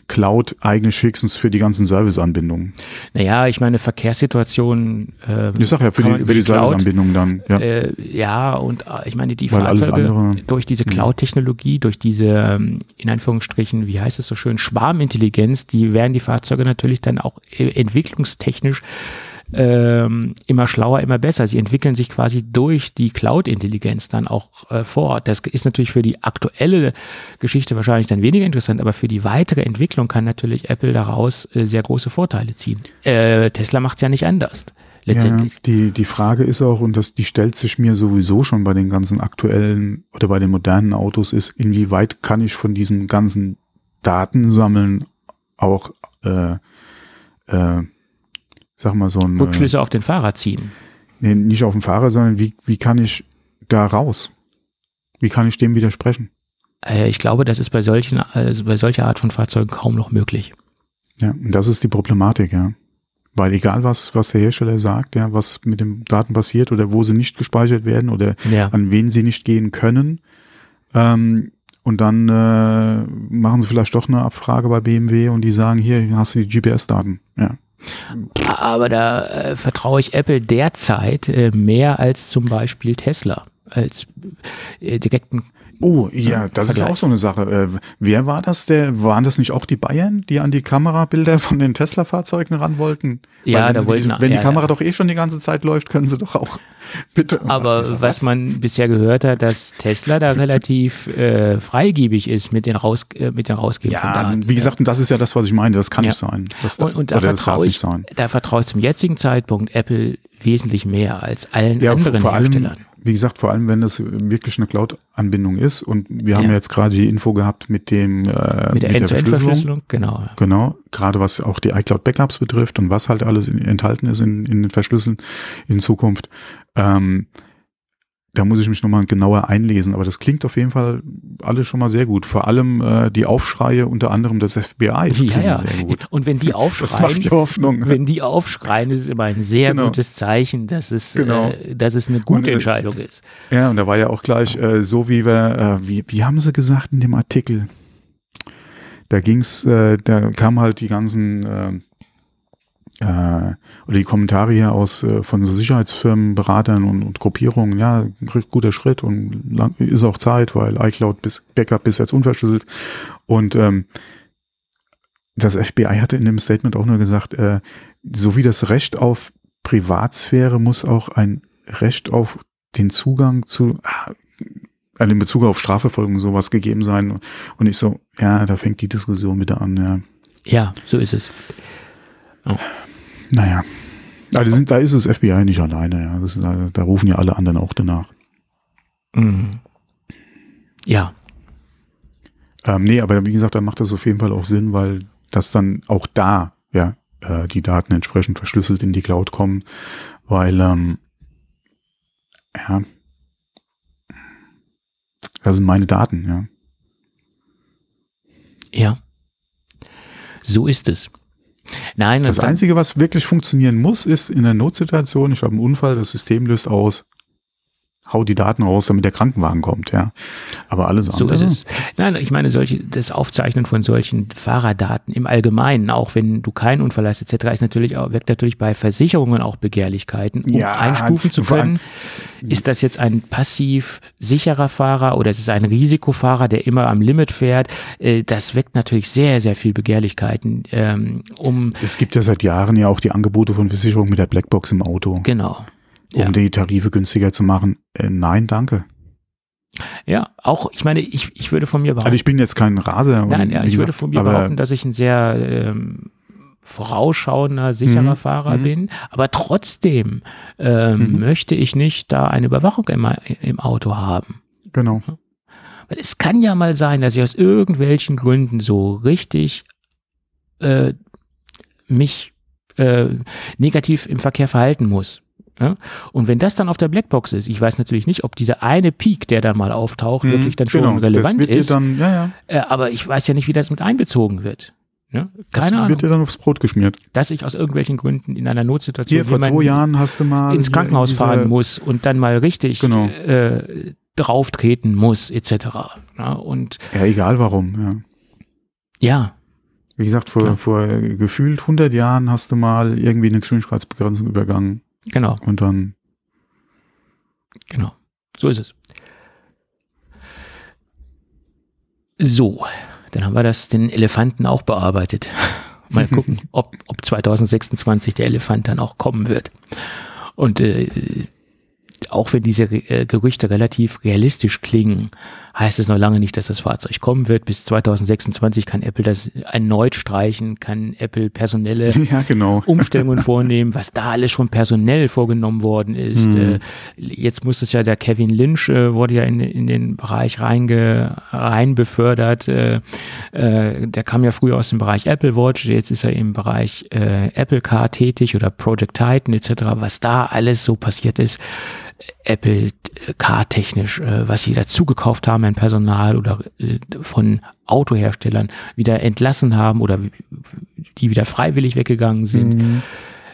Cloud eigentlich höchstens für die ganzen Serviceanbindungen. naja, ich meine, Verkehrssituationen. Äh, Ich sag ja für die, für die Serviceanbindung dann. Ja. Äh, ja, und äh, ich meine, die Weil Fahrzeuge durch diese Cloud-Technologie, durch diese, ähm, in Anführungsstrichen, wie heißt es so schön, Schwarmintelligenz, die werden die Fahrzeuge natürlich dann auch äh, entwicklungstechnisch ähm, immer schlauer, immer besser. Sie entwickeln sich quasi durch die Cloud-Intelligenz dann auch äh, vor Ort. Das ist natürlich für die aktuelle Geschichte wahrscheinlich dann weniger interessant, aber für die weitere Entwicklung kann natürlich Apple daraus äh, sehr große Vorteile ziehen. Äh, Tesla macht es ja nicht anders, letztendlich. Ja, die, die Frage ist auch, und das, die stellt sich mir sowieso schon bei den ganzen aktuellen oder bei den modernen Autos, ist, inwieweit kann ich von diesem ganzen Daten sammeln auch, äh, äh, sag mal so ein. Rückschlüsse auf den Fahrer ziehen. Nee, nicht auf den Fahrer, sondern wie, wie kann ich da raus? Wie kann ich dem widersprechen? Äh, ich glaube, das ist bei solchen, also bei solcher Art von Fahrzeugen kaum noch möglich. Ja, und das ist die Problematik, ja. Weil egal was, was der Hersteller sagt, ja, was mit den Daten passiert oder wo sie nicht gespeichert werden oder Ja. an wen sie nicht gehen können, ähm, und dann äh, machen sie vielleicht doch eine Abfrage bei BMW und die sagen, hier hast du die GPS-Daten. Ja. Aber da äh, vertraue ich Apple derzeit äh, mehr als zum Beispiel Tesla. Als äh, direkten. Oh, ja, das ist Vergleich. auch so eine Sache. Äh, wer war das? Der waren das nicht auch die Bayern, die an die Kamerabilder von den Tesla-Fahrzeugen ran wollten? Ja, wenn da wollten- die, wenn ja, die Kamera ja. doch eh schon die ganze Zeit läuft, können sie doch auch bitte. Aber so, was man bisher gehört hat, dass Tesla da relativ äh, freigebig ist mit den raus äh, mit den Rausgeben von Ja, Daten. wie gesagt, und das ist ja das, was ich meine. Das kann nicht sein. Das, und, und da vertraue nicht ich, sein. da vertraue ich zum jetzigen Zeitpunkt Apple wesentlich mehr als allen anderen vor allem, Herstellern. Wie gesagt, vor allem, wenn das wirklich eine Cloud-Anbindung ist. Und wir haben Ja. jetzt gerade die Info gehabt mit dem äh, Mit der End-to-End-Verschlüsselung, genau. Genau, gerade was auch die iCloud Backups betrifft und was halt alles in, enthalten ist in, in den Verschlüsseln in Zukunft. Ähm, da muss ich mich nochmal genauer einlesen, aber das klingt auf jeden Fall alles schon mal sehr gut. Vor allem äh, die Aufschreie unter anderem des FBI ist Ja, ja. sehr gut. Und wenn die Das aufschreien, macht ja Hoffnung. wenn die aufschreien, ist es immer ein sehr Genau. gutes Zeichen, dass es, Genau. äh, dass es eine gute Und, äh, Entscheidung ist. Ja, und da war ja auch gleich äh, so, wie wir, äh, wie, wie haben sie gesagt in dem Artikel? Da ging's, äh, da kamen halt die ganzen äh, äh, oder die Kommentare hier aus äh, von so Sicherheitsfirmen, Beratern und, und Gruppierungen. Ja, guter Schritt und lang, ist auch Zeit, weil iCloud bis Backup ist jetzt unverschlüsselt und ähm, das FBI hatte in dem Statement auch nur gesagt, äh, so wie das Recht auf Privatsphäre muss auch ein Recht auf den Zugang zu, ah, also in Bezug auf Strafverfolgung sowas gegeben sein. Und ich so, ja, da fängt die Diskussion wieder an, ja. Ja, so ist es. Naja. Also sind, da ist das FBI nicht alleine, ja. Ist, da, da rufen ja alle anderen auch danach. Mhm. Ja, Ähm, nee, aber wie gesagt, da macht das auf jeden Fall auch Sinn, weil das dann auch da, ja, äh, die Daten entsprechend verschlüsselt in die Cloud kommen, weil, ähm, ja, das sind meine Daten, ja. ja. So ist es. Nein, Das das Einzige, was wirklich funktionieren muss, ist in der Notsituation, ich habe einen Unfall, das System löst aus, hau die Daten raus, damit der Krankenwagen kommt, ja. Aber alles So andere. ist es. Nein, ich meine, solche, das Aufzeichnen von solchen Fahrerdaten im Allgemeinen, auch wenn du keinen Unfall hast, etc., ist natürlich auch, wirkt natürlich bei Versicherungen auch Begehrlichkeiten. Um Ja, einstufen zu können, ist das jetzt ein passiv sicherer Fahrer oder ist es ein Risikofahrer, der immer am Limit fährt? Äh, Das weckt natürlich sehr, sehr viel Begehrlichkeiten, ähm, um, Es gibt ja seit Jahren ja auch die Angebote von Versicherungen mit der Blackbox im Auto, genau. Um Ja. die Tarife günstiger zu machen. Äh, nein, danke. Ja, auch, ich meine, ich, ich würde von mir behaupten, Also ich bin jetzt kein Raser. Nein, ja, ich würde gesagt, von mir behaupten, dass ich ein sehr ähm, vorausschauender, sicherer Mhm, Fahrer mhm. bin. Aber trotzdem ähm, Mhm. möchte ich nicht da eine Überwachung im, im Auto haben. Genau. Weil es kann ja mal sein, dass ich aus irgendwelchen Gründen so richtig äh, mich äh, negativ im Verkehr verhalten muss. Ja? Und wenn das dann auf der Blackbox ist, ich weiß natürlich nicht, ob dieser eine Peak, der dann mal auftaucht, Mhm, wirklich dann schon genau. relevant das ist. Dann, ja, ja. Äh, aber ich weiß ja nicht, wie das mit einbezogen wird. Ja? Das Keine Ahnung. wird dir dann aufs Brot geschmiert. Dass ich aus irgendwelchen Gründen in einer Notsituation Hier, vor zwei Jahren hast du mal ins Krankenhaus fahren muss und dann mal richtig Genau. äh, drauftreten muss, etc. Ja, und Ja, egal warum, ja. ja, Wie gesagt, vor, vor gefühlt 100 Jahren hast du mal irgendwie eine Geschwindigkeitsbegrenzung übergangen genau, und dann, genau. So ist es. So, dann haben wir das, den Elefanten auch bearbeitet. Mal gucken, ob, ob 2026 der Elefant dann auch kommen wird. Und äh, auch wenn diese äh, Gerüchte relativ realistisch klingen, heißt es noch lange nicht, dass das Fahrzeug kommen wird. Bis 2026 kann Apple das erneut streichen, kann Apple personelle ja, genau. Umstellungen vornehmen, was da alles schon personell vorgenommen worden ist. Mhm. Jetzt muss es ja der Kevin Lynch äh, wurde ja in, in den Bereich reinge, rein befördert. Äh, äh, der kam ja früher aus dem Bereich Apple Watch, jetzt ist er im Bereich äh, Apple Car tätig oder Project Titan etc. Was da alles so passiert ist, Apple Car technisch, äh, was sie dazu gekauft haben an Personal oder äh, von Autoherstellern wieder entlassen haben oder die wieder freiwillig weggegangen sind. Mhm.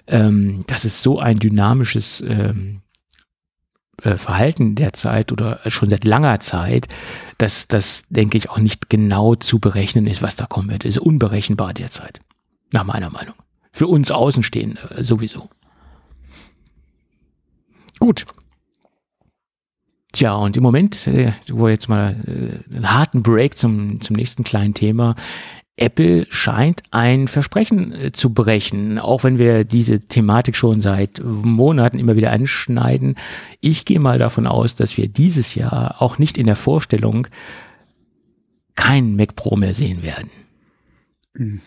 Ähm, das ist so ein dynamisches ähm, äh, Verhalten derzeit oder schon seit langer Zeit, dass das, denke ich, auch nicht genau zu berechnen ist, was da kommen wird. Es ist unberechenbar derzeit, nach meiner Meinung. Für uns Außenstehende sowieso. Gut, Tja, und im Moment, äh, wo jetzt mal äh, einen harten Break zum, zum nächsten kleinen Thema. Apple scheint ein Versprechen äh, zu brechen, auch wenn wir diese Thematik schon seit Monaten immer wieder anschneiden. Ich gehe mal davon aus, dass wir dieses Jahr auch nicht in der Vorstellung kein Mac Pro mehr sehen werden.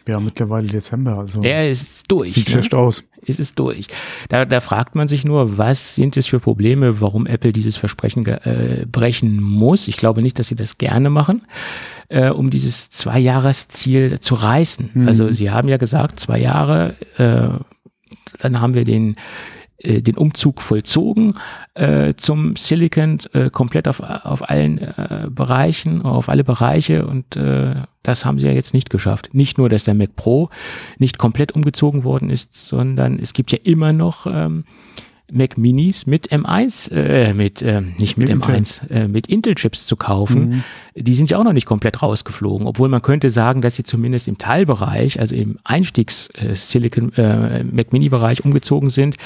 Ja, mittlerweile Dezember, also. Er ist durch. Sieht ne? schlecht aus. Es ist durch. Da, da fragt man sich nur, was sind es für Probleme, warum Apple dieses Versprechen äh, brechen muss. Ich glaube nicht, dass sie das gerne machen, äh, um dieses Zwei-Jahres-Ziel zu reißen. Mhm. Also sie haben ja gesagt, zwei Jahre, äh, dann haben wir den äh, den Umzug vollzogen äh, zum Silicon äh, komplett auf, auf allen äh, Bereichen, auf alle Bereiche und äh, das haben sie ja jetzt nicht geschafft. Nicht nur, dass der Mac Pro nicht komplett umgezogen worden ist, sondern es gibt ja immer noch ähm, Mac Minis mit M1, äh, mit, äh, nicht mit, mit M1, Intel. äh, mit Intel-Chips zu kaufen. Mhm. Die sind ja auch noch nicht komplett rausgeflogen, obwohl man könnte sagen, dass sie zumindest im Teilbereich, also im Einstiegs-Silicon äh, äh, Mac Mini-Bereich umgezogen sind,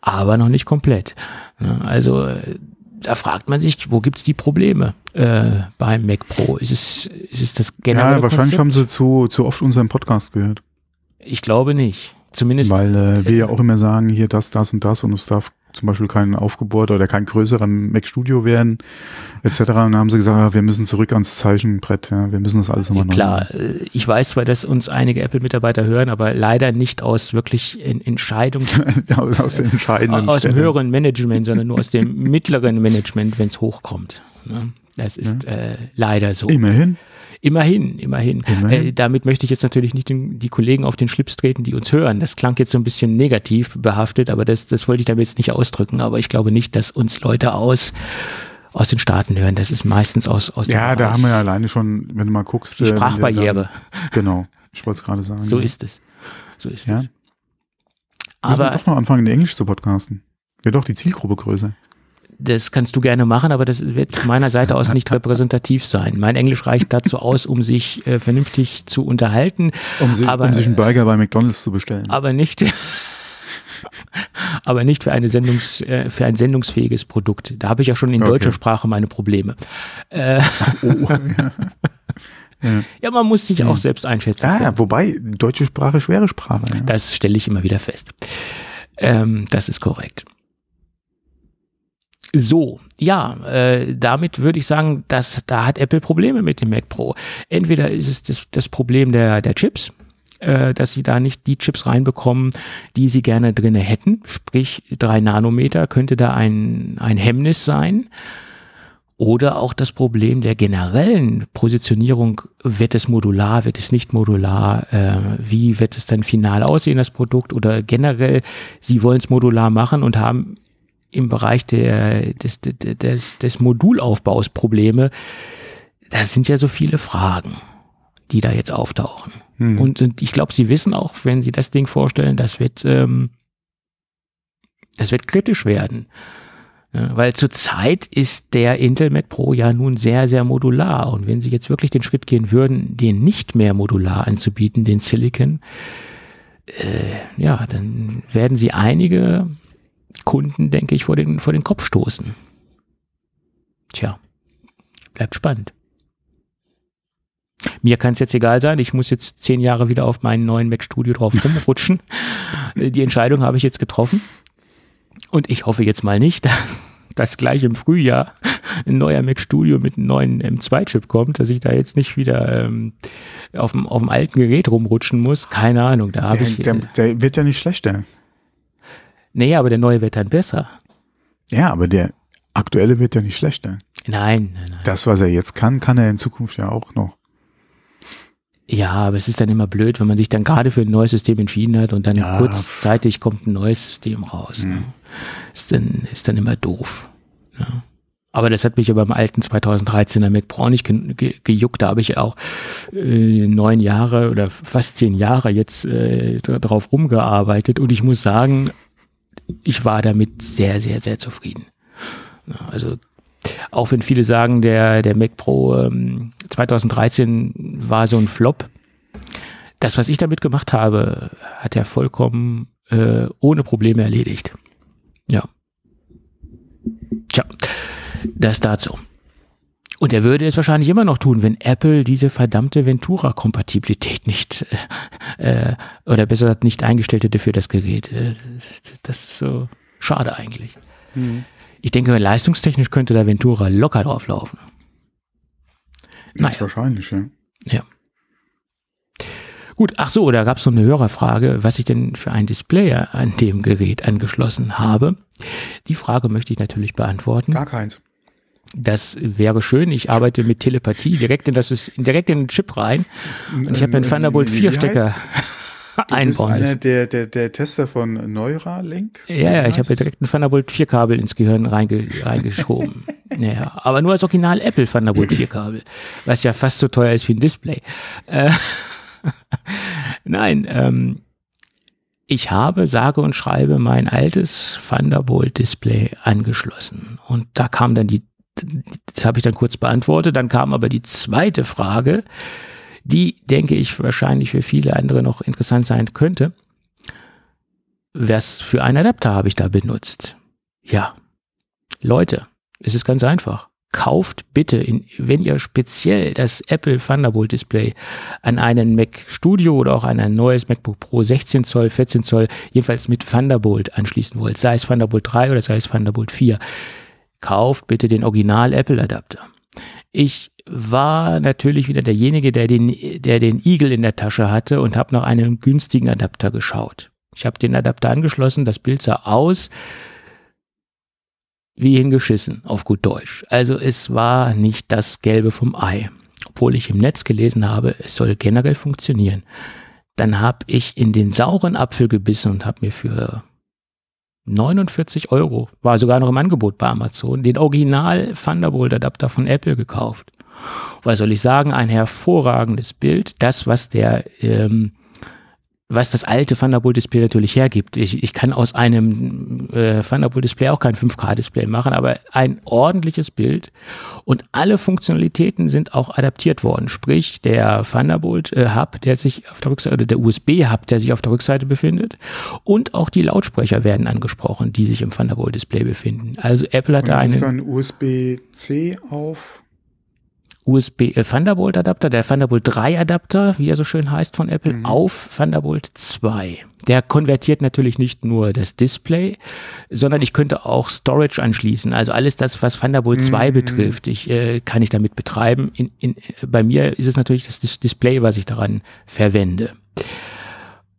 aber noch nicht komplett. Ja, also äh, da fragt man sich, wo gibt's die Probleme äh, beim Mac Pro? Ist es, ist es das generelle Ja, wahrscheinlich Konzept? haben sie zu, zu oft unseren Podcast gehört. Ich glaube nicht. Zumindest. Weil äh, wir ja auch immer sagen, hier das, das und das und es darf zum Beispiel kein aufgebohrter oder kein größerer Mac Studio werden, etc. Und dann haben sie gesagt, ja, wir müssen zurück ans Zeichenbrett, ja, wir müssen das alles nochmal ja, Klar, äh, ich weiß zwar, dass uns einige Apple-Mitarbeiter hören, aber leider nicht aus wirklich in Entscheidungen. aus, aus den entscheidenden Aus dem höheren Management, sondern nur aus dem mittleren Management, wenn es hochkommt. Ne? Das ist ja. äh, leider so. Immerhin. Immerhin, immerhin. immerhin. Äh, damit möchte ich jetzt natürlich nicht den, die Kollegen auf den Schlips treten, die uns hören. Das klang jetzt so ein bisschen negativ behaftet, aber das, das wollte ich damit jetzt nicht ausdrücken. Aber ich glaube nicht, dass uns Leute aus aus den Staaten hören. Das ist meistens aus aus Ja, da haben wir ja alleine schon, wenn du mal guckst. Die äh, Sprachbarriere. Dann, genau, ich wollte es gerade sagen. So ja. ist es. So ist ja? es. Aber wir doch noch anfangen, in Englisch zu podcasten. Wäre doch die Zielgruppe größer das kannst du gerne machen, aber das wird von meiner Seite aus nicht repräsentativ sein. Mein Englisch reicht dazu aus, um sich äh, vernünftig zu unterhalten. Um, sich, aber, um sich einen Burger bei McDonalds zu bestellen. Aber nicht, aber nicht für, eine Sendungs, äh, für ein sendungsfähiges Produkt. Da habe ich ja schon in okay. deutscher Sprache meine Probleme. Äh, oh, ja. Ja. ja. man muss sich auch hm. selbst einschätzen. Ah, können. wobei deutsche Sprache schwere Sprache. Ja. Das stelle ich immer wieder fest. Ähm, das ist korrekt. So, ja, äh, damit würde ich sagen, dass da hat Apple Probleme mit dem Mac Pro. Entweder ist es das, das Problem der, der Chips, äh, dass sie da nicht die Chips reinbekommen, die sie gerne drinne hätten. Sprich, drei Nanometer könnte da ein, ein Hemmnis sein. Oder auch das Problem der generellen Positionierung, wird es modular, wird es nicht modular, äh, wie wird es dann final aussehen, das Produkt, oder generell, sie wollen es modular machen und haben im Bereich der, des, des, des Modulaufbaus Probleme, das sind ja so viele Fragen, die da jetzt auftauchen. Hm. Und, und ich glaube, Sie wissen auch, wenn Sie das Ding vorstellen, das wird, ähm, das wird kritisch werden. Ja, weil zurzeit ist der Intel Mac Pro ja nun sehr, sehr modular. Und wenn Sie jetzt wirklich den Schritt gehen würden, den nicht mehr modular anzubieten, den Silicon, äh, ja, dann werden Sie einige Kunden, denke ich, vor den, vor den Kopf stoßen. Tja, bleibt spannend. Mir kann es jetzt egal sein, ich muss jetzt zehn Jahre wieder auf meinen neuen Mac Studio drauf rumrutschen. Die Entscheidung habe ich jetzt getroffen. Und ich hoffe jetzt mal nicht, dass gleich im Frühjahr ein neuer Mac Studio mit einem neuen M2-Chip kommt, dass ich da jetzt nicht wieder ähm, auf, dem, auf dem alten Gerät rumrutschen muss. Keine Ahnung, da habe ich. Der, Äh, der wird ja nicht schlechter. Nee, aber der neue wird dann besser. Ja, aber der aktuelle wird ja nicht schlechter. Nein, nein, nein. Das, was er jetzt kann, kann er in Zukunft ja auch noch. Ja, aber es ist dann immer blöd, wenn man sich dann gerade für ein neues System entschieden hat und dann Ja. kurzzeitig kommt ein neues System raus. Ne? Ist, dann, ist dann immer doof. Ja. Aber das hat mich ja beim alten 2013er Mac Pro auch nicht ge ge gejuckt. Da habe ich auch äh, neun Jahre oder fast zehn Jahre jetzt äh, dra- drauf rumgearbeitet und ich muss sagen, ich war damit sehr, sehr, sehr zufrieden. Also auch wenn viele sagen, der, der Mac Pro ähm, 2013 war so ein Flop. Das, was ich damit gemacht habe, hat er vollkommen äh, ohne Probleme erledigt. Ja. Tja, das dazu. Und er würde es wahrscheinlich immer noch tun, wenn Apple diese verdammte Ventura-Kompatibilität nicht, äh, äh, oder besser gesagt nicht eingestellt hätte für das Gerät. Äh, Das ist so schade eigentlich. Ich denke, leistungstechnisch könnte da Ventura locker drauflaufen. Naja. Wahrscheinlich, ja. Ja. Gut, ach so, da gab es noch eine Hörerfrage, was ich denn für ein Display an dem Gerät angeschlossen habe. Die Frage möchte ich natürlich beantworten. Gar keins. Das wäre schön. Ich arbeite mit Telepathie direkt in das ist direkt in den Chip rein und ich habe mir einen Thunderbolt 4 Stecker Du bist einbauen einer lassen. der, der, der Tester von Neuralink? Ja, ja, ich habe mir direkt ein Thunderbolt 4 Kabel ins Gehirn reinge reingeschoben. ja, aber nur als Original Apple Thunderbolt 4 Kabel, was ja fast so teuer ist wie ein Display. Äh, Nein, ähm, ich habe sage und schreibe mein altes Thunderbolt Display angeschlossen und da kam dann die das habe ich dann kurz beantwortet, dann kam aber die zweite Frage, die denke ich wahrscheinlich für viele andere noch interessant sein könnte. Was für einen Adapter habe ich da benutzt? Ja, Leute, es ist ganz einfach. Kauft bitte, in, wenn ihr speziell das Apple Thunderbolt Display an einen Mac Studio oder auch an ein neues MacBook Pro 16 Zoll, 14 Zoll, jedenfalls mit Thunderbolt anschließen wollt, sei es Thunderbolt 3 oder sei es Thunderbolt 4, kauft bitte den Original Apple Adapter. Ich war natürlich wieder derjenige, der den, der den Eagle in der Tasche hatte und habe nach einem günstigen Adapter geschaut. Ich habe den Adapter angeschlossen, das Bild sah aus wie hingeschissen, auf gut Deutsch. Also es war nicht das Gelbe vom Ei. Obwohl ich im Netz gelesen habe, es soll generell funktionieren. Dann habe ich in den sauren Apfel gebissen und habe mir für 49 Euro, war sogar noch im Angebot bei Amazon, den Original Thunderbolt Adapter von Apple gekauft. Was soll ich sagen? Ein hervorragendes Bild. Das, was der, ähm, was das alte Thunderbolt Display natürlich hergibt. Ich, ich kann aus einem äh, Thunderbolt Display auch kein 5K Display machen, aber ein ordentliches Bild und alle Funktionalitäten sind auch adaptiert worden. Sprich, der Thunderbolt äh, Hub, der sich auf der Rückseite, oder der USB Hub, der sich auf der Rückseite befindet und auch die Lautsprecher werden angesprochen, die sich im Thunderbolt Display befinden. Also Apple hat Und da das ist einen dann USB-C auf. USB äh, Thunderbolt Adapter, der Thunderbolt 3 Adapter, wie er so schön heißt von Apple, auf Thunderbolt 2. Der konvertiert natürlich nicht nur das Display, sondern ich könnte auch Storage anschließen. Also alles das, was Thunderbolt 2 betrifft, ich, äh, kann ich damit betreiben. In, in, bei mir ist es natürlich das, das Display, was ich daran verwende.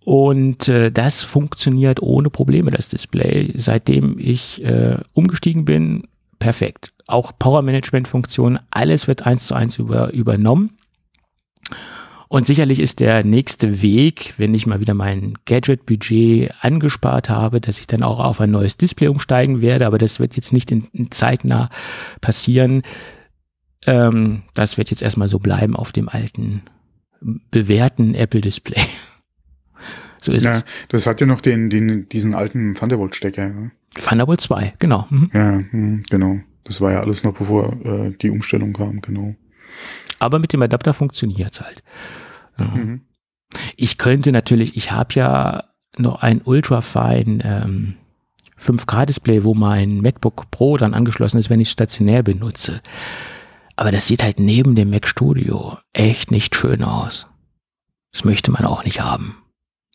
Und äh, das funktioniert ohne Probleme, das Display. Seitdem ich äh, umgestiegen bin, perfekt. Auch Power-Management-Funktionen, alles wird eins zu eins über, übernommen. Und sicherlich ist der nächste Weg, wenn ich mal wieder mein Gadget-Budget angespart habe, dass ich dann auch auf ein neues Display umsteigen werde, aber das wird jetzt nicht in, in zeitnah passieren. Ähm, das wird jetzt erstmal so bleiben auf dem alten, bewährten Apple-Display. So ist Ja, es. das hat ja noch den, den, diesen alten Thunderbolt-Stecker. Ne? Thunderbolt 2, genau. Mhm. Ja, hm, genau. Das war ja alles noch bevor äh, die Umstellung kam, genau. Aber mit dem Adapter funktioniert's halt. Ja. Mhm. Ich könnte natürlich, ich habe ja noch ein ultrafein ähm, 5K-Display, wo mein MacBook Pro dann angeschlossen ist, wenn ich es stationär benutze. Aber das sieht halt neben dem Mac Studio echt nicht schön aus. Das möchte man auch nicht haben.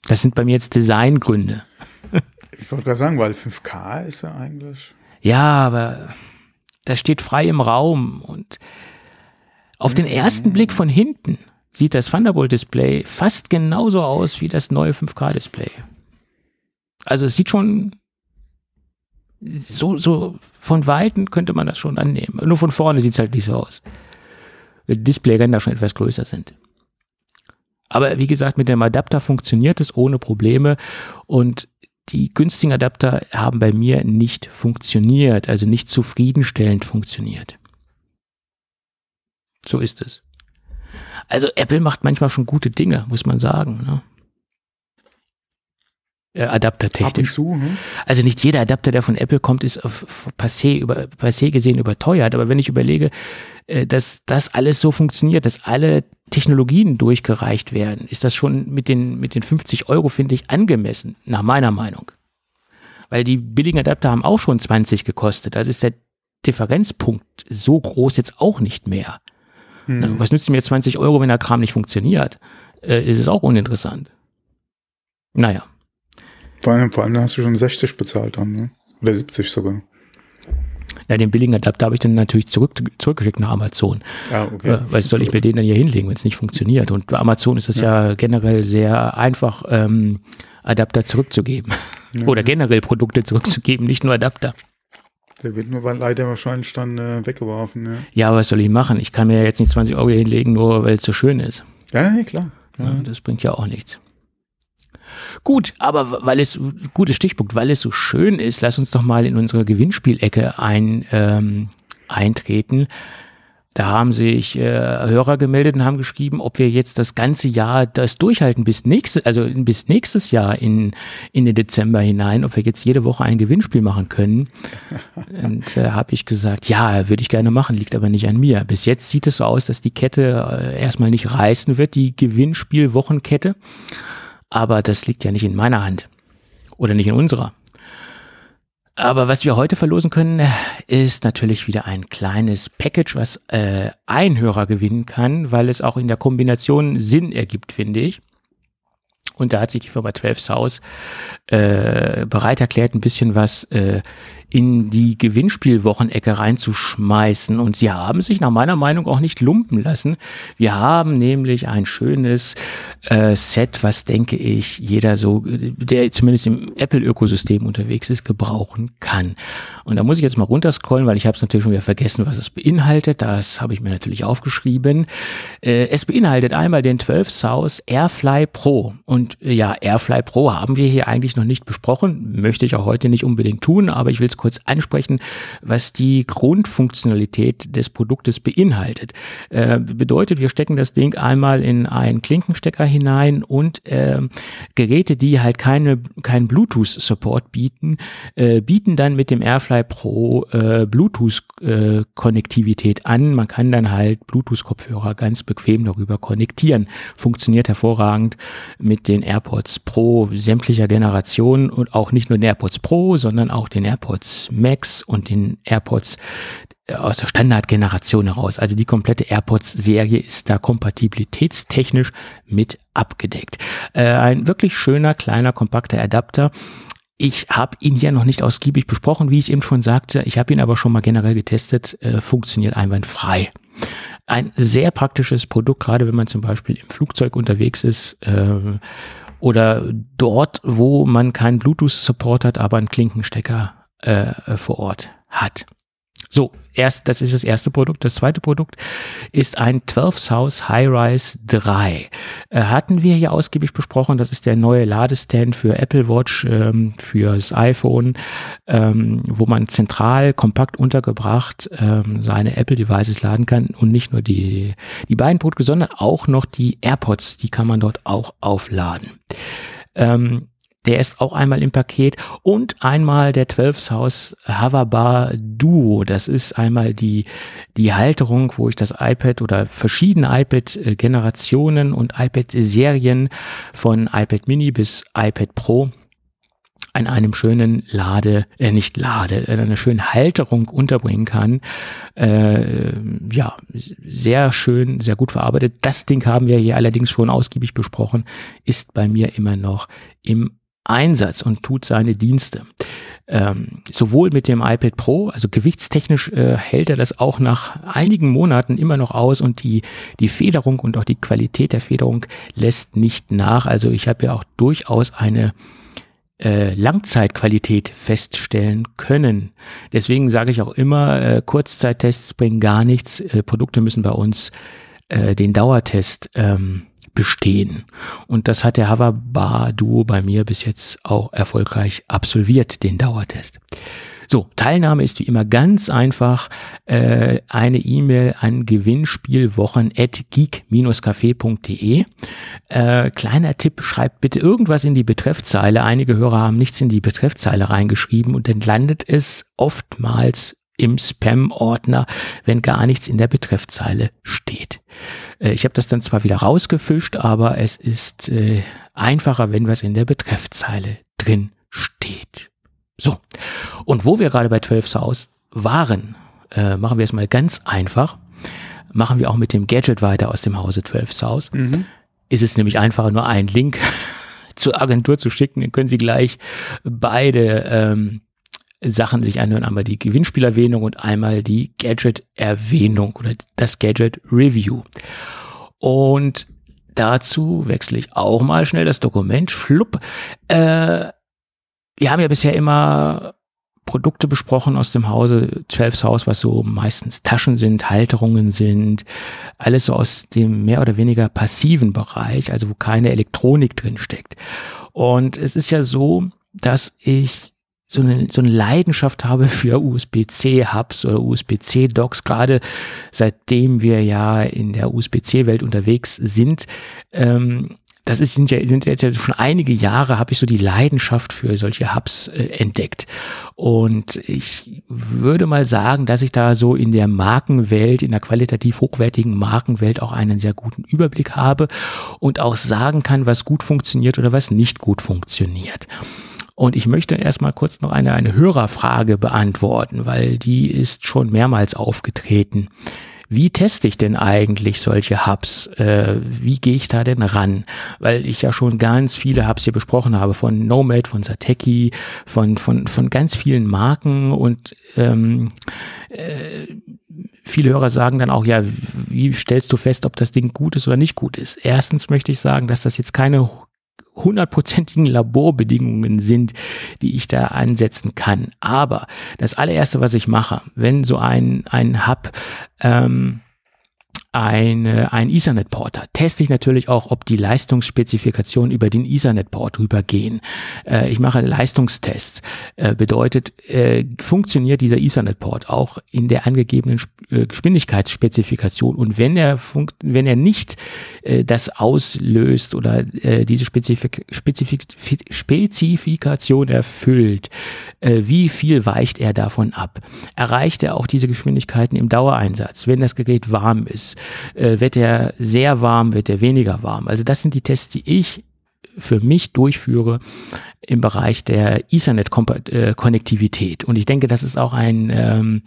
Das sind bei mir jetzt Designgründe. Ich wollte gerade sagen, weil 5K ist ja eigentlich. Ja, aber das steht frei im Raum und auf den ersten Blick von hinten sieht das Thunderbolt-Display fast genauso aus wie das neue 5K-Display. Also es sieht schon so, so von Weitem könnte man das schon annehmen. Nur von vorne sieht es halt nicht so aus. Die Displayränder schon etwas größer sind. Aber wie gesagt, mit dem Adapter funktioniert es ohne Probleme und die günstigen Adapter haben bei mir nicht funktioniert, also nicht zufriedenstellend funktioniert. So ist es. Also Apple macht manchmal schon gute Dinge, muss man sagen. Ne? Äh, adaptertechnisch. Zu, ne? Also nicht jeder Adapter, der von Apple kommt, ist auf passé, über, passé gesehen überteuert. Aber wenn ich überlege, äh, dass das alles so funktioniert, dass alle Technologien durchgereicht werden, ist das schon mit den, mit den 50 Euro, finde ich, angemessen, nach meiner Meinung. Weil die billigen Adapter haben auch schon 20 gekostet. Also ist der Differenzpunkt so groß jetzt auch nicht mehr. Hm. Was nützt mir 20 Euro, wenn der Kram nicht funktioniert? Äh, ist es auch uninteressant. Naja. Vor allem, vor allem hast du schon 60 bezahlt dann, ne? Oder 70 sogar. Ja, den billigen Adapter habe ich dann natürlich zurück, zurückgeschickt nach Amazon. Ja, okay. Äh, weil soll ich mir den dann hier hinlegen, wenn es nicht funktioniert? Und bei Amazon ist es ja. ja, generell sehr einfach, ähm, Adapter zurückzugeben. Ja, Oder generell Produkte zurückzugeben, nicht nur Adapter. Der wird nur leider wahrscheinlich dann äh, weggeworfen. Ja. ja, was soll ich machen? Ich kann mir ja jetzt nicht 20 Euro hinlegen, nur weil es so schön ist. Ja, klar. Ja, das bringt ja auch nichts. Gut, aber weil es, gutes Stichpunkt, weil es so schön ist, lass uns doch mal in unsere Gewinnspielecke ein, ähm, eintreten. Da haben sich äh, Hörer gemeldet und haben geschrieben, ob wir jetzt das ganze Jahr das durchhalten bis nächstes, also bis nächstes Jahr in, in den Dezember hinein, ob wir jetzt jede Woche ein Gewinnspiel machen können. Und äh, habe ich gesagt, ja, würde ich gerne machen, liegt aber nicht an mir. Bis jetzt sieht es so aus, dass die Kette äh, erstmal nicht reißen wird, die Gewinnspielwochenkette. Aber das liegt ja nicht in meiner Hand. Oder nicht in unserer. Aber was wir heute verlosen können, ist natürlich wieder ein kleines Package, was äh, ein Hörer gewinnen kann, weil es auch in der Kombination Sinn ergibt, finde ich. Und da hat sich die Firma 12 South äh, bereit erklärt, ein bisschen was äh, in die Gewinnspielwochenecke reinzuschmeißen. Und sie haben sich nach meiner Meinung auch nicht lumpen lassen. Wir haben nämlich ein schönes äh, Set, was denke ich jeder so, der zumindest im Apple-Ökosystem unterwegs ist, gebrauchen kann. Und da muss ich jetzt mal runterscrollen, weil ich habe es natürlich schon wieder vergessen, was es beinhaltet. Das habe ich mir natürlich aufgeschrieben. Äh, es beinhaltet einmal den 12 South Airfly Pro. Und äh, ja, Airfly Pro haben wir hier eigentlich noch nicht besprochen. Möchte ich auch heute nicht unbedingt tun, aber ich will es kurz ansprechen, was die Grundfunktionalität des Produktes beinhaltet. Äh, bedeutet, wir stecken das Ding einmal in einen Klinkenstecker hinein und äh, Geräte, die halt keine, keinen Bluetooth-Support bieten, äh, bieten dann mit dem Airfly Pro äh, Bluetooth-Konnektivität an. Man kann dann halt Bluetooth-Kopfhörer ganz bequem darüber konnektieren. Funktioniert hervorragend mit den AirPods Pro sämtlicher Generationen und auch nicht nur den AirPods Pro, sondern auch den AirPods Max und den AirPods äh, aus der Standardgeneration heraus. Also die komplette AirPods-Serie ist da kompatibilitätstechnisch mit abgedeckt. Äh, ein wirklich schöner, kleiner, kompakter Adapter. Ich habe ihn hier noch nicht ausgiebig besprochen, wie ich eben schon sagte. Ich habe ihn aber schon mal generell getestet. Äh, funktioniert einwandfrei. Ein sehr praktisches Produkt, gerade wenn man zum Beispiel im Flugzeug unterwegs ist. Äh, oder dort, wo man keinen Bluetooth-Support hat, aber einen Klinkenstecker äh, vor Ort hat. So, erst, das ist das erste Produkt. Das zweite Produkt ist ein 12 South High-Rise 3. Äh, hatten wir hier ausgiebig besprochen. Das ist der neue Ladestand für Apple Watch, ähm, fürs iPhone, ähm, wo man zentral, kompakt untergebracht ähm, seine Apple Devices laden kann und nicht nur die, die beiden Produkte, sondern auch noch die AirPods, die kann man dort auch aufladen. Ähm, der ist auch einmal im Paket und einmal der 12 South Hoverbar Duo. Das ist einmal die, die Halterung, wo ich das iPad oder verschiedene iPad-Generationen und iPad-Serien von iPad Mini bis iPad Pro an einem schönen Lade, äh, nicht Lade, äh, einer schönen Halterung unterbringen kann. Äh, ja, sehr schön, sehr gut verarbeitet. Das Ding haben wir hier allerdings schon ausgiebig besprochen, ist bei mir immer noch im Einsatz und tut seine Dienste. Ähm, sowohl mit dem iPad Pro, also gewichtstechnisch äh, hält er das auch nach einigen Monaten immer noch aus und die, die Federung und auch die Qualität der Federung lässt nicht nach. Also ich habe ja auch durchaus eine äh, Langzeitqualität feststellen können. Deswegen sage ich auch immer, äh, Kurzzeittests bringen gar nichts. Äh, Produkte müssen bei uns äh, den Dauertest ähm, bestehen. Und das hat der Hoverbar Duo bei mir bis jetzt auch erfolgreich absolviert, den Dauertest. So, Teilnahme ist wie immer ganz einfach. Äh, eine E-Mail an gewinnspielwochen.geek-café.de. Äh, kleiner Tipp, schreibt bitte irgendwas in die Betreffzeile. Einige Hörer haben nichts in die Betreffzeile reingeschrieben und dann landet es oftmals im Spam-Ordner, wenn gar nichts in der Betreffzeile steht. Äh, ich habe das dann zwar wieder rausgefischt, aber es ist äh, einfacher, wenn was in der Betreffzeile drin steht. So, und wo wir gerade bei 12 South waren, äh, machen wir es mal ganz einfach. Machen wir auch mit dem Gadget weiter aus dem Hause 12 South. Mhm. Ist es nämlich einfacher, nur einen Link zur Agentur zu schicken, dann können Sie gleich beide ähm, Sachen sich anhören. Einmal die Gewinnspielerwähnung und einmal die Gadget-Erwähnung oder das Gadget-Review. Und dazu wechsle ich auch mal schnell das Dokument. Schlupp. Äh, wir haben ja bisher immer Produkte besprochen aus dem Hause 12 Haus, was so meistens Taschen sind, Halterungen sind, alles so aus dem mehr oder weniger passiven Bereich, also wo keine Elektronik drin steckt. Und es ist ja so, dass ich so eine, so eine Leidenschaft habe für USB-C-Hubs oder USB-C-Docks, gerade seitdem wir ja in der USB-C-Welt unterwegs sind. Ähm, das ist, sind ja, sind jetzt ja schon einige Jahre, habe ich so die Leidenschaft für solche Hubs äh, entdeckt. Und ich würde mal sagen, dass ich da so in der Markenwelt, in der qualitativ hochwertigen Markenwelt auch einen sehr guten Überblick habe und auch sagen kann, was gut funktioniert oder was nicht gut funktioniert. Und ich möchte erstmal kurz noch eine, eine Hörerfrage beantworten, weil die ist schon mehrmals aufgetreten. Wie teste ich denn eigentlich solche Hubs? Äh, wie gehe ich da denn ran? Weil ich ja schon ganz viele Hubs hier besprochen habe, von Nomad, von Sateki, von, von, von ganz vielen Marken und ähm, äh, viele Hörer sagen dann auch, ja, wie stellst du fest, ob das Ding gut ist oder nicht gut ist? Erstens möchte ich sagen, dass das jetzt keine hundertprozentigen Laborbedingungen sind, die ich da ansetzen kann. Aber das allererste, was ich mache, wenn so ein, ein Hub ähm, eine, ein Ethernet-Port hat, teste ich natürlich auch, ob die Leistungsspezifikationen über den Ethernet-Port rübergehen. Äh, ich mache Leistungstests. Äh, bedeutet, äh, funktioniert dieser Ethernet-Port auch in der angegebenen äh, Geschwindigkeitsspezifikation und wenn er, wenn er nicht äh, das auslöst oder äh, diese Spezifik Spezifik Spezifikation erfüllt, wie viel weicht er davon ab? Erreicht er auch diese Geschwindigkeiten im Dauereinsatz, wenn das Gerät warm ist? Äh, wird er sehr warm, wird er weniger warm. Also das sind die Tests, die ich für mich durchführe im Bereich der Ethernet-Konnektivität. Und ich denke, das ist auch ein ähm,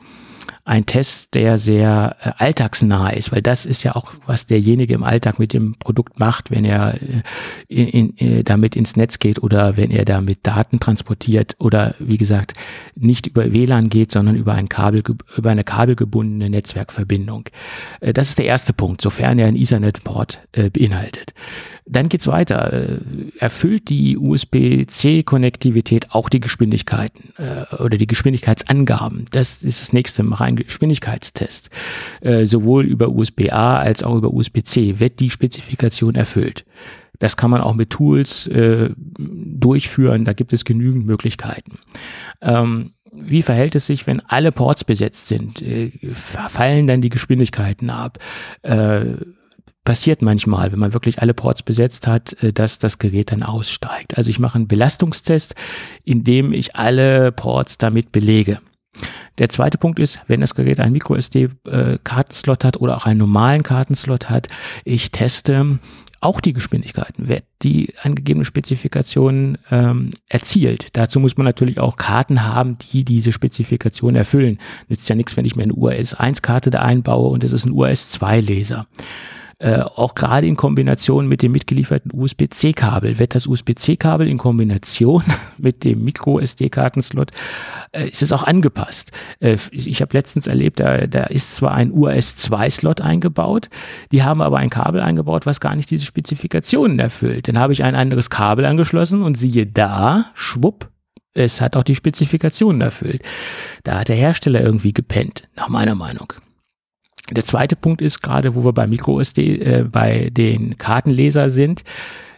ein Test, der sehr äh, alltagsnah ist, weil das ist ja auch, was derjenige im Alltag mit dem Produkt macht, wenn er äh, in, in, äh, damit ins Netz geht oder wenn er damit Daten transportiert oder wie gesagt nicht über WLAN geht, sondern über ein Kabel über eine kabelgebundene Netzwerkverbindung. Äh, das ist der erste Punkt, sofern er einen Ethernet-Port äh, beinhaltet. Dann geht's weiter. Äh, erfüllt die USB-C-Konnektivität auch die Geschwindigkeiten oder die Geschwindigkeitsangaben? Das ist das nächste. Mach einen Geschwindigkeitstest. Äh, sowohl über USB-A als auch über USB-C wird die Spezifikation erfüllt. Das kann man auch mit Tools äh, durchführen. Da gibt es genügend Möglichkeiten. Ähm, wie verhält es sich, wenn alle Ports besetzt sind? Äh, fallen dann die Geschwindigkeiten ab? Äh, passiert manchmal, wenn man wirklich alle Ports besetzt hat, äh, dass das Gerät dann aussteigt. Also ich mache einen Belastungstest, indem ich alle Ports damit belege. Der zweite Punkt ist, wenn das Gerät einen MicroSD-Kartenslot hat oder auch einen normalen Kartenslot hat, ich teste auch die Geschwindigkeiten, die angegebene Spezifikation ähm, erzielt. Dazu muss man natürlich auch Karten haben, die diese Spezifikation erfüllen. Nützt ja nichts, wenn ich mir eine URS-1-Karte da einbaue und es ist ein URS-2-Leser. Äh, auch gerade in Kombination mit dem mitgelieferten USB-C-Kabel wird das USB-C-Kabel in Kombination mit dem Micro-SD-Kartenslot äh, ist es auch angepasst. Äh, ich habe letztens erlebt, da, da ist zwar ein UAS-2-Slot eingebaut, die haben aber ein Kabel eingebaut, was gar nicht diese Spezifikationen erfüllt. Dann habe ich ein anderes Kabel angeschlossen und siehe da, schwupp, es hat auch die Spezifikationen erfüllt. Da hat der Hersteller irgendwie gepennt, nach meiner Meinung. Der zweite Punkt ist gerade, wo wir bei MicroSD, äh, bei den Kartenleser sind,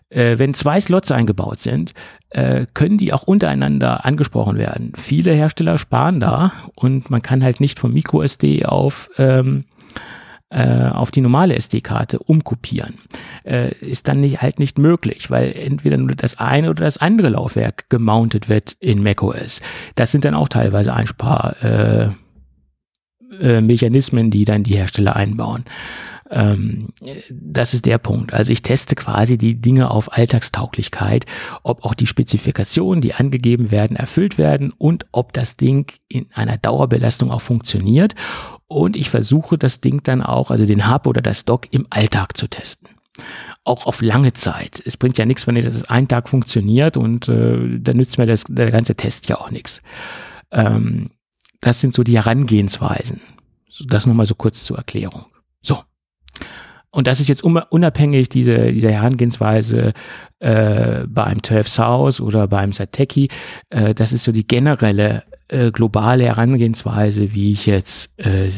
äh, wenn zwei Slots eingebaut sind, äh, können die auch untereinander angesprochen werden. Viele Hersteller sparen da und man kann halt nicht von MicroSD auf ähm, äh, auf die normale SD-Karte umkopieren. Äh, ist dann nicht, halt nicht möglich, weil entweder nur das eine oder das andere Laufwerk gemountet wird in macOS. Das sind dann auch teilweise Einspar äh, Mechanismen, die dann die Hersteller einbauen. Ähm, das ist der Punkt. Also ich teste quasi die Dinge auf Alltagstauglichkeit, ob auch die Spezifikationen, die angegeben werden, erfüllt werden und ob das Ding in einer Dauerbelastung auch funktioniert. Und ich versuche das Ding dann auch, also den Hub oder das Dock im Alltag zu testen auch auf lange Zeit. Es bringt ja nichts, wenn das einen Tag funktioniert und äh, dann nützt mir das, der ganze Test ja auch nichts. Ähm, das sind so die Herangehensweisen. Das nochmal so kurz zur Erklärung. So. Und das ist jetzt unabhängig diese, dieser Herangehensweise äh, bei einem 12 South oder beim Sateki. Äh, das ist so die generelle äh, globale Herangehensweise, wie ich jetzt äh,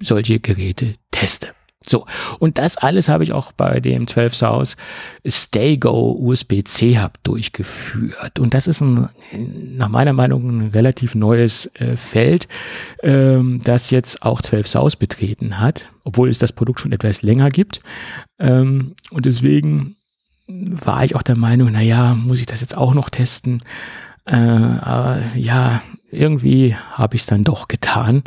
solche Geräte teste. So, und das alles habe ich auch bei dem 12 South StayGo USB-C Hub durchgeführt. Und das ist ein, nach meiner Meinung ein relativ neues äh, Feld, ähm, das jetzt auch 12 South betreten hat, obwohl es das Produkt schon etwas länger gibt. Ähm, und deswegen war ich auch der Meinung, na ja, muss ich das jetzt auch noch testen? Äh, aber ja, irgendwie habe ich es dann doch getan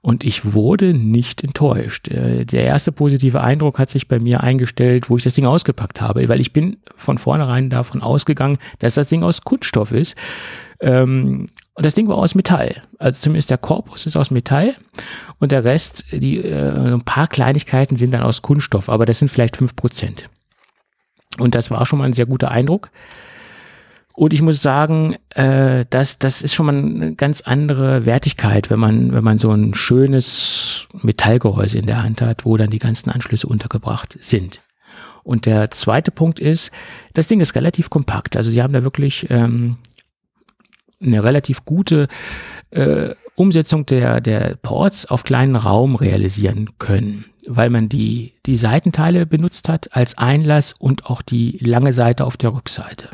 und ich wurde nicht enttäuscht. Äh, der erste positive Eindruck hat sich bei mir eingestellt, wo ich das Ding ausgepackt habe, weil ich bin von vornherein davon ausgegangen, dass das Ding aus Kunststoff ist. Ähm, und das Ding war aus Metall. Also zumindest der Korpus ist aus Metall und der Rest, die äh, ein paar Kleinigkeiten sind dann aus Kunststoff, aber das sind vielleicht fünf Prozent. Und das war schon mal ein sehr guter Eindruck. Und ich muss sagen, äh, das, das ist schon mal eine ganz andere Wertigkeit, wenn man, wenn man so ein schönes Metallgehäuse in der Hand hat, wo dann die ganzen Anschlüsse untergebracht sind. Und der zweite Punkt ist, das Ding ist relativ kompakt. Also sie haben da wirklich ähm, eine relativ gute äh, Umsetzung der, der Ports auf kleinen Raum realisieren können, weil man die, die Seitenteile benutzt hat als Einlass und auch die lange Seite auf der Rückseite.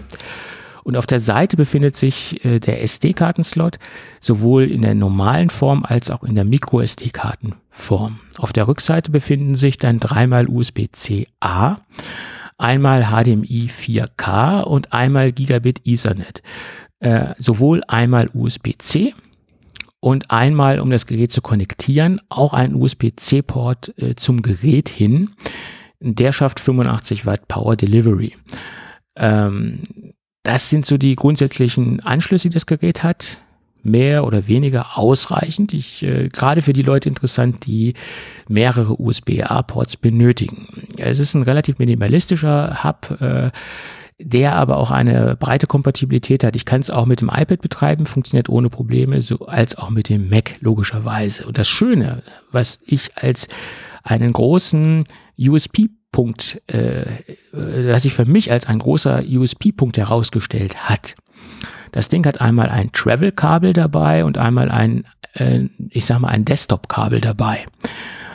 Und auf der Seite befindet sich äh, der SD-Kartenslot, sowohl in der normalen Form als auch in der Micro-SD-Kartenform. Auf der Rückseite befinden sich dann dreimal USB-C-A, einmal HDMI 4K und einmal Gigabit Ethernet. Äh, sowohl einmal USB-C und einmal, um das Gerät zu konnektieren, auch ein USB-C-Port äh, zum Gerät hin. Der schafft 85 Watt Power Delivery. Ähm, das sind so die grundsätzlichen Anschlüsse, die das Gerät hat. Mehr oder weniger ausreichend. Ich, äh, gerade für die Leute interessant, die mehrere USB-A-Ports benötigen. Es ist ein relativ minimalistischer Hub, äh, der aber auch eine breite Kompatibilität hat. Ich kann es auch mit dem iPad betreiben, funktioniert ohne Probleme, so als auch mit dem Mac logischerweise. Und das Schöne, was ich als einen großen USP Punkt, äh, das sich für mich als ein großer USP-Punkt herausgestellt hat. Das Ding hat einmal ein Travel-Kabel dabei und einmal ein, äh, ich sag mal, ein Desktop-Kabel dabei.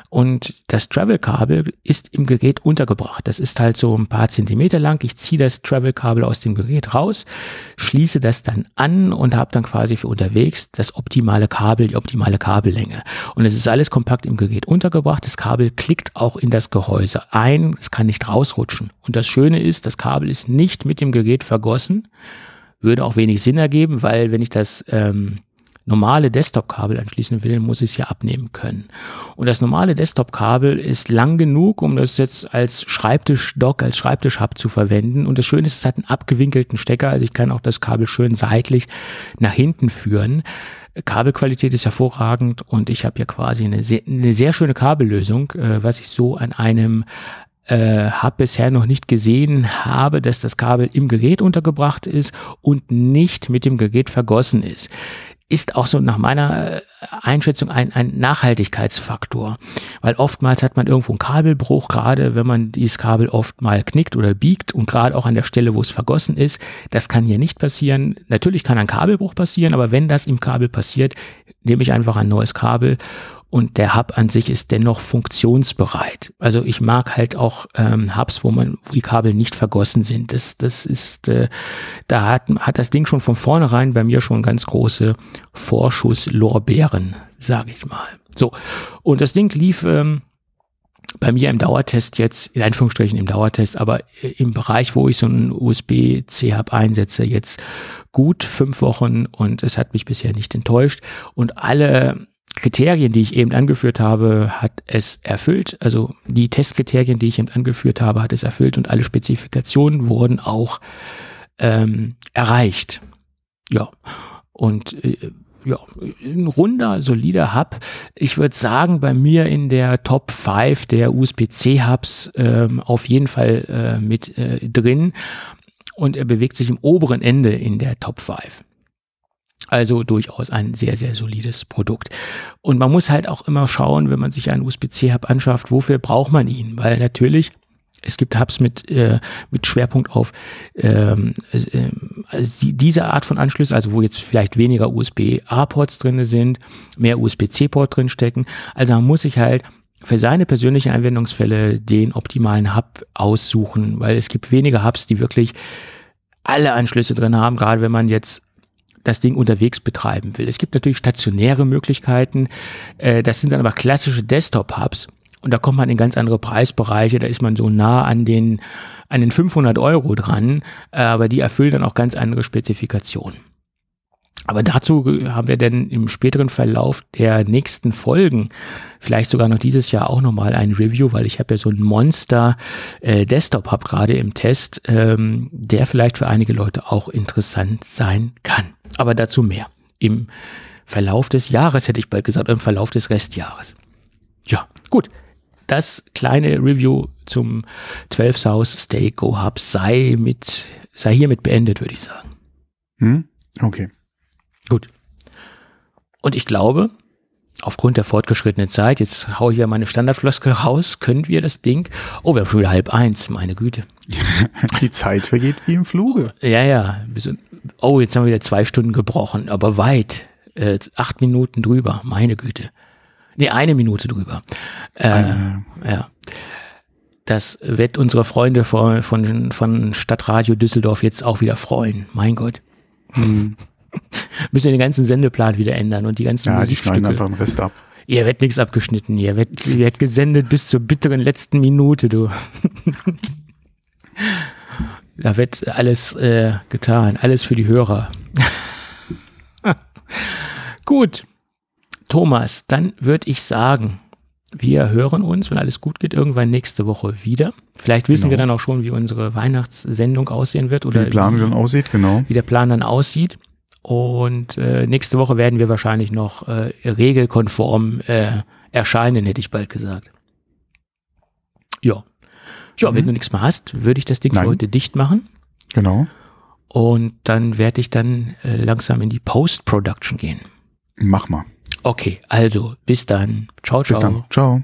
Und das Travel-Kabel ist im Gerät untergebracht. Das ist halt so ein paar Zentimeter lang. Ich ziehe das Travel-Kabel aus dem Gerät raus, schließe das dann an und habe dann quasi für unterwegs das optimale Kabel, die optimale Kabellänge. Und es ist alles kompakt im Gerät untergebracht. Das Kabel klickt auch in das Gehäuse ein. Es kann nicht rausrutschen. Und das Schöne ist, das Kabel ist nicht mit dem Gerät vergossen. Würde auch wenig Sinn ergeben, weil wenn ich das ähm, normale Desktop-Kabel anschließen will, muss ich es ja abnehmen können. Und das normale Desktop-Kabel ist lang genug, um das jetzt als Schreibtisch-Dock, als Schreibtisch-Hub zu verwenden. Und das Schöne ist, es hat einen abgewinkelten Stecker, also ich kann auch das Kabel schön seitlich nach hinten führen. Kabelqualität ist hervorragend und ich habe ja quasi eine sehr, eine sehr schöne Kabellösung, äh, was ich so an einem äh, habe bisher noch nicht gesehen habe, dass das Kabel im Gerät untergebracht ist und nicht mit dem Gerät vergossen ist ist auch so nach meiner äh, Einschätzung ein, ein Nachhaltigkeitsfaktor. Weil oftmals hat man irgendwo einen Kabelbruch, gerade wenn man dieses Kabel oft mal knickt oder biegt und gerade auch an der Stelle, wo es vergossen ist. Das kann hier nicht passieren. Natürlich kann ein Kabelbruch passieren, aber wenn das im Kabel passiert, nehme ich einfach ein neues Kabel und der Hub an sich ist dennoch funktionsbereit. Also ich mag halt auch ähm, Hubs, wo man, wo die Kabel nicht vergossen sind. Das, das ist, äh, da hat, hat das Ding schon von vornherein bei mir schon ganz große Vorschusslorbeeren, sage ich mal. So und das Ding lief ähm, bei mir im Dauertest jetzt, in Anführungsstrichen im Dauertest, aber äh, im Bereich, wo ich so einen USB-C-Hub einsetze, jetzt gut fünf Wochen und es hat mich bisher nicht enttäuscht. Und alle Kriterien, die ich eben angeführt habe, hat es erfüllt. Also die Testkriterien, die ich eben angeführt habe, hat es erfüllt und alle Spezifikationen wurden auch ähm, erreicht. Ja, und äh, ja, ein runder, solider Hub. Ich würde sagen, bei mir in der Top 5 der USB-C-Hubs ähm, auf jeden Fall äh, mit äh, drin. Und er bewegt sich im oberen Ende in der Top 5. Also durchaus ein sehr, sehr solides Produkt. Und man muss halt auch immer schauen, wenn man sich einen USB-C-Hub anschafft, wofür braucht man ihn? Weil natürlich es gibt Hubs mit, äh, mit Schwerpunkt auf ähm, äh, also die, diese Art von Anschlüssen, also wo jetzt vielleicht weniger USB-A-Ports drinne sind, mehr USB-C-Port drin stecken. Also man muss sich halt für seine persönlichen Anwendungsfälle den optimalen Hub aussuchen, weil es gibt weniger Hubs, die wirklich alle Anschlüsse drin haben, gerade wenn man jetzt das Ding unterwegs betreiben will. Es gibt natürlich stationäre Möglichkeiten, äh, das sind dann aber klassische Desktop-Hubs und da kommt man in ganz andere Preisbereiche, da ist man so nah an den, an den 500 Euro dran, äh, aber die erfüllen dann auch ganz andere Spezifikationen. Aber dazu haben wir denn im späteren Verlauf der nächsten Folgen, vielleicht sogar noch dieses Jahr auch nochmal ein Review, weil ich habe ja so ein Monster äh, Desktop Hub gerade im Test, ähm, der vielleicht für einige Leute auch interessant sein kann. Aber dazu mehr im Verlauf des Jahres, hätte ich bald gesagt, im Verlauf des Restjahres. Ja, gut. Das kleine Review zum 12 South Stay Go Hub sei mit, sei hiermit beendet, würde ich sagen. Hm? Okay. Gut. Und ich glaube, aufgrund der fortgeschrittenen Zeit, jetzt haue ich ja meine Standardfloskel raus, können wir das Ding, oh, wir haben schon wieder halb eins, meine Güte. Die Zeit vergeht wie im Fluge. Ja, ja. Oh, jetzt haben wir wieder zwei Stunden gebrochen, aber weit. Äh, acht Minuten drüber, meine Güte. Nee, eine Minute drüber. Äh, ja. Das wird unsere Freunde von, von, von Stadtradio Düsseldorf jetzt auch wieder freuen. Mein Gott. Hm. Müssen den ganzen Sendeplan wieder ändern und die ganzen Ja, die schneiden einfach den Rest ab. Ihr wird nichts abgeschnitten, ihr wird, ihr wird gesendet bis zur bitteren letzten Minute, du. da wird alles äh, getan, alles für die Hörer. Gut, Thomas, dann würde ich sagen, wir hören uns, wenn alles gut geht, irgendwann nächste Woche wieder. Vielleicht wissen genau. wir dann auch schon, wie unsere Weihnachtssendung aussehen wird oder wie, der Plan dann aussieht, genau. Wie der Plan dann aussieht. Und äh, nächste Woche werden wir wahrscheinlich noch äh, regelkonform äh, erscheinen, hätte ich bald gesagt. Ja. Ja, mhm. wenn du nichts mehr hast, würde ich das Ding Nein. für heute dicht machen. Genau. Und dann werde ich dann äh, langsam in die Post-Production gehen. Mach mal. Okay, also bis dann. Ciao, ciao. Bis dann. Ciao.